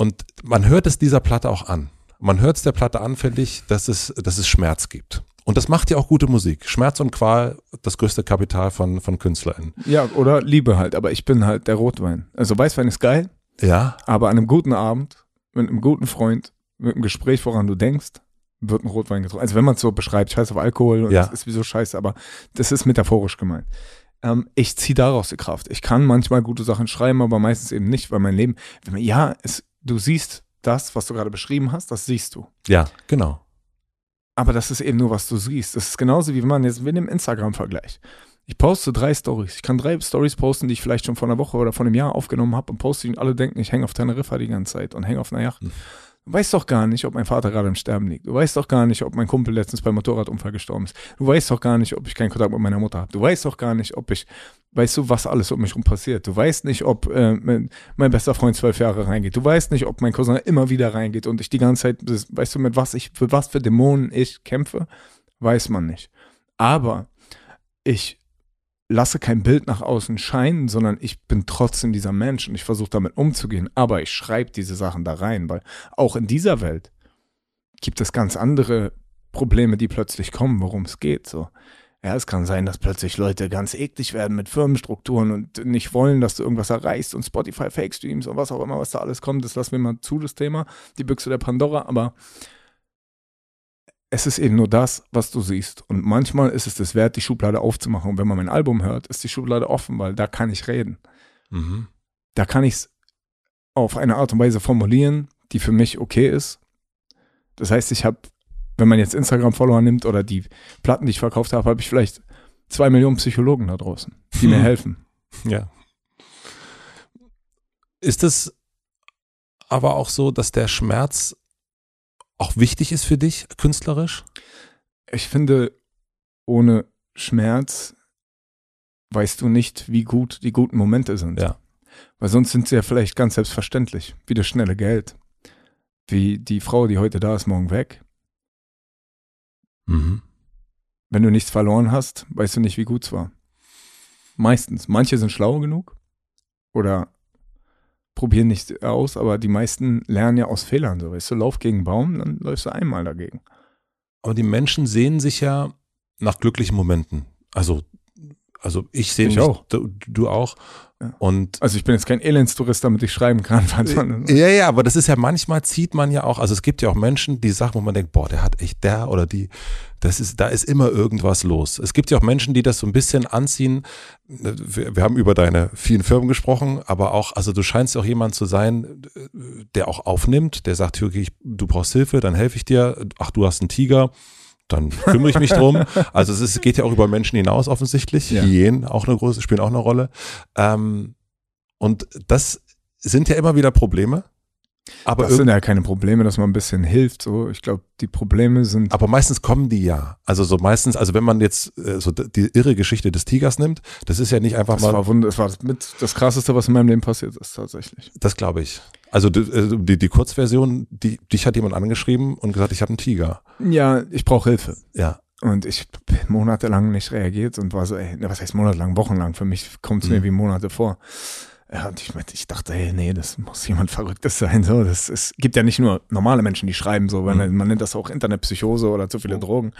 Und man hört es dieser Platte auch an. Man hört es der Platte an, finde ich, dass es, dass es Schmerz gibt. Und das macht ja auch gute Musik. Schmerz und Qual, das größte Kapital von, von KünstlerInnen.
Ja, oder Liebe halt. Aber ich bin halt der Rotwein. Also Weißwein ist geil,
Ja,
aber an einem guten Abend, mit einem guten Freund, mit einem Gespräch, woran du denkst, wird ein Rotwein getrunken. Also wenn man es so beschreibt, scheiß auf Alkohol und
Ja.
das ist wieso scheiße, aber das ist metaphorisch gemeint. Ähm, ich ziehe daraus die Kraft. Ich kann manchmal gute Sachen schreiben, aber meistens eben nicht, weil mein Leben, wenn man, ja, es, du siehst das, was du gerade beschrieben hast, das siehst du.
ja, genau.
Aber das ist eben nur, was du siehst. Das ist genauso wie wenn man jetzt, wir nehmen Instagram-Vergleich. Ich poste drei Stories. Ich kann drei Stories posten, die ich vielleicht schon vor einer Woche oder vor einem Jahr aufgenommen habe und poste die und alle denken, ich hänge auf Teneriffa die ganze Zeit und hänge auf einer Yacht.
Hm.
Du weißt doch gar nicht, ob mein Vater gerade im Sterben liegt. Du weißt doch gar nicht, ob mein Kumpel letztens beim Motorradunfall gestorben ist. Du weißt doch gar nicht, ob ich keinen Kontakt mit meiner Mutter habe. Du weißt doch gar nicht, ob ich, weißt du, was alles um mich rum passiert. Du weißt nicht, ob äh, mein, mein bester Freund zwölf Jahre reingeht. Du weißt nicht, ob mein Cousin immer wieder reingeht und ich die ganze Zeit, weißt du, mit was ich, für was für Dämonen ich kämpfe, weiß man nicht. Aber ich lasse kein Bild nach außen scheinen, sondern ich bin trotzdem dieser Mensch und ich versuche damit umzugehen. Aber ich schreibe diese Sachen da rein, weil auch in dieser Welt gibt es ganz andere Probleme, die plötzlich kommen, worum es geht. So. Ja, es kann sein, dass plötzlich Leute ganz eklig werden mit Firmenstrukturen und nicht wollen, dass du irgendwas erreichst und Spotify Fake Streams und was auch immer, was da alles kommt. Das lassen wir mal zu, das Thema, die Büchse der Pandora. Aber es ist eben nur das, was du siehst. Und manchmal ist es es wert, die Schublade aufzumachen. Und wenn man mein Album hört, ist die Schublade offen, weil da kann ich reden.
Mhm.
Da kann ich es auf eine Art und Weise formulieren, die für mich okay ist. Das heißt, ich habe, wenn man jetzt Instagram-Follower nimmt oder die Platten, die ich verkauft habe, habe ich vielleicht zwei Millionen Psychologen da draußen, die mir helfen.
Ja. Ist es aber auch so, dass der Schmerz auch wichtig ist für dich, künstlerisch?
Ich finde, ohne Schmerz weißt du nicht, wie gut die guten Momente sind.
Ja.
Weil sonst sind sie ja vielleicht ganz selbstverständlich, wie das schnelle Geld, wie die Frau, die heute da ist, morgen weg.
Mhm.
Wenn du nichts verloren hast, weißt du nicht, wie gut es war. Meistens. Manche sind schlau genug oder probieren nicht aus, aber die meisten lernen ja aus Fehlern. So, weißt du, lauf gegen Baum, dann läufst du einmal dagegen.
Aber die Menschen sehen sich ja nach glücklichen Momenten. Also also ich sehe
Ich
mich,
auch.
Du, du auch.
Ja.
Und
Also ich bin jetzt kein Elendstourist, damit ich schreiben kann.
ja, ja, aber das ist ja manchmal zieht man ja auch, also es gibt ja auch Menschen, die sagen, wo man denkt, boah, der hat echt der oder die, das ist, da ist immer irgendwas los. Es gibt ja auch Menschen, die das so ein bisschen anziehen. Wir, wir haben über deine vielen Firmen gesprochen, aber auch, also du scheinst auch jemand zu sein, der auch aufnimmt, der sagt, ich, du brauchst Hilfe, dann helfe ich dir. Ach, du hast einen Tiger. Dann kümmere ich mich drum. Also es ist, geht ja auch über Menschen hinaus offensichtlich.
Ja.
Hyänen auch eine große, spielen auch eine Rolle. Ähm, und das sind ja immer wieder Probleme. Aber,
das sind ja keine Probleme, dass man ein bisschen hilft. So, ich glaube, die Probleme sind.
aber meistens kommen die ja. Also so meistens, also wenn man jetzt äh, so die irre Geschichte des Tigers nimmt, das ist ja nicht einfach
Das
mal,
war, wund- das war mit das Krasseste, was in meinem Leben passiert ist, tatsächlich.
das glaube ich. Also die, äh, die, die Kurzversion, die, dich hat jemand angeschrieben und gesagt, ich habe einen Tiger.
Ja, ich brauche Hilfe.
Ja.
Und ich bin monatelang nicht reagiert und war so, ey, was heißt monatelang, wochenlang? Für mich kommt es mir
Mhm.
wie Monate vor. Ja, und ich, ich dachte, hey, nee, das muss jemand Verrücktes sein. So, das es gibt ja nicht nur normale Menschen, die schreiben so, weil
Mhm.
man nennt das auch Internetpsychose oder zu viele Drogen.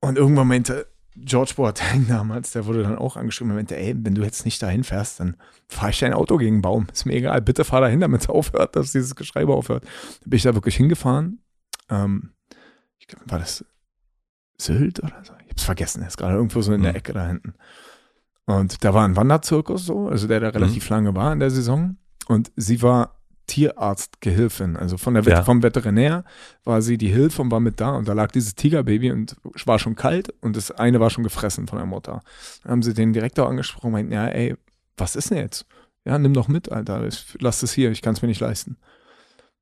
Und irgendwann meinte George Boateng damals, der wurde dann auch angeschrieben, er meinte, ey, wenn du jetzt nicht dahin fährst, dann fahre ich dein Auto gegen einen Baum. Ist mir egal, bitte fahr dahin, damit es aufhört, dass dieses Geschreibe aufhört. Dann bin ich da wirklich hingefahren. Ähm, ich glaube, war das Sylt oder so? Ich hab's vergessen, er ist gerade irgendwo so in der
Mhm.
Ecke da hinten. Und da war ein Wanderzirkus so, also der da relativ lange war in der Saison. Und sie war Tierarztgehilfin, also von der
Ja.
vom Veterinär war sie die Hilfe und war mit da. Und da lag dieses Tigerbaby und war schon kalt und das eine war schon gefressen von der Mutter. Dann haben sie den Direktor angesprochen und meinten, ja, ey, was ist denn jetzt? Ja, nimm doch mit, Alter. Ich, lass es hier, ich kann es mir nicht leisten.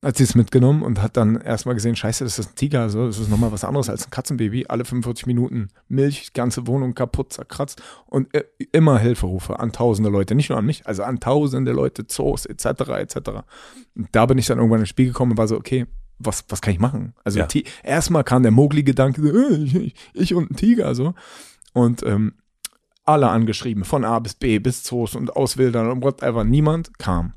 Hat sie es mitgenommen und hat dann erstmal gesehen, scheiße, das ist ein Tiger, so, das ist nochmal was anderes als ein Katzenbaby. Alle 45 Minuten Milch, ganze Wohnung kaputt, zerkratzt und äh, immer Hilferufe an tausende Leute, nicht nur an mich, also an tausende Leute, Zoos etc. etc. Und da bin ich dann irgendwann ins Spiel gekommen und war so, okay, was, was kann ich machen? Also
Ja.
Erstmal kam der Mowgli-Gedanke, so, äh, ich, ich, ich und ein Tiger, so. Und ähm, alle angeschrieben, von A bis B, bis Zoos und Auswildern und whatever, niemand kam.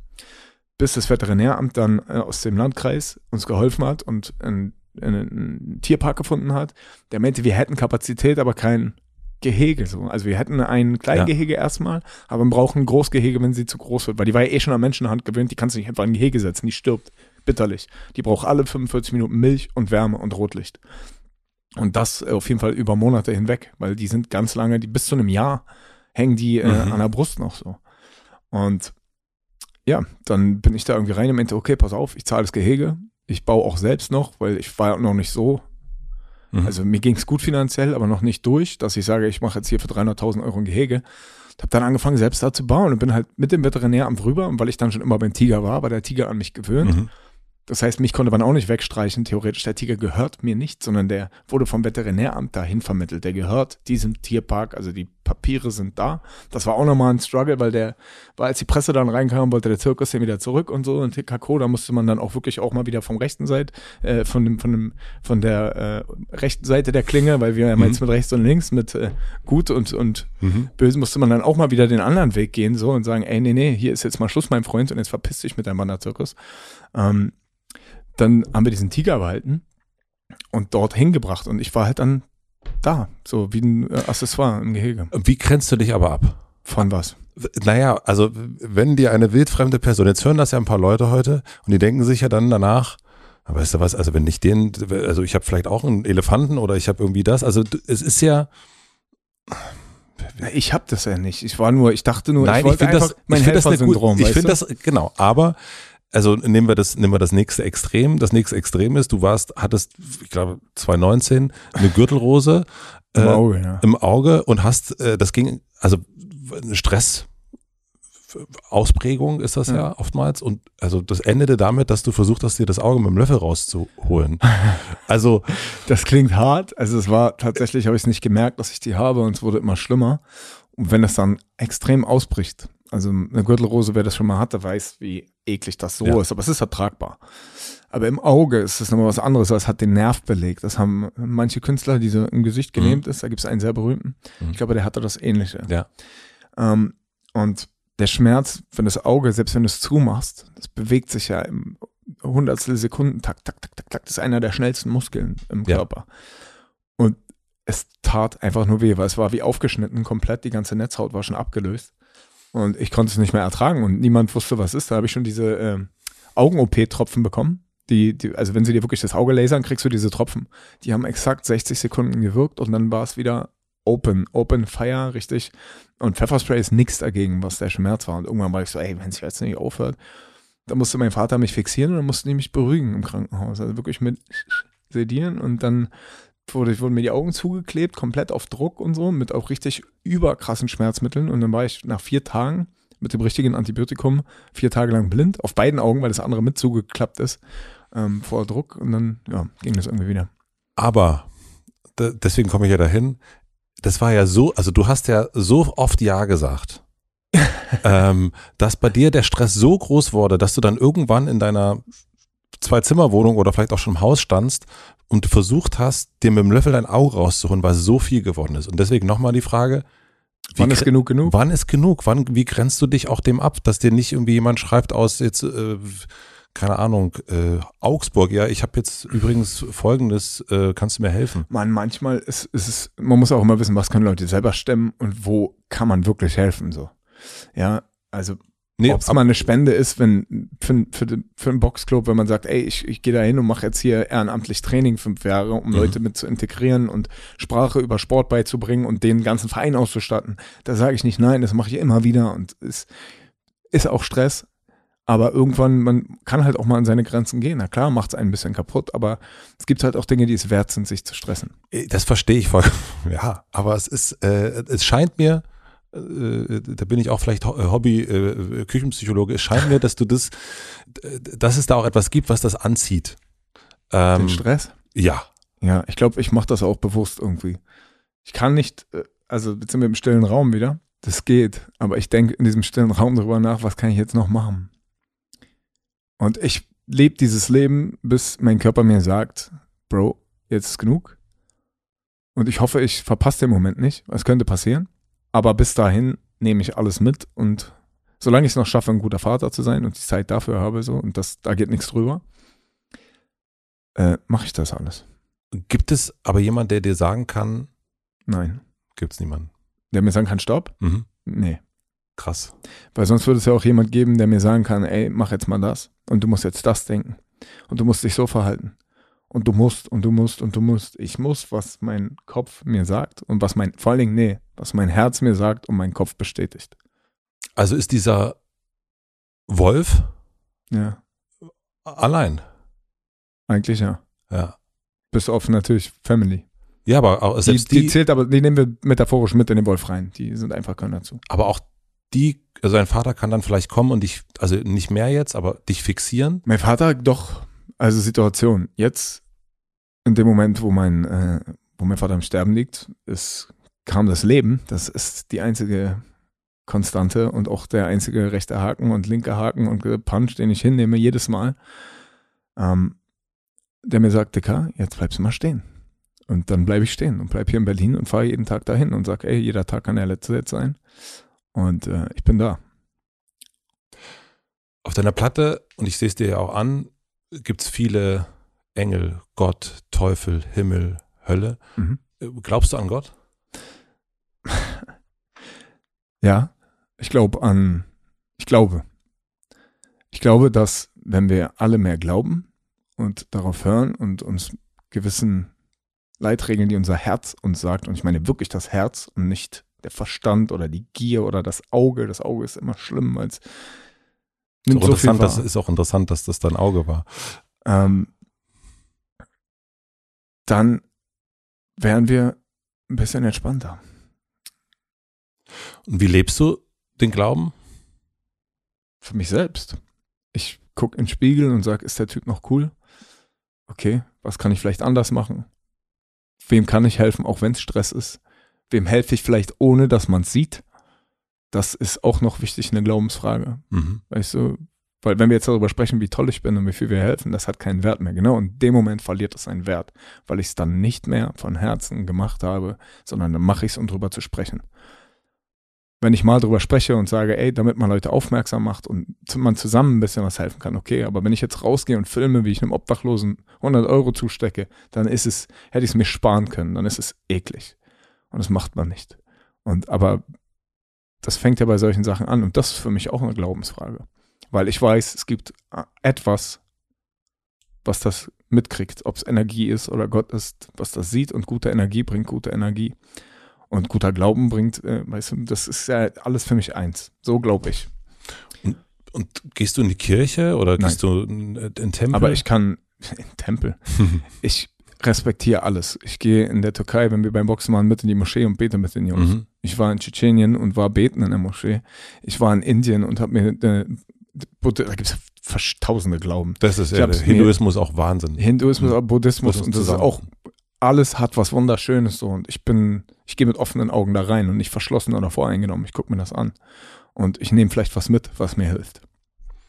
Bis das Veterinäramt dann äh, aus dem Landkreis uns geholfen hat und einen, einen Tierpark gefunden hat. Der meinte, wir hätten Kapazität, aber kein Gehege. So. Also wir hätten ein Kleingehege erstmal, aber wir brauchen ein Großgehege, wenn sie zu groß wird, weil die war ja eh schon an Menschenhand gewöhnt, die kannst du nicht einfach in ein Gehege setzen, die stirbt. Bitterlich. Die braucht alle 45 Minuten Milch und Wärme und Rotlicht. Und das äh, auf jeden Fall über Monate hinweg, weil die sind ganz lange, die bis zu einem Jahr hängen die äh,
Mhm.
an der Brust noch so. Und ja, dann bin ich da irgendwie rein und meinte, okay, pass auf, ich zahle das Gehege. Ich baue auch selbst noch, weil ich war noch nicht so.
Mhm.
Also mir ging es gut finanziell, aber noch nicht durch, dass ich sage, ich mache jetzt hier für 300.000 Euro ein Gehege. Ich habe dann angefangen, selbst da zu bauen und bin halt mit dem Veterinäramt rüber. Und weil ich dann schon immer beim Tiger war, war der Tiger an mich gewöhnt.
Mhm.
Das heißt, mich konnte man auch nicht wegstreichen, theoretisch. Der Tiger gehört mir nicht, sondern der wurde vom Veterinäramt dahin vermittelt. Der gehört diesem Tierpark, also die Papiere sind da. Das war auch nochmal ein Struggle, weil der, weil als die Presse dann reinkam, wollte der Zirkus den wieder zurück und so. Und TKK, da musste man dann auch wirklich auch mal wieder vom rechten Seite, äh, von dem, von dem, von der äh, rechten Seite der Klinge, weil wir haben
Mhm.
jetzt mit rechts und links, mit äh, gut und, und
Mhm.
böse musste man dann auch mal wieder den anderen Weg gehen so und sagen, ey, nee, nee, hier ist jetzt mal Schluss, mein Freund, und jetzt verpiss dich mit deinem Wanderzirkus. Ähm, dann haben wir diesen Tiger behalten und dort hingebracht und ich war halt dann da, so wie ein äh, Accessoire im Gehege.
Wie grenzt du dich aber ab?
Von was?
Naja, also wenn dir eine wildfremde Person, jetzt hören das ja ein paar Leute heute und die denken sich ja dann danach, aber weißt du was, also wenn ich den, also ich habe vielleicht auch einen Elefanten oder ich habe irgendwie das, also es ist ja,
Ich hab das ja nicht. Ich war nur, ich dachte nur,
nein,
ich
ich,
wollte
finde
einfach
das,
mein
ich finde das gut,
Helfersyndrom,
ich finde das, genau, aber also nehmen wir das, nehmen wir das nächste Extrem. Das nächste Extrem ist, du warst, hattest, ich glaube, 2019 eine Gürtelrose
Im
äh,
Auge, ja.
im Auge und hast, äh, das ging, also eine Stress. Ausprägung ist das ja.
Ja.
oftmals und also das endete damit, dass du versucht hast, dir das Auge mit dem Löffel rauszuholen. Also
Das klingt hart. Also es war tatsächlich, habe ich es nicht gemerkt, dass ich die habe und es wurde immer schlimmer. Und wenn das dann extrem ausbricht, also eine Gürtelrose, wer das schon mal hatte, weiß, wie eklig das so
Ja.
ist, aber es ist ertragbar. Aber im Auge ist es nochmal was anderes, weil es hat den Nerv belegt. Das haben manche Künstler, die so im Gesicht gelähmt ist, da gibt es einen sehr berühmten.
Mhm.
Ich glaube, der hatte das ähnliche.
ja,
Ähm, und der Schmerz, wenn das Auge, selbst wenn du es zumachst, das bewegt sich ja im Hundertstel Sekunden, tak, tak, tak, tak, tak, das ist einer der schnellsten Muskeln im
Ja.
Körper. Und es tat einfach nur weh, weil es war wie aufgeschnitten, komplett, die ganze Netzhaut war schon abgelöst. Und ich konnte es nicht mehr ertragen und niemand wusste, was ist. Da habe ich schon diese äh, Augen-OP-Tropfen bekommen. Die, die, also wenn sie dir wirklich das Auge lasern, kriegst du diese Tropfen. Die haben exakt 60 Sekunden gewirkt und dann war es wieder open, open fire, richtig. Und Pfefferspray ist nichts dagegen, was der Schmerz war. Und irgendwann war ich so, ey, wenn es jetzt nicht aufhört, dann musste mein Vater mich fixieren und dann musste ich mich beruhigen im Krankenhaus. Also wirklich mit sedieren und dann wurde, wurden mir die Augen zugeklebt, komplett auf Druck und so, mit auch richtig überkrassen Schmerzmitteln. Und dann war ich nach vier Tagen mit dem richtigen Antibiotikum vier Tage lang blind, auf beiden Augen, weil das andere mit zugeklappt ist, ähm, vor Druck. Und dann ja, ging das irgendwie wieder.
Aber, deswegen komme ich ja dahin, das war ja so, also du hast ja so oft Ja gesagt. ähm, dass bei dir der Stress so groß wurde, dass du dann irgendwann in deiner Zwei-Zimmer-Wohnung oder vielleicht auch schon im Haus standst und versucht hast, dir mit dem Löffel dein Auge rauszuholen, weil so viel geworden ist. Und deswegen nochmal die Frage,
wann ist genug genug?
Wann ist genug? Wann, wie grenzt du dich auch dem ab, dass dir nicht irgendwie jemand schreibt aus jetzt, äh, keine Ahnung, äh, Augsburg, ja, ich habe jetzt übrigens folgendes, äh, kannst du mir helfen?
Man, manchmal ist, ist es, man muss auch immer wissen, was können Leute selber stemmen und wo kann man wirklich helfen, so. Ja, also Nee, Ob es mal eine Spende ist, wenn für, für, für einen Boxclub, wenn man sagt, ey, ich, ich gehe da hin und mache jetzt hier ehrenamtlich Training fünf Jahre, um mhm. Leute mit zu integrieren und Sprache über Sport beizubringen und den ganzen Verein auszustatten. Da sage ich nicht nein, das mache ich immer wieder und es ist auch Stress. Aber irgendwann, man kann halt auch mal an seine Grenzen gehen. Na klar, macht es einen ein bisschen kaputt, aber es gibt halt auch Dinge, die es wert sind, sich zu stressen.
Äh, das verstehe ich voll. Ja, aber es ist, äh, es scheint mir, da bin ich auch vielleicht Hobby-Küchenpsychologe, äh, es scheint mir, dass du das, dass es da auch etwas gibt, was das anzieht.
Ähm, Den Stress?
Ja.
Ja, ich glaube, ich mache das auch bewusst irgendwie. Ich kann nicht, äh, also jetzt sind wir im stillen Raum wieder, das geht, aber ich denke in diesem stillen Raum darüber nach, was kann ich jetzt noch machen? Und ich lebe dieses Leben, bis mein Körper mir sagt, Bro, jetzt ist genug. Und ich hoffe, ich verpasse den Moment nicht. Es könnte passieren. Aber bis dahin nehme ich alles mit und solange ich es noch schaffe, ein guter Vater zu sein und die Zeit dafür habe, so, und das, da geht nichts drüber, äh, mache ich das alles.
Gibt es aber jemand, der dir sagen kann?
Nein.
Gibt es niemanden.
Der mir sagen kann, stopp?
Mhm.
Nee.
Krass.
Weil sonst würde es ja auch jemand geben, der mir sagen kann, ey, mach jetzt mal das. Und du musst jetzt das denken. Und du musst dich so verhalten und du musst und du musst und du musst. Ich muss, was mein Kopf mir sagt und was mein, vor allen Dingen, nee, was mein Herz mir sagt und mein Kopf bestätigt.
Also ist dieser Wolf
ja.
allein?
Eigentlich ja.
Ja.
Bis auf natürlich Family.
Ja, aber auch selbst
die, die, die zählt aber, die nehmen wir metaphorisch mit in den Wolf rein. Die sind einfach können dazu.
Aber auch die, also dein Vater kann dann vielleicht kommen und dich, also nicht mehr jetzt, aber dich fixieren.
Mein Vater doch, also Situation. Jetzt in dem Moment, wo mein, äh, wo mein Vater im Sterben liegt, ist, kam das Leben. Das ist die einzige Konstante und auch der einzige rechte Haken und linke Haken und Punch, den ich hinnehme jedes Mal, ähm, der mir sagt, Dicker, jetzt bleibst du mal stehen. Und dann bleibe ich stehen und bleibe hier in Berlin und fahre jeden Tag dahin und sage, ey, jeder Tag kann der letzte jetzt sein. Und äh, ich bin da.
Auf deiner Platte, und ich sehe es dir ja auch an, gibt es viele Engel, Gott, Teufel, Himmel, Hölle. Mhm. Äh, glaubst du an Gott?
Ja, ich glaube an, ich glaube. Ich glaube, dass wenn wir alle mehr glauben und darauf hören und uns gewissen Leitregeln, die unser Herz uns sagt, und ich meine wirklich das Herz und nicht der Verstand oder die Gier oder das Auge. Das Auge ist immer schlimm, es
nimmt so viel Das ist auch interessant, dass das dein Auge war.
Ähm, dann wären wir ein bisschen entspannter.
Und wie lebst du den Glauben?
Für mich selbst. Ich gucke in den Spiegel und sage, ist der Typ noch cool? Okay, was kann ich vielleicht anders machen? Wem kann ich helfen, auch wenn es Stress ist? Wem helfe ich vielleicht, ohne dass man es sieht? Das ist auch noch wichtig, eine Glaubensfrage. Mhm. Weißt du, weil wenn wir jetzt darüber sprechen, wie toll ich bin und wie viel wir helfen, das hat keinen Wert mehr. Genau in dem Moment verliert es seinen Wert, weil ich es dann nicht mehr von Herzen gemacht habe, sondern dann mache ich es, um darüber zu sprechen. Wenn ich mal drüber spreche und sage, ey, damit man Leute aufmerksam macht und man zusammen ein bisschen was helfen kann, okay, aber wenn ich jetzt rausgehe und filme, wie ich einem Obdachlosen 100 Euro zustecke, dann ist es, hätte ich es mir sparen können, dann ist es eklig. Und das macht man nicht. Und aber das fängt ja bei solchen Sachen an und das ist für mich auch eine Glaubensfrage. Weil ich weiß, es gibt äh, etwas, was das mitkriegt, ob es Energie ist oder Gott ist, was das sieht und gute Energie bringt gute Energie. Und guter Glauben bringt, äh, weißt du, das ist ja alles für mich eins. So glaube ich.
Und, und, gehst du in die Kirche oder
Nein.
gehst du in, in den Tempel?
Aber ich kann, in Tempel, ich respektiere alles. Ich gehe in der Türkei, wenn wir beim Boxen waren, mit in die Moschee und bete mit den Jungs.
Mhm.
Ich war in Tschetschenien und war beten in der Moschee. Ich war in Indien und habe mir, äh, Buddha- da gibt es tausende Glauben.
Das ist ja Hinduismus auch Wahnsinn.
Hinduismus,
Mhm.
Buddhismus
Buddhismus
und das ist
zusammen.
auch, alles hat was Wunderschönes so und ich bin, ich gehe mit offenen Augen da rein und nicht verschlossen oder voreingenommen. Ich gucke mir das an und ich nehme vielleicht was mit, was mir hilft.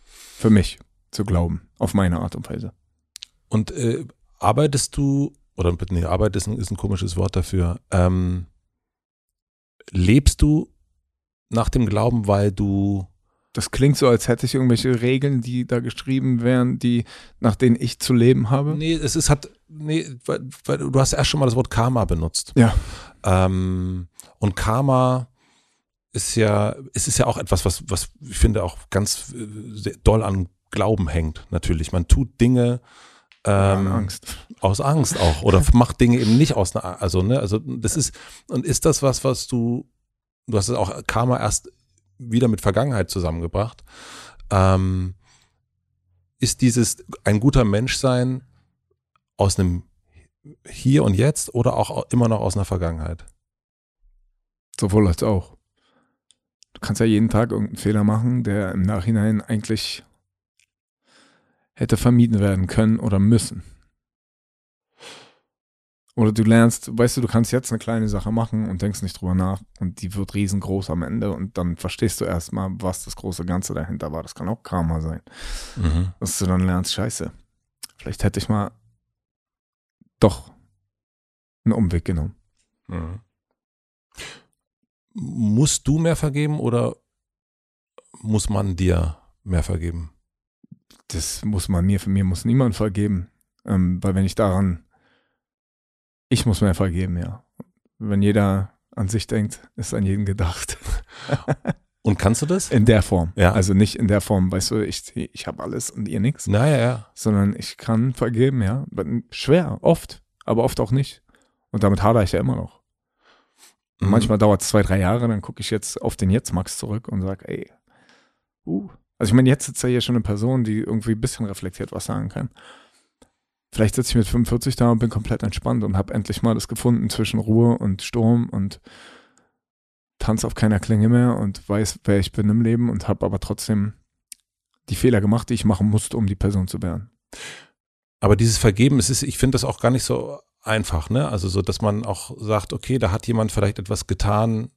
Für mich zu glauben, auf meine Art und Weise.
Und äh, arbeitest du, oder nee, Arbeit ist ein, ist ein komisches Wort dafür, ähm, lebst du nach dem Glauben, weil du,
Das klingt so, als hätte ich irgendwelche Regeln, die da geschrieben wären, die, nach denen ich zu leben habe.
nee, es ist, hat, nee, weil, weil du hast erst schon mal das Wort Karma benutzt.
Ja.
Ähm, und Karma ist ja, es ist ja auch etwas, was, was ich finde auch ganz äh, doll an Glauben hängt, natürlich. Man tut Dinge ähm,
Angst.
aus Angst auch oder macht Dinge eben nicht aus einer, also, ne, also das ist, und ist das was, was du, du hast es auch Karma erst wieder mit Vergangenheit zusammengebracht, ähm, ist dieses ein guter Mensch sein aus einem Hier und Jetzt oder auch immer noch aus einer Vergangenheit?
Sowohl als auch. Du kannst ja jeden Tag irgendeinen Fehler machen, der im Nachhinein eigentlich hätte vermieden werden können oder müssen. Oder du lernst, weißt du, du kannst jetzt eine kleine Sache machen und denkst nicht drüber nach und die wird riesengroß am Ende und dann verstehst du erstmal, was das große Ganze dahinter war. Das kann auch Karma sein. Dass du dann lernst, scheiße, vielleicht hätte ich mal doch einen Umweg genommen.
Mhm. Musst du mehr vergeben oder muss man dir mehr vergeben?
das muss man mir, für mir muss niemand vergeben. Ähm, weil wenn ich daran, ich muss mir vergeben, ja. Wenn jeder an sich denkt, ist an jeden gedacht.
Und kannst du das?
In der Form.
Ja.
Also nicht in der Form, weißt du, ich, ich habe alles und ihr nichts,
Naja, ja.
sondern ich kann vergeben, ja. Schwer, oft, aber oft auch nicht. Und damit hadere ich ja immer noch.
Mhm.
Manchmal dauert es zwei, drei Jahre, dann gucke ich jetzt auf den Jetzt-Max zurück und sage, ey, uh. Also ich meine, jetzt sitzt ja hier schon eine Person, die irgendwie ein bisschen reflektiert was sagen kann. Vielleicht sitze ich mit 45 da und bin komplett entspannt und habe endlich mal das gefunden zwischen Ruhe und Sturm und tanze auf keiner Klinge mehr und weiß, wer ich bin im Leben und habe aber trotzdem die Fehler gemacht, die ich machen musste, um die Person zu werden.
Aber dieses Vergeben, es ist, ich finde das auch gar nicht so einfach, ne? Also so, dass man auch sagt, okay, da hat jemand vielleicht etwas getan.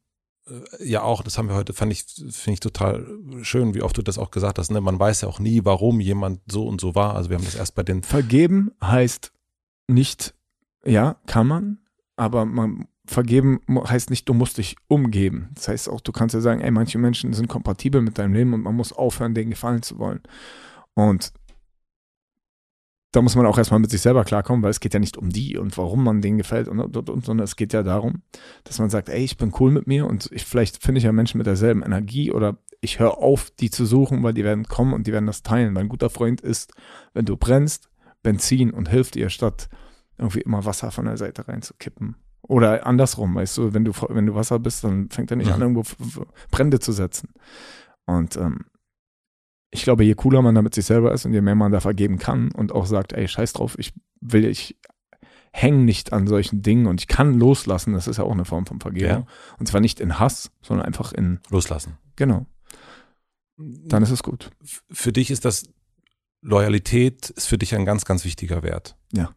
Äh, Ja, auch, das haben wir heute, fand ich, finde ich total schön, wie oft du das auch gesagt hast, ne? Man weiß ja auch nie, warum jemand so und so war. Also wir haben das erst bei den,
Vergeben heißt nicht, ja, kann man, aber man vergeben heißt nicht, du musst dich umgeben. Das heißt auch, du kannst ja sagen, ey, manche Menschen sind kompatibel mit deinem Leben und man muss aufhören, denen gefallen zu wollen. Und da muss man auch erstmal mit sich selber klarkommen, weil es geht ja nicht um die und warum man denen gefällt und, und, und, sondern es geht ja darum, dass man sagt, ey, ich bin cool mit mir und ich, vielleicht finde ich ja Menschen mit derselben Energie oder ich höre auf, die zu suchen, weil die werden kommen und die werden das teilen. Weil ein guter Freund ist, wenn du brennst, Benzin und hilft dir, statt irgendwie immer Wasser von der Seite reinzukippen. Oder andersrum, weißt du, wenn du, wenn du Wasser bist, dann fängt er nicht
Mhm.
an, irgendwo F- F- Brände zu setzen. Und ähm, ich glaube, je cooler man da mit sich selber ist und je mehr man da vergeben kann und auch sagt, ey, scheiß drauf, ich will, ich hänge nicht an solchen Dingen und ich kann loslassen, das ist ja auch eine Form von Vergebung.
Ja.
Und zwar nicht in Hass, sondern einfach in,
Loslassen.
genau, dann ist es gut.
Für dich ist das Loyalität ist für dich ein ganz, ganz wichtiger Wert.
Ja.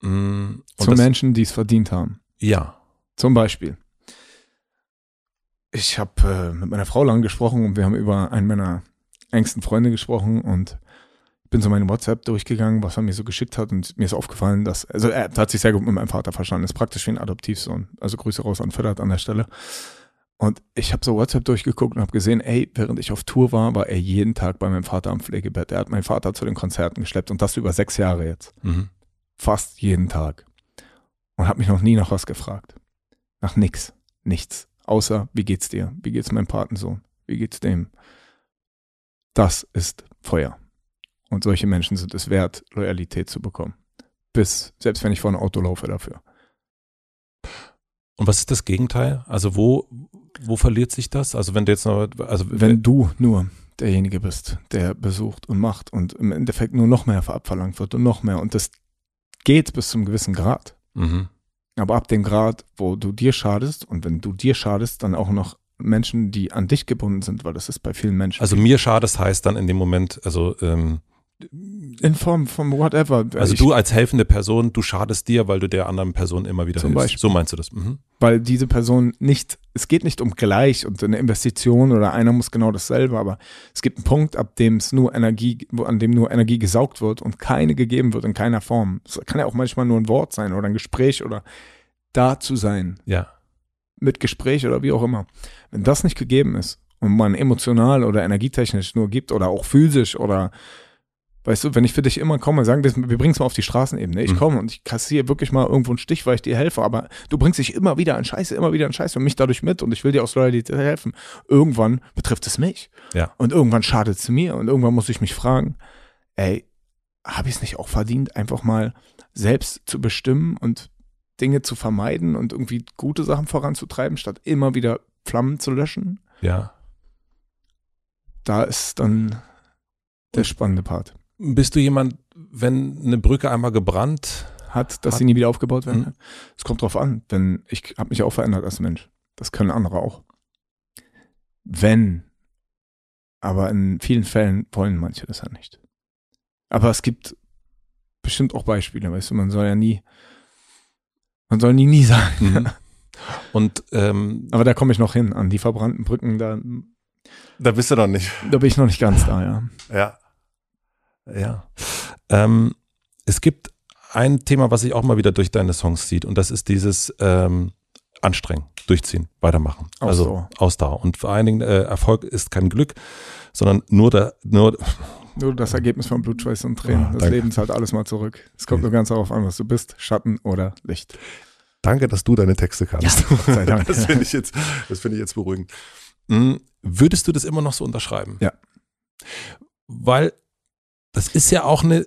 Mm, Und
Zu
das,
Menschen, die es verdient haben.
Ja.
Zum Beispiel. Ich habe äh, mit meiner Frau lang gesprochen und wir haben über einen meiner engsten Freunde gesprochen und bin so meine WhatsApp durchgegangen, was er mir so geschickt hat und mir ist aufgefallen, dass, also er hat sich sehr gut mit meinem Vater verstanden, ist praktisch wie ein Adoptivsohn. Also Grüße raus an Federt an der Stelle. Und ich habe so WhatsApp durchgeguckt und habe gesehen, ey, während ich auf Tour war, war er jeden Tag bei meinem Vater am Pflegebett. Er hat meinen Vater zu den Konzerten geschleppt und das über sechs Jahre jetzt.
Mhm.
Fast jeden Tag. Und hat mich noch nie nach was gefragt. Nach nix. Nichts. Außer, wie geht's dir? Wie geht's meinem Patensohn? Wie geht's dem? Das ist Feuer. Und solche Menschen sind es wert, Loyalität zu bekommen. Bis, selbst wenn ich vor ein Auto laufe dafür.
Und was ist das Gegenteil? Also wo, wo verliert sich das? Also wenn du jetzt noch, also
Wenn du nur derjenige bist, der besucht und macht und im Endeffekt nur noch mehr abverlangt wird und noch mehr. Und das geht bis zum gewissen Grad.
mhm.
Aber ab dem Grad, wo du dir schadest und wenn du dir schadest, dann auch noch Menschen, die an dich gebunden sind, weil das ist bei vielen Menschen.
also mir schadest heißt dann in dem Moment, also ähm,
in Form von whatever.
also
Ich-
du als helfende Person, du schadest dir, weil du der anderen Person immer wieder
Zum
hilfst.
Beispiel.
So meinst du das? Mhm.
weil diese Person nicht, es geht nicht um gleich und eine Investition oder einer muss genau dasselbe, aber es gibt einen Punkt, ab dem es nur Energie, an dem nur Energie gesaugt wird und keine gegeben wird in keiner Form. Es kann ja auch manchmal nur ein Wort sein oder ein Gespräch oder da zu sein,
Ja.
Mit Gespräch oder wie auch immer. Wenn das nicht gegeben ist und man emotional oder energietechnisch nur gibt oder auch physisch oder Weißt du, wenn ich für dich immer komme, sagen wir, wir bringen es mal auf die Straßenebene. Ich
Mhm.
komme und ich kassiere wirklich mal irgendwo einen Stich, weil ich dir helfe, aber du bringst dich immer wieder an Scheiße, immer wieder an Scheiße und mich dadurch mit und ich will dir aus Loyalität helfen. Irgendwann betrifft es mich.
Ja.
Und irgendwann schadet es mir und irgendwann muss ich mich fragen, ey, habe ich es nicht auch verdient, einfach mal selbst zu bestimmen und Dinge zu vermeiden und irgendwie gute Sachen voranzutreiben, statt immer wieder Flammen zu löschen?
Ja.
Da ist dann der spannende Part.
Bist du jemand, wenn eine Brücke einmal gebrannt,
Hat, dass
Hat-
sie nie wieder aufgebaut werden kann? Es kommt drauf an, denn ich habe mich auch verändert als Mensch. Das können andere auch. Wenn, aber in vielen Fällen wollen manche das ja nicht. Aber es gibt bestimmt auch Beispiele, weißt du, man soll ja nie, man soll nie, nie sagen.
Mhm. und ähm,
Aber da komme ich noch hin, an die verbrannten Brücken, da,
da bist du noch nicht.
da bin ich noch nicht ganz da, ja.
Ja. Ja. Ähm, es gibt ein Thema, was sich auch mal wieder durch deine Songs zieht, und das ist dieses ähm, Anstrengen, durchziehen, weitermachen. Also
Ausdauer.
Ausdauer. Und vor allen Dingen, äh, Erfolg ist kein Glück, sondern nur der, nur,
Nur das Ergebnis von Blut, Schweiß und Tränen.
Ah,
das
danke.
Leben zahlt alles mal zurück. Es kommt
Okay.
nur ganz darauf an, was du bist, Schatten oder Licht.
Danke, dass du deine Texte kannst.
Gott sei Dank.
Das finde ich jetzt, das finde ich jetzt beruhigend. Mhm. Würdest du das immer noch so unterschreiben?
Ja.
Weil das ist ja auch eine,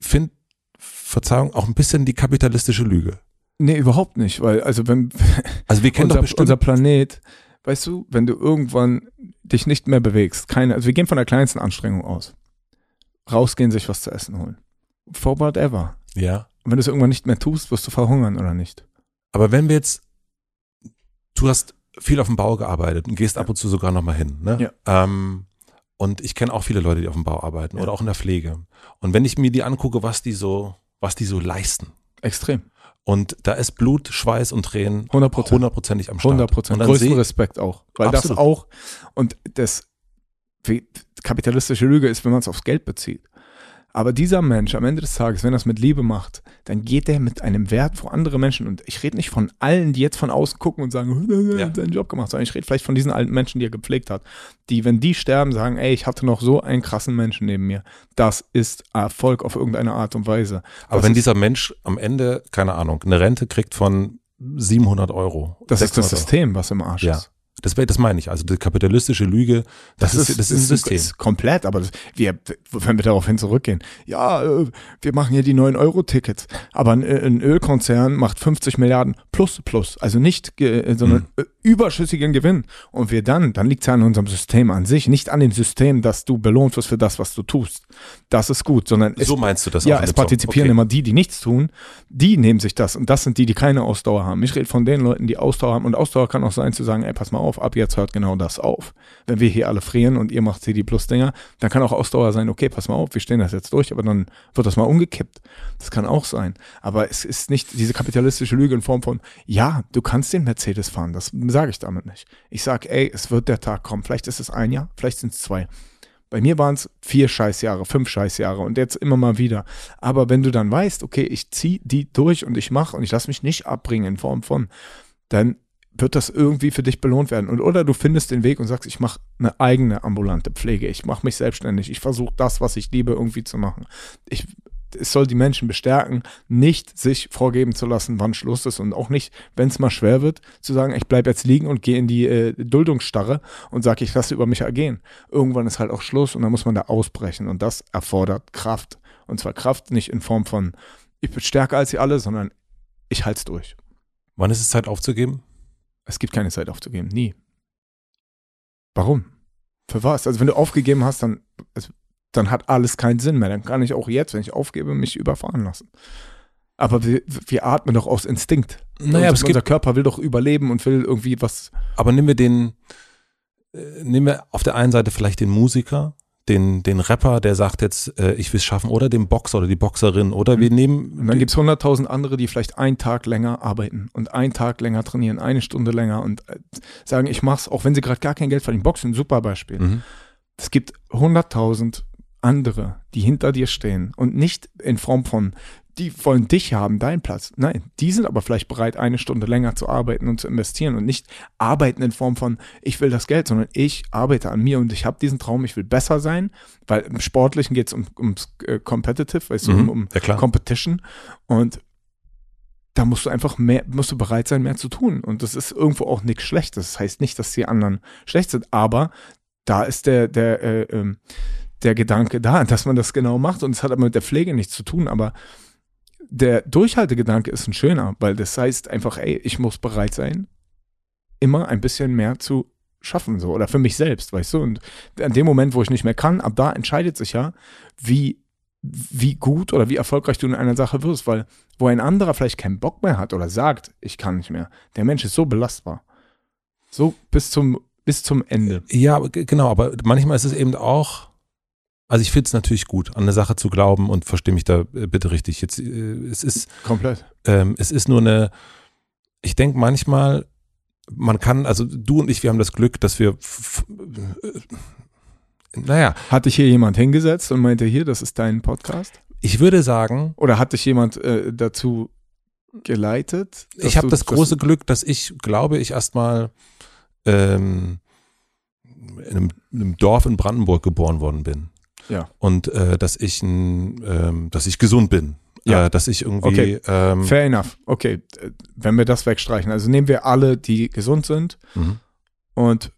find, Verzeihung, auch ein bisschen die kapitalistische Lüge.
Nee, überhaupt nicht, weil, also wenn
Also wir kennen
unser,
doch bestimmt,
unser Planet, weißt du, wenn du irgendwann dich nicht mehr bewegst, keine, also wir gehen von der kleinsten Anstrengung aus. Rausgehen, sich was zu essen holen. For whatever.
ja.
Und wenn du es irgendwann nicht mehr tust, wirst du verhungern oder nicht.
Aber wenn wir jetzt, du hast viel auf dem Bau gearbeitet und gehst ab und zu sogar nochmal hin, ne?
Ja.
Ähm, und ich kenne auch viele Leute, die auf dem Bau arbeiten
Ja.
oder auch in der Pflege. Und wenn ich mir die angucke, was die so, was die so leisten.
Extrem.
Und da ist Blut, Schweiß und Tränen
100 Prozent.
hundertprozentig am Start.
100 Prozent. Größten Respekt auch. Weil das
Absolut.
auch, und das, kapitalistische Lüge ist, wenn man es aufs Geld bezieht. Aber dieser Mensch am Ende des Tages, wenn er es mit Liebe macht, dann geht er mit einem Wert, wo andere Menschen, und ich rede nicht von allen, die jetzt von außen gucken und sagen, er
Ja.
hat seinen Job gemacht, sondern ich rede vielleicht von diesen alten Menschen, die er gepflegt hat, die, wenn die sterben, sagen, ey, ich hatte noch so einen krassen Menschen neben mir. Das ist Erfolg auf irgendeine Art und Weise.
Aber
Das
wenn dieser Mensch am Ende, keine Ahnung, eine Rente kriegt von 700 Euro.
Das ist das
600 Euro.
System, was im Arsch
Ja.
ist.
Das, das meine ich. Also die kapitalistische Lüge, das, ist, das ist ein System.
Ist komplett, aber das, wir, wenn wir daraufhin zurückgehen, ja, äh, wir machen hier die 9-Euro-Tickets, aber ein, äh, ein Ölkonzern macht 50 Milliarden plus plus, also nicht, sondern
Hm.
Überschüssigen Gewinn. Und wir dann, dann liegt es ja an unserem System an sich, nicht an dem System, dass du belohnt wirst für das, was du tust. Das ist gut, sondern es
so meinst du das
ja, es partizipieren
Okay.
immer die, die nichts tun. Die nehmen sich das. Und das sind die, die keine Ausdauer haben. Ich rede von den Leuten, die Ausdauer haben. Und Ausdauer kann auch sein, zu sagen, ey, pass mal auf, ab jetzt hört genau das auf. Wenn wir hier alle frieren und ihr macht CD Plus Dinger, dann kann auch Ausdauer sein, okay, pass mal auf, wir stehen das jetzt durch, aber dann wird das mal umgekippt. Das kann auch sein. Aber es ist nicht diese kapitalistische Lüge in Form von, ja, du kannst den Mercedes fahren. Das sage ich damit nicht. Ich sage, ey, es wird der Tag kommen. Vielleicht ist es ein Jahr, vielleicht sind es zwei. Bei mir waren es vier Scheißjahre, fünf Scheißjahre und jetzt immer mal wieder. Aber wenn du dann weißt, okay, ich ziehe die durch und ich mache und ich lasse mich nicht abbringen in Form von, dann wird das irgendwie für dich belohnt werden. Und oder du findest den Weg und sagst, ich mache eine eigene ambulante Pflege, ich mache mich selbstständig, ich versuche das, was ich liebe, irgendwie zu machen. Ich, es soll die Menschen bestärken, nicht sich vorgeben zu lassen, wann Schluss ist und auch nicht, wenn es mal schwer wird, zu sagen, ich bleibe jetzt liegen und gehe in die äh, Duldungsstarre und sage, ich lasse über mich ergehen. Irgendwann ist halt auch Schluss und dann muss man da ausbrechen und das erfordert Kraft. Und zwar Kraft nicht in Form von, ich bin stärker als sie alle, sondern ich halte es durch.
Wann ist es Zeit aufzugeben?
Es gibt keine Zeit aufzugeben, nie. Warum? Für was? Also wenn du aufgegeben hast, dann, also, dann hat alles keinen Sinn mehr. Dann kann ich auch jetzt, wenn ich aufgebe, mich überfahren lassen. Aber wir, wir atmen doch aus Instinkt.
Naja,
unser
gibt,
Körper will doch überleben und will irgendwie was.
aber nehmen wir den, äh, nehmen wir auf der einen Seite vielleicht den Musiker, den, den Rapper, der sagt jetzt, äh, ich will es schaffen, oder den Boxer oder die Boxerin, oder wir nehmen,
Und dann gibt es 100.000 andere, die vielleicht einen Tag länger arbeiten und einen Tag länger trainieren, eine Stunde länger und äh, sagen, ich mach's, auch wenn sie gerade gar kein Geld verdienen. Boxen, ein super Beispiel.
Mhm.
Es gibt 100.000 andere, die hinter dir stehen und nicht in Form von, die wollen dich haben, deinen Platz. Nein, die sind aber vielleicht bereit, eine Stunde länger zu arbeiten und zu investieren und nicht arbeiten in Form von, ich will das Geld, sondern ich arbeite an mir und ich habe diesen Traum, ich will besser sein, weil im Sportlichen geht es um, ums äh, Competitive, weißt du, um,
Mhm.
um
ja klar.
Competition und da musst du einfach mehr, musst du bereit sein, mehr zu tun. Und das ist irgendwo auch nichts Schlechtes. Das heißt nicht, dass die anderen schlecht sind, aber da ist der, der, äh, ähm, der Gedanke da, dass man das genau macht. Und es hat aber mit der Pflege nichts zu tun, aber der Durchhaltegedanke ist ein schöner, weil das heißt einfach, ey, ich muss bereit sein, immer ein bisschen mehr zu schaffen, so, oder für mich selbst, weißt du? Und an dem Moment, wo ich nicht mehr kann, ab da entscheidet sich ja, wie, wie gut oder wie erfolgreich du in einer Sache wirst, weil wo ein anderer vielleicht keinen Bock mehr hat oder sagt, ich kann nicht mehr, der Mensch ist so belastbar. So bis zum, bis zum Ende.
Ja, genau, aber manchmal ist es eben auch, also ich finde es natürlich gut, an eine Sache zu glauben und verstehe mich da äh, bitte richtig. Jetzt, äh, es ist,
Komplett.
ähm, es ist nur eine, ich denke manchmal, man kann, also du und ich, wir haben das Glück, dass wir, äh, naja,
Hat dich hier jemand hingesetzt und meinte, hier, das ist dein Podcast?
ich würde sagen,
Oder hat dich jemand äh, dazu geleitet?
ich habe das große
du-
Glück, dass ich, glaube ich, erstmal ähm, in, einem, in einem Dorf in Brandenburg geboren worden bin.
Ja.
Und äh, dass ich ein, ähm, dass ich gesund bin.
Ja.
Äh, dass ich irgendwie
Okay.
ähm,
Fair enough. Okay, wenn wir das wegstreichen. Also nehmen wir alle, die gesund sind
mhm.
und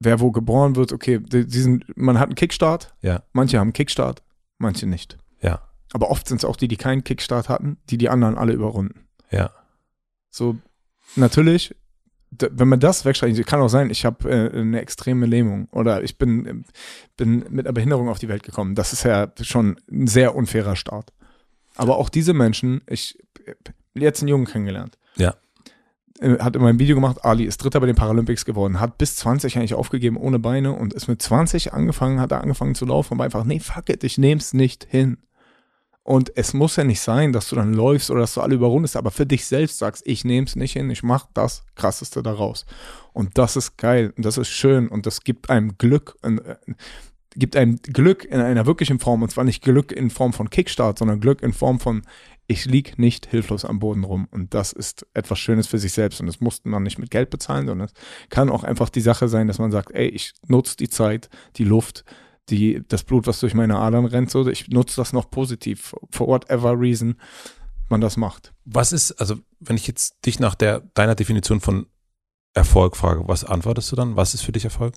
wer wo geboren wird, okay, die, die sind, man hat einen Kickstart.
Ja.
Manche haben einen Kickstart, manche nicht.
Ja.
Aber oft sind es auch die, die keinen Kickstart hatten, die die anderen alle überrunden.
Ja.
So, natürlich, wenn man das wegstreicht, kann auch sein, ich habe äh, eine extreme Lähmung oder ich bin, bin mit einer Behinderung auf die Welt gekommen. Das ist ja schon ein sehr unfairer Start. Aber auch diese Menschen, ich äh, jetzt einen Jungen kennengelernt.
Ja.
Äh, Hat immer ein Video gemacht, Ali ist Dritter bei den Paralympics geworden, hat bis 20 eigentlich aufgegeben ohne Beine und ist mit 20 angefangen, hat er angefangen zu laufen und war einfach, nee, fuck it, ich nehm's nicht hin. Und es muss ja nicht sein, dass du dann läufst oder dass du alle überrundest, aber für dich selbst sagst, ich nehme es nicht hin, ich mache das Krasseste daraus. Und das ist geil und das ist schön und das gibt einem Glück, und, äh, gibt einem Glück in einer wirklichen Form und zwar nicht Glück in Form von Kickstart, sondern Glück in Form von ich lieg nicht hilflos am Boden rum und das ist etwas Schönes für sich selbst und das muss man nicht mit Geld bezahlen, sondern es kann auch einfach die Sache sein, dass man sagt, ey, ich nutze die Zeit, die Luft, die, das Blut, was durch meine Adern rennt, so, ich nutze das noch positiv, for whatever reason man das macht.
Was ist, also wenn ich jetzt dich nach der deiner Definition von Erfolg frage, was antwortest du dann? Was ist für dich Erfolg?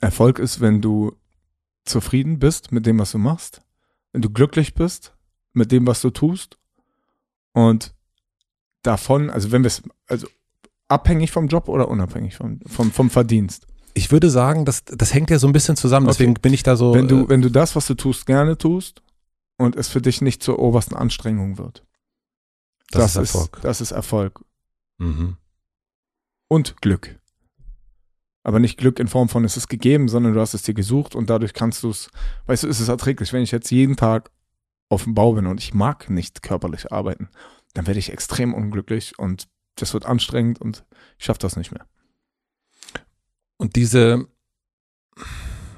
Erfolg ist, wenn du zufrieden bist mit dem, was du machst, wenn du glücklich bist mit dem, was du tust und davon, also wenn wir es, also abhängig vom Job oder unabhängig vom, vom, vom Verdienst.
Ich würde sagen, das, das hängt ja so ein bisschen zusammen,
Okay.
deswegen bin ich da so.
wenn du,
äh,
wenn du das, was du tust, gerne tust und es für dich nicht zur obersten Anstrengung wird.
Das ist Erfolg.
das ist Erfolg.
mhm.
Und Glück. Aber nicht Glück in Form von, es ist gegeben, sondern du hast es dir gesucht und dadurch kannst du es, weißt du, ist es erträglich. Wenn ich jetzt jeden Tag auf dem Bau bin und ich mag nicht körperlich arbeiten, dann werde ich extrem unglücklich und das wird anstrengend und ich schaffe das nicht mehr.
Und diese,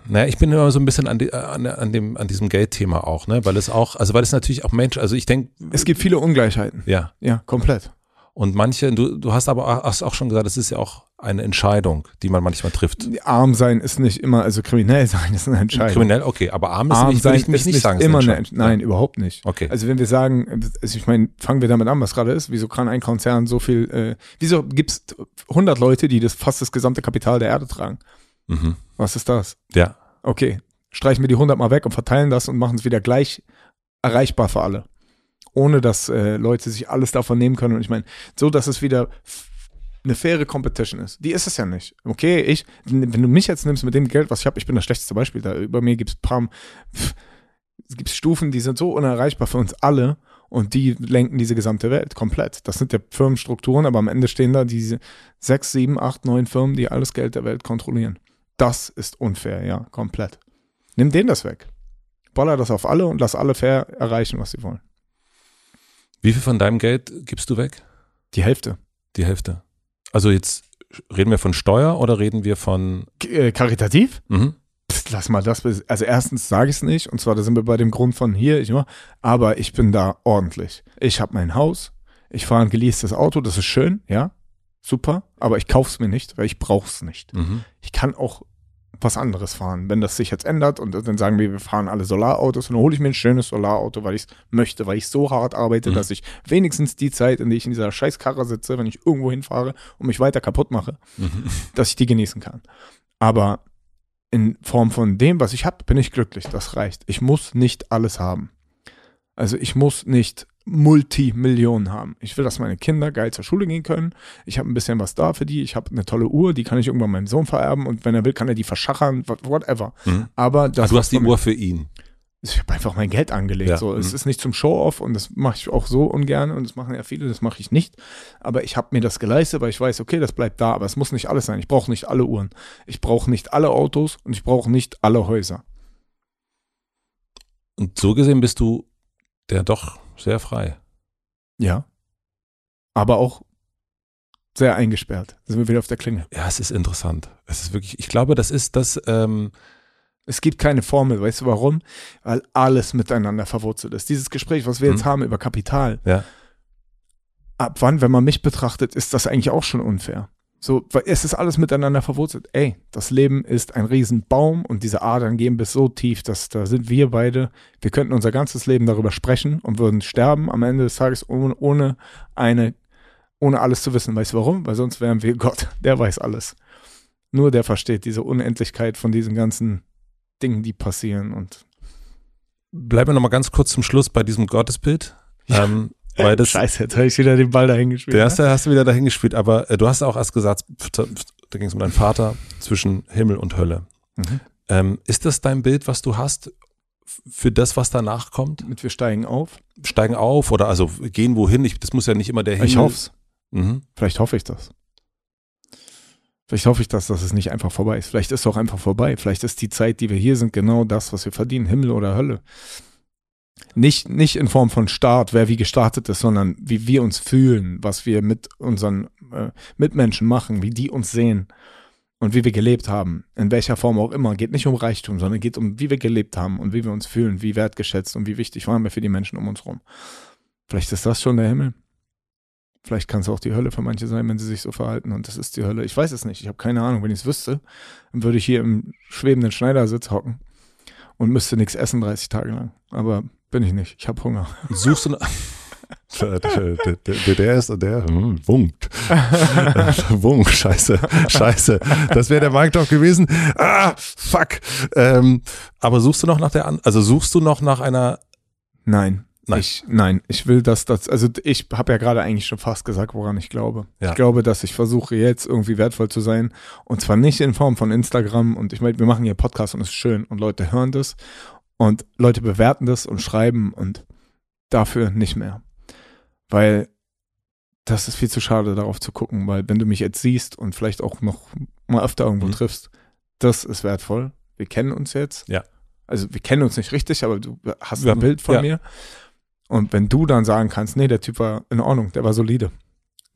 naja, ich bin immer so ein bisschen an, die, an, an, dem, an diesem Geldthema auch, ne? Weil es auch, also weil es natürlich auch Mensch, also ich denke,
Es gibt viele Ungleichheiten.
ja,
Ja, komplett.
Und manche, du, du hast aber hast auch schon gesagt, es ist ja auch eine Entscheidung, die man manchmal trifft.
Arm sein ist nicht immer, also kriminell sein ist eine Entscheidung.
Kriminell, okay, aber arm ist
Arm
nicht,
sein
ich mich
ist
nicht sagen.
immer eine,
Entscheidung.
Nein, überhaupt nicht.
Okay.
Also wenn wir sagen, also ich meine, fangen wir damit an, was gerade ist. Wieso kann ein Konzern so viel, äh, wieso gibt es 100 Leute, die das fast das gesamte Kapital der Erde tragen?
Mhm.
Was ist das?
Ja.
Okay, streichen wir die 100 mal weg und verteilen das und machen es wieder gleich erreichbar für alle. Ohne dass äh, Leute sich alles davon nehmen können. Und ich meine, so, dass es wieder eine faire Competition ist. Die ist es ja nicht. Okay, ich, wenn du mich jetzt nimmst mit dem Geld, was ich habe, ich bin das schlechteste Beispiel da. Über mir gibt es paar, gibt Stufen, die sind so unerreichbar für uns alle und die lenken diese gesamte Welt komplett. Das sind ja Firmenstrukturen, aber am Ende stehen da diese sechs, sieben, acht, neun Firmen, die alles Geld der Welt kontrollieren. Das ist unfair, ja, komplett. Nimm denen das weg. Baller das auf alle und lass alle fair erreichen, was sie wollen.
Wie viel von deinem Geld gibst du weg?
Die Hälfte.
Die Hälfte. Also jetzt reden wir von Steuer oder reden wir von
K äh, karitativ?
mhm.
Lass mal das. Also erstens sage ich es nicht, und zwar da sind wir bei dem Grund von hier, ich mach, aber ich bin da ordentlich. Ich habe mein Haus, ich fahre ein geleastes Auto, das ist schön, ja, super, aber ich kauf's mir nicht, weil ich brauch's nicht.
Mhm.
Ich kann auch was anderes fahren. Wenn das sich jetzt ändert und dann sagen wir, wir fahren alle Solarautos, dann hole ich mir ein schönes Solarauto, weil ich es möchte, weil ich so hart arbeite,
Mhm.
dass ich wenigstens die Zeit, in der ich in dieser scheiß Karre sitze, wenn ich irgendwo hinfahre und mich weiter kaputt mache,
Mhm.
dass ich die genießen kann. Aber in Form von dem, was ich habe, bin ich glücklich. Das reicht. Ich muss nicht alles haben. Also ich muss nicht Multimillionen haben. Ich will, dass meine Kinder geil zur Schule gehen können. Ich habe ein bisschen was da für die. Ich habe eine tolle Uhr, die kann ich irgendwann meinem Sohn vererben und wenn er will, kann er die verschachern, what- whatever.
Mhm.
Aber das,
Also du hast die Uhr für ihn.
ich habe einfach mein Geld angelegt.
Ja,
So, es
mhm.
ist nicht zum Show-off und das mache ich auch so ungern und das machen ja viele, das mache ich nicht. Aber ich habe mir das geleistet, weil ich weiß, okay, das bleibt da, aber es muss nicht alles sein. Ich brauche nicht alle Uhren. Ich brauche nicht alle Autos und ich brauche nicht alle Häuser.
Und so gesehen bist du der doch sehr frei.
Ja. Aber auch sehr eingesperrt. Da sind wir wieder auf der Klinge.
Ja, es ist interessant. Es ist wirklich, ich glaube, das ist das, ähm,
Es gibt keine Formel, weißt du warum? Weil alles miteinander verwurzelt ist. Dieses Gespräch, was wir jetzt
Mhm.
haben über Kapital,
Ja.
ab wann, wenn man mich betrachtet, ist das eigentlich auch schon unfair. So, weil es ist alles miteinander verwurzelt. Ey, das Leben ist ein Riesenbaum und diese Adern gehen bis so tief, dass da sind wir beide, wir könnten unser ganzes Leben darüber sprechen und würden sterben am Ende des Tages ohne, ohne eine, ohne alles zu wissen. Weißt du warum? Weil sonst wären wir Gott, der weiß alles. Nur der versteht diese Unendlichkeit von diesen ganzen Dingen, die passieren und
bleiben wir nochmal ganz kurz zum Schluss bei diesem Gottesbild.
Ja.
Ähm, weil das,
Scheiße, jetzt habe ich wieder den Ball dahin gespielt.
der
ne?
erste hast du wieder dahin gespielt, aber äh, du hast auch erst gesagt, da ging es um deinen Vater zwischen Himmel und Hölle.
Mhm.
Ähm, ist das dein Bild, was du hast für das, was danach kommt?
Mit wir steigen auf.
Steigen auf oder also gehen wohin? Ich, das muss ja nicht immer der Himmel.
Ich hoffe es.
Mhm.
Vielleicht hoffe ich das. Vielleicht hoffe ich das, dass es nicht einfach vorbei ist. Vielleicht ist es auch einfach vorbei. Vielleicht ist die Zeit, die wir hier sind, genau das, was wir verdienen. Himmel oder Hölle. Nicht, nicht in Form von Start, wer wie gestartet ist, sondern wie wir uns fühlen, was wir mit unseren äh, Mitmenschen machen, wie die uns sehen und wie wir gelebt haben. In welcher Form auch immer. Geht nicht um Reichtum, sondern geht um, wie wir gelebt haben und wie wir uns fühlen, wie wertgeschätzt und wie wichtig waren wir für die Menschen um uns herum. Vielleicht ist das schon der Himmel. Vielleicht kann es auch die Hölle für manche sein, wenn sie sich so verhalten und das ist die Hölle. Ich weiß es nicht. Ich habe keine Ahnung. Wenn ich es wüsste, dann würde ich hier im schwebenden Schneidersitz hocken und müsste nichts essen 30 Tage lang. Aber bin ich nicht. Ich habe Hunger.
Suchst du noch. der, der, der, der ist der hm, wunkt. Wunk, scheiße, scheiße. Das wäre der Marktdorf gewesen. Ah, fuck. Ähm, aber suchst du noch nach der, also suchst du noch nach einer,
Nein.
Nein.
Ich, nein, ich will, dass das, also ich habe ja gerade eigentlich schon fast gesagt, woran ich glaube.
Ja.
Ich glaube, dass ich versuche jetzt irgendwie wertvoll zu sein und zwar nicht in Form von Instagram und ich meine, wir machen hier Podcast und es ist schön und Leute hören das und Leute bewerten das und schreiben und dafür nicht mehr. Weil das ist viel zu schade, darauf zu gucken, weil wenn du mich jetzt siehst und vielleicht auch noch mal öfter irgendwo
Mhm.
triffst, das ist wertvoll. Wir kennen uns jetzt.
Ja.
Also wir kennen uns nicht richtig, aber du hast
Ja,
ein Bild von
ja.
mir. Und wenn du dann sagen kannst, nee, der Typ war in Ordnung, der war solide,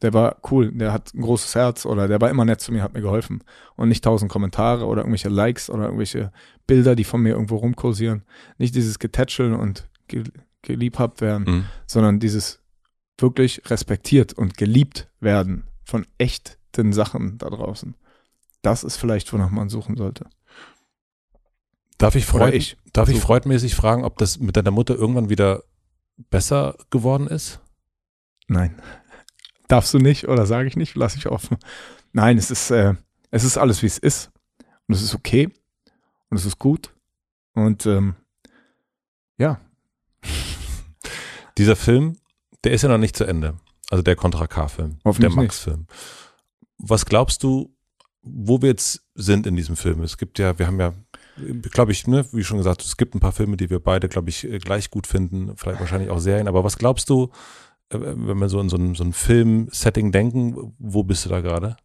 der war cool, der hat ein großes Herz oder der war immer nett zu mir, hat mir geholfen. Und nicht tausend Kommentare oder irgendwelche Likes oder irgendwelche Bilder, die von mir irgendwo rumkursieren. Nicht dieses Getätscheln und ge geliebhabt werden,
hm,
sondern dieses wirklich respektiert und geliebt werden von echten Sachen da draußen. Das ist vielleicht, wonach man suchen sollte.
Darf ich, Freud, ich. Darf ich freudmäßig fragen, ob das mit deiner Mutter irgendwann wieder besser geworden ist?
Nein. Darfst du nicht oder sage ich nicht, lasse ich offen. Nein, es ist, äh, es ist alles, wie es ist. Und es ist okay. Und es ist gut. Und ähm, ja.
Dieser Film, der ist ja noch nicht zu Ende. Also der Contra K-Film. Der Max-Film. Was glaubst du, wo wir jetzt sind in diesem Film? Es gibt ja, wir haben ja glaube ich, ne, wie schon gesagt, es gibt ein paar Filme, die wir beide, glaube ich, äh, gleich gut finden, vielleicht wahrscheinlich auch Serien. Aber was glaubst du, wenn wir so in so ein, so ein Film-Setting denken, wo bist du da gerade?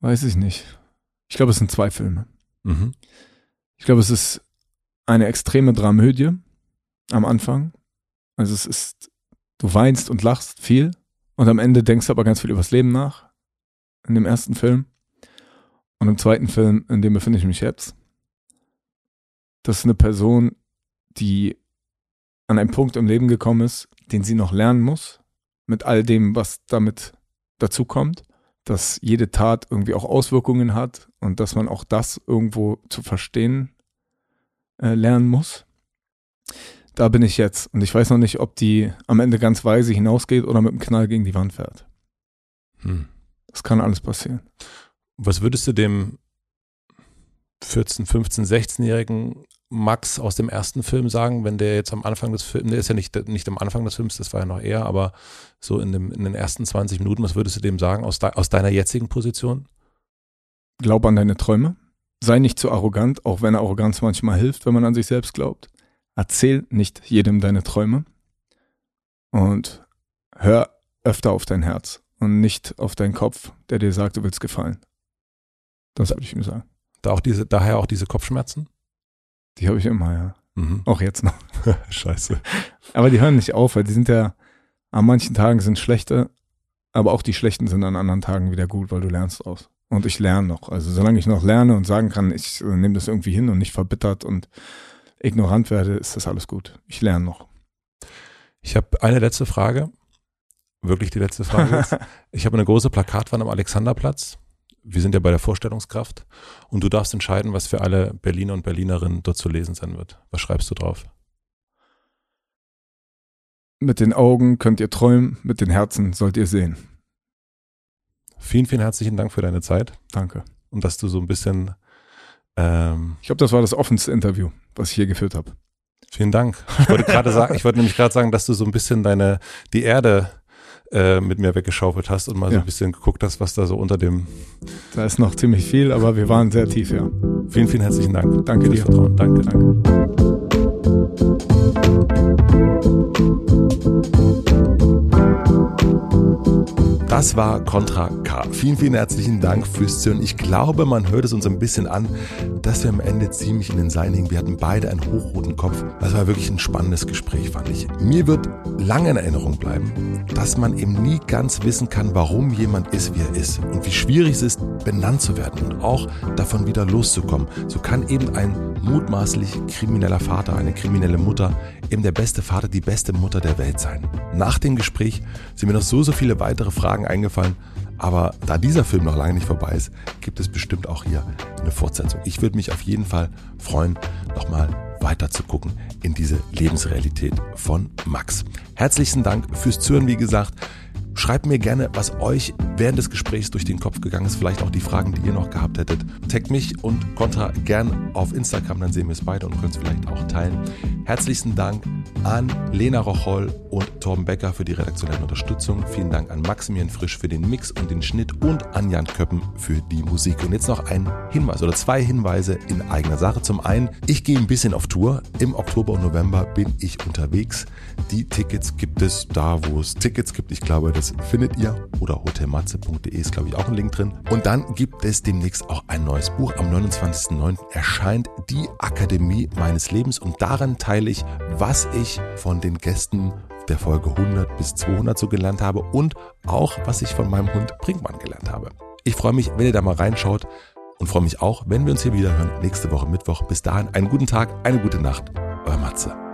Weiß ich nicht. Ich glaube, es sind zwei Filme. Mhm. Ich glaube, es ist eine extreme Dramödie am Anfang. Also es ist, du weinst und lachst viel und am Ende denkst du aber ganz viel übers Leben nach. In dem ersten Film. Und im zweiten Film, in dem befinde ich mich jetzt, das ist eine Person, die an einen Punkt im Leben gekommen ist, den sie noch lernen muss, mit all dem, was damit dazu kommt, dass jede Tat irgendwie auch Auswirkungen hat und dass man auch das irgendwo zu verstehen äh, lernen muss. Da bin ich jetzt und ich weiß noch nicht, ob die am Ende ganz weise hinausgeht oder mit einem Knall gegen die Wand fährt. Hm. Das kann alles passieren.
Was würdest du dem 14, 15, 16-jährigen Max aus dem ersten Film sagen, wenn der jetzt am Anfang des Films, der ist ja nicht, nicht am Anfang des Films, das war ja noch eher, aber so in, dem, in den ersten 20 Minuten, was würdest du dem sagen aus, de, aus deiner jetzigen Position?
Glaub an deine Träume. Sei nicht zu arrogant, auch wenn Arroganz manchmal hilft, wenn man an sich selbst glaubt. Erzähl nicht jedem deine Träume. Und hör öfter auf dein Herz und nicht auf deinen Kopf, der dir sagt, du willst gefallen. Das würde ich ihm sagen.
Da auch diese, daher auch diese Kopfschmerzen?
Die habe ich immer, ja. Mhm. Auch jetzt noch.
Scheiße.
Aber die hören nicht auf, weil die sind ja, an manchen Tagen sind schlechte, aber auch die schlechten sind an anderen Tagen wieder gut, weil du lernst aus. Und ich lerne noch. Also solange ich noch lerne und sagen kann, ich äh, nehme das irgendwie hin und nicht verbittert und ignorant werde, ist das alles gut. Ich lerne noch.
Ich habe eine letzte Frage. Wirklich die letzte Frage. ich habe eine große Plakatwand am Alexanderplatz wir sind ja bei der Vorstellungskraft und du darfst entscheiden, was für alle Berliner und Berlinerinnen dort zu lesen sein wird. Was schreibst du drauf?
Mit den Augen könnt ihr träumen, mit den Herzen sollt ihr sehen.
Vielen, vielen herzlichen Dank für deine Zeit.
Danke.
Und dass du so ein bisschen. Ähm,
ich glaube, das war das offenste Interview, was ich hier geführt habe.
Vielen Dank. Ich wollte gerade sagen, ich wollte nämlich gerade sagen, dass du so ein bisschen deine die Erde äh, mit mir weggeschaufelt hast und mal ja. so ein bisschen geguckt hast, was da so unter dem.
Da ist noch ziemlich viel, aber wir waren sehr tief, ja.
Vielen, vielen herzlichen Dank.
Danke dir. Vertrauen.
Danke. Danke. Das war Contra K. Vielen, vielen herzlichen Dank fürs Zuhören. Ich glaube, man hört es uns ein bisschen an, dass wir am Ende ziemlich in den Seilen hingen. Wir hatten beide einen hochroten Kopf. Das war wirklich ein spannendes Gespräch, fand ich. Mir wird lange in Erinnerung bleiben, dass man eben nie ganz wissen kann, warum jemand ist, wie er ist und wie schwierig es ist, benannt zu werden und auch davon wieder loszukommen. So kann eben ein mutmaßlich krimineller Vater, eine kriminelle Mutter, eben der beste Vater, die beste Mutter der Welt sein. Nach dem Gespräch sind mir noch so, so viele weitere Fragen eingefallen. Aber da dieser Film noch lange nicht vorbei ist, gibt es bestimmt auch hier eine Fortsetzung. Ich würde mich auf jeden Fall freuen, nochmal weiter zu gucken in diese Lebensrealität von Max. Herzlichen Dank fürs Zuhören, wie gesagt. Schreibt mir gerne, was euch während des Gesprächs durch den Kopf gegangen ist. Vielleicht auch die Fragen, die ihr noch gehabt hättet. Taggt mich und Contra gern auf Instagram, dann sehen wir es beide und können es vielleicht auch teilen. Herzlichen Dank an Lena Rocholl und Torben Becker für die redaktionelle Unterstützung. Vielen Dank an Maximilian Frisch für den Mix und den Schnitt und an Jan Köppen für die Musik. Und jetzt noch ein Hinweis oder zwei Hinweise in eigener Sache. Zum einen, ich gehe ein bisschen auf Tour. Im Oktober und November bin ich unterwegs. Die Tickets gibt es da, wo es Tickets gibt. Ich glaube, das findet ihr. Oder hotelmatze.de ist, glaube ich, auch ein Link drin. Und dann gibt es demnächst auch ein neues Buch. Am 29.09. erscheint Die Akademie meines Lebens. Und daran teile ich, was ich von den Gästen der Folge 100 bis 200 so gelernt habe und auch, was ich von meinem Hund Brinkmann gelernt habe. Ich freue mich, wenn ihr da mal reinschaut und freue mich auch, wenn wir uns hier wieder hören nächste Woche Mittwoch. Bis dahin einen guten Tag, eine gute Nacht. Euer Matze.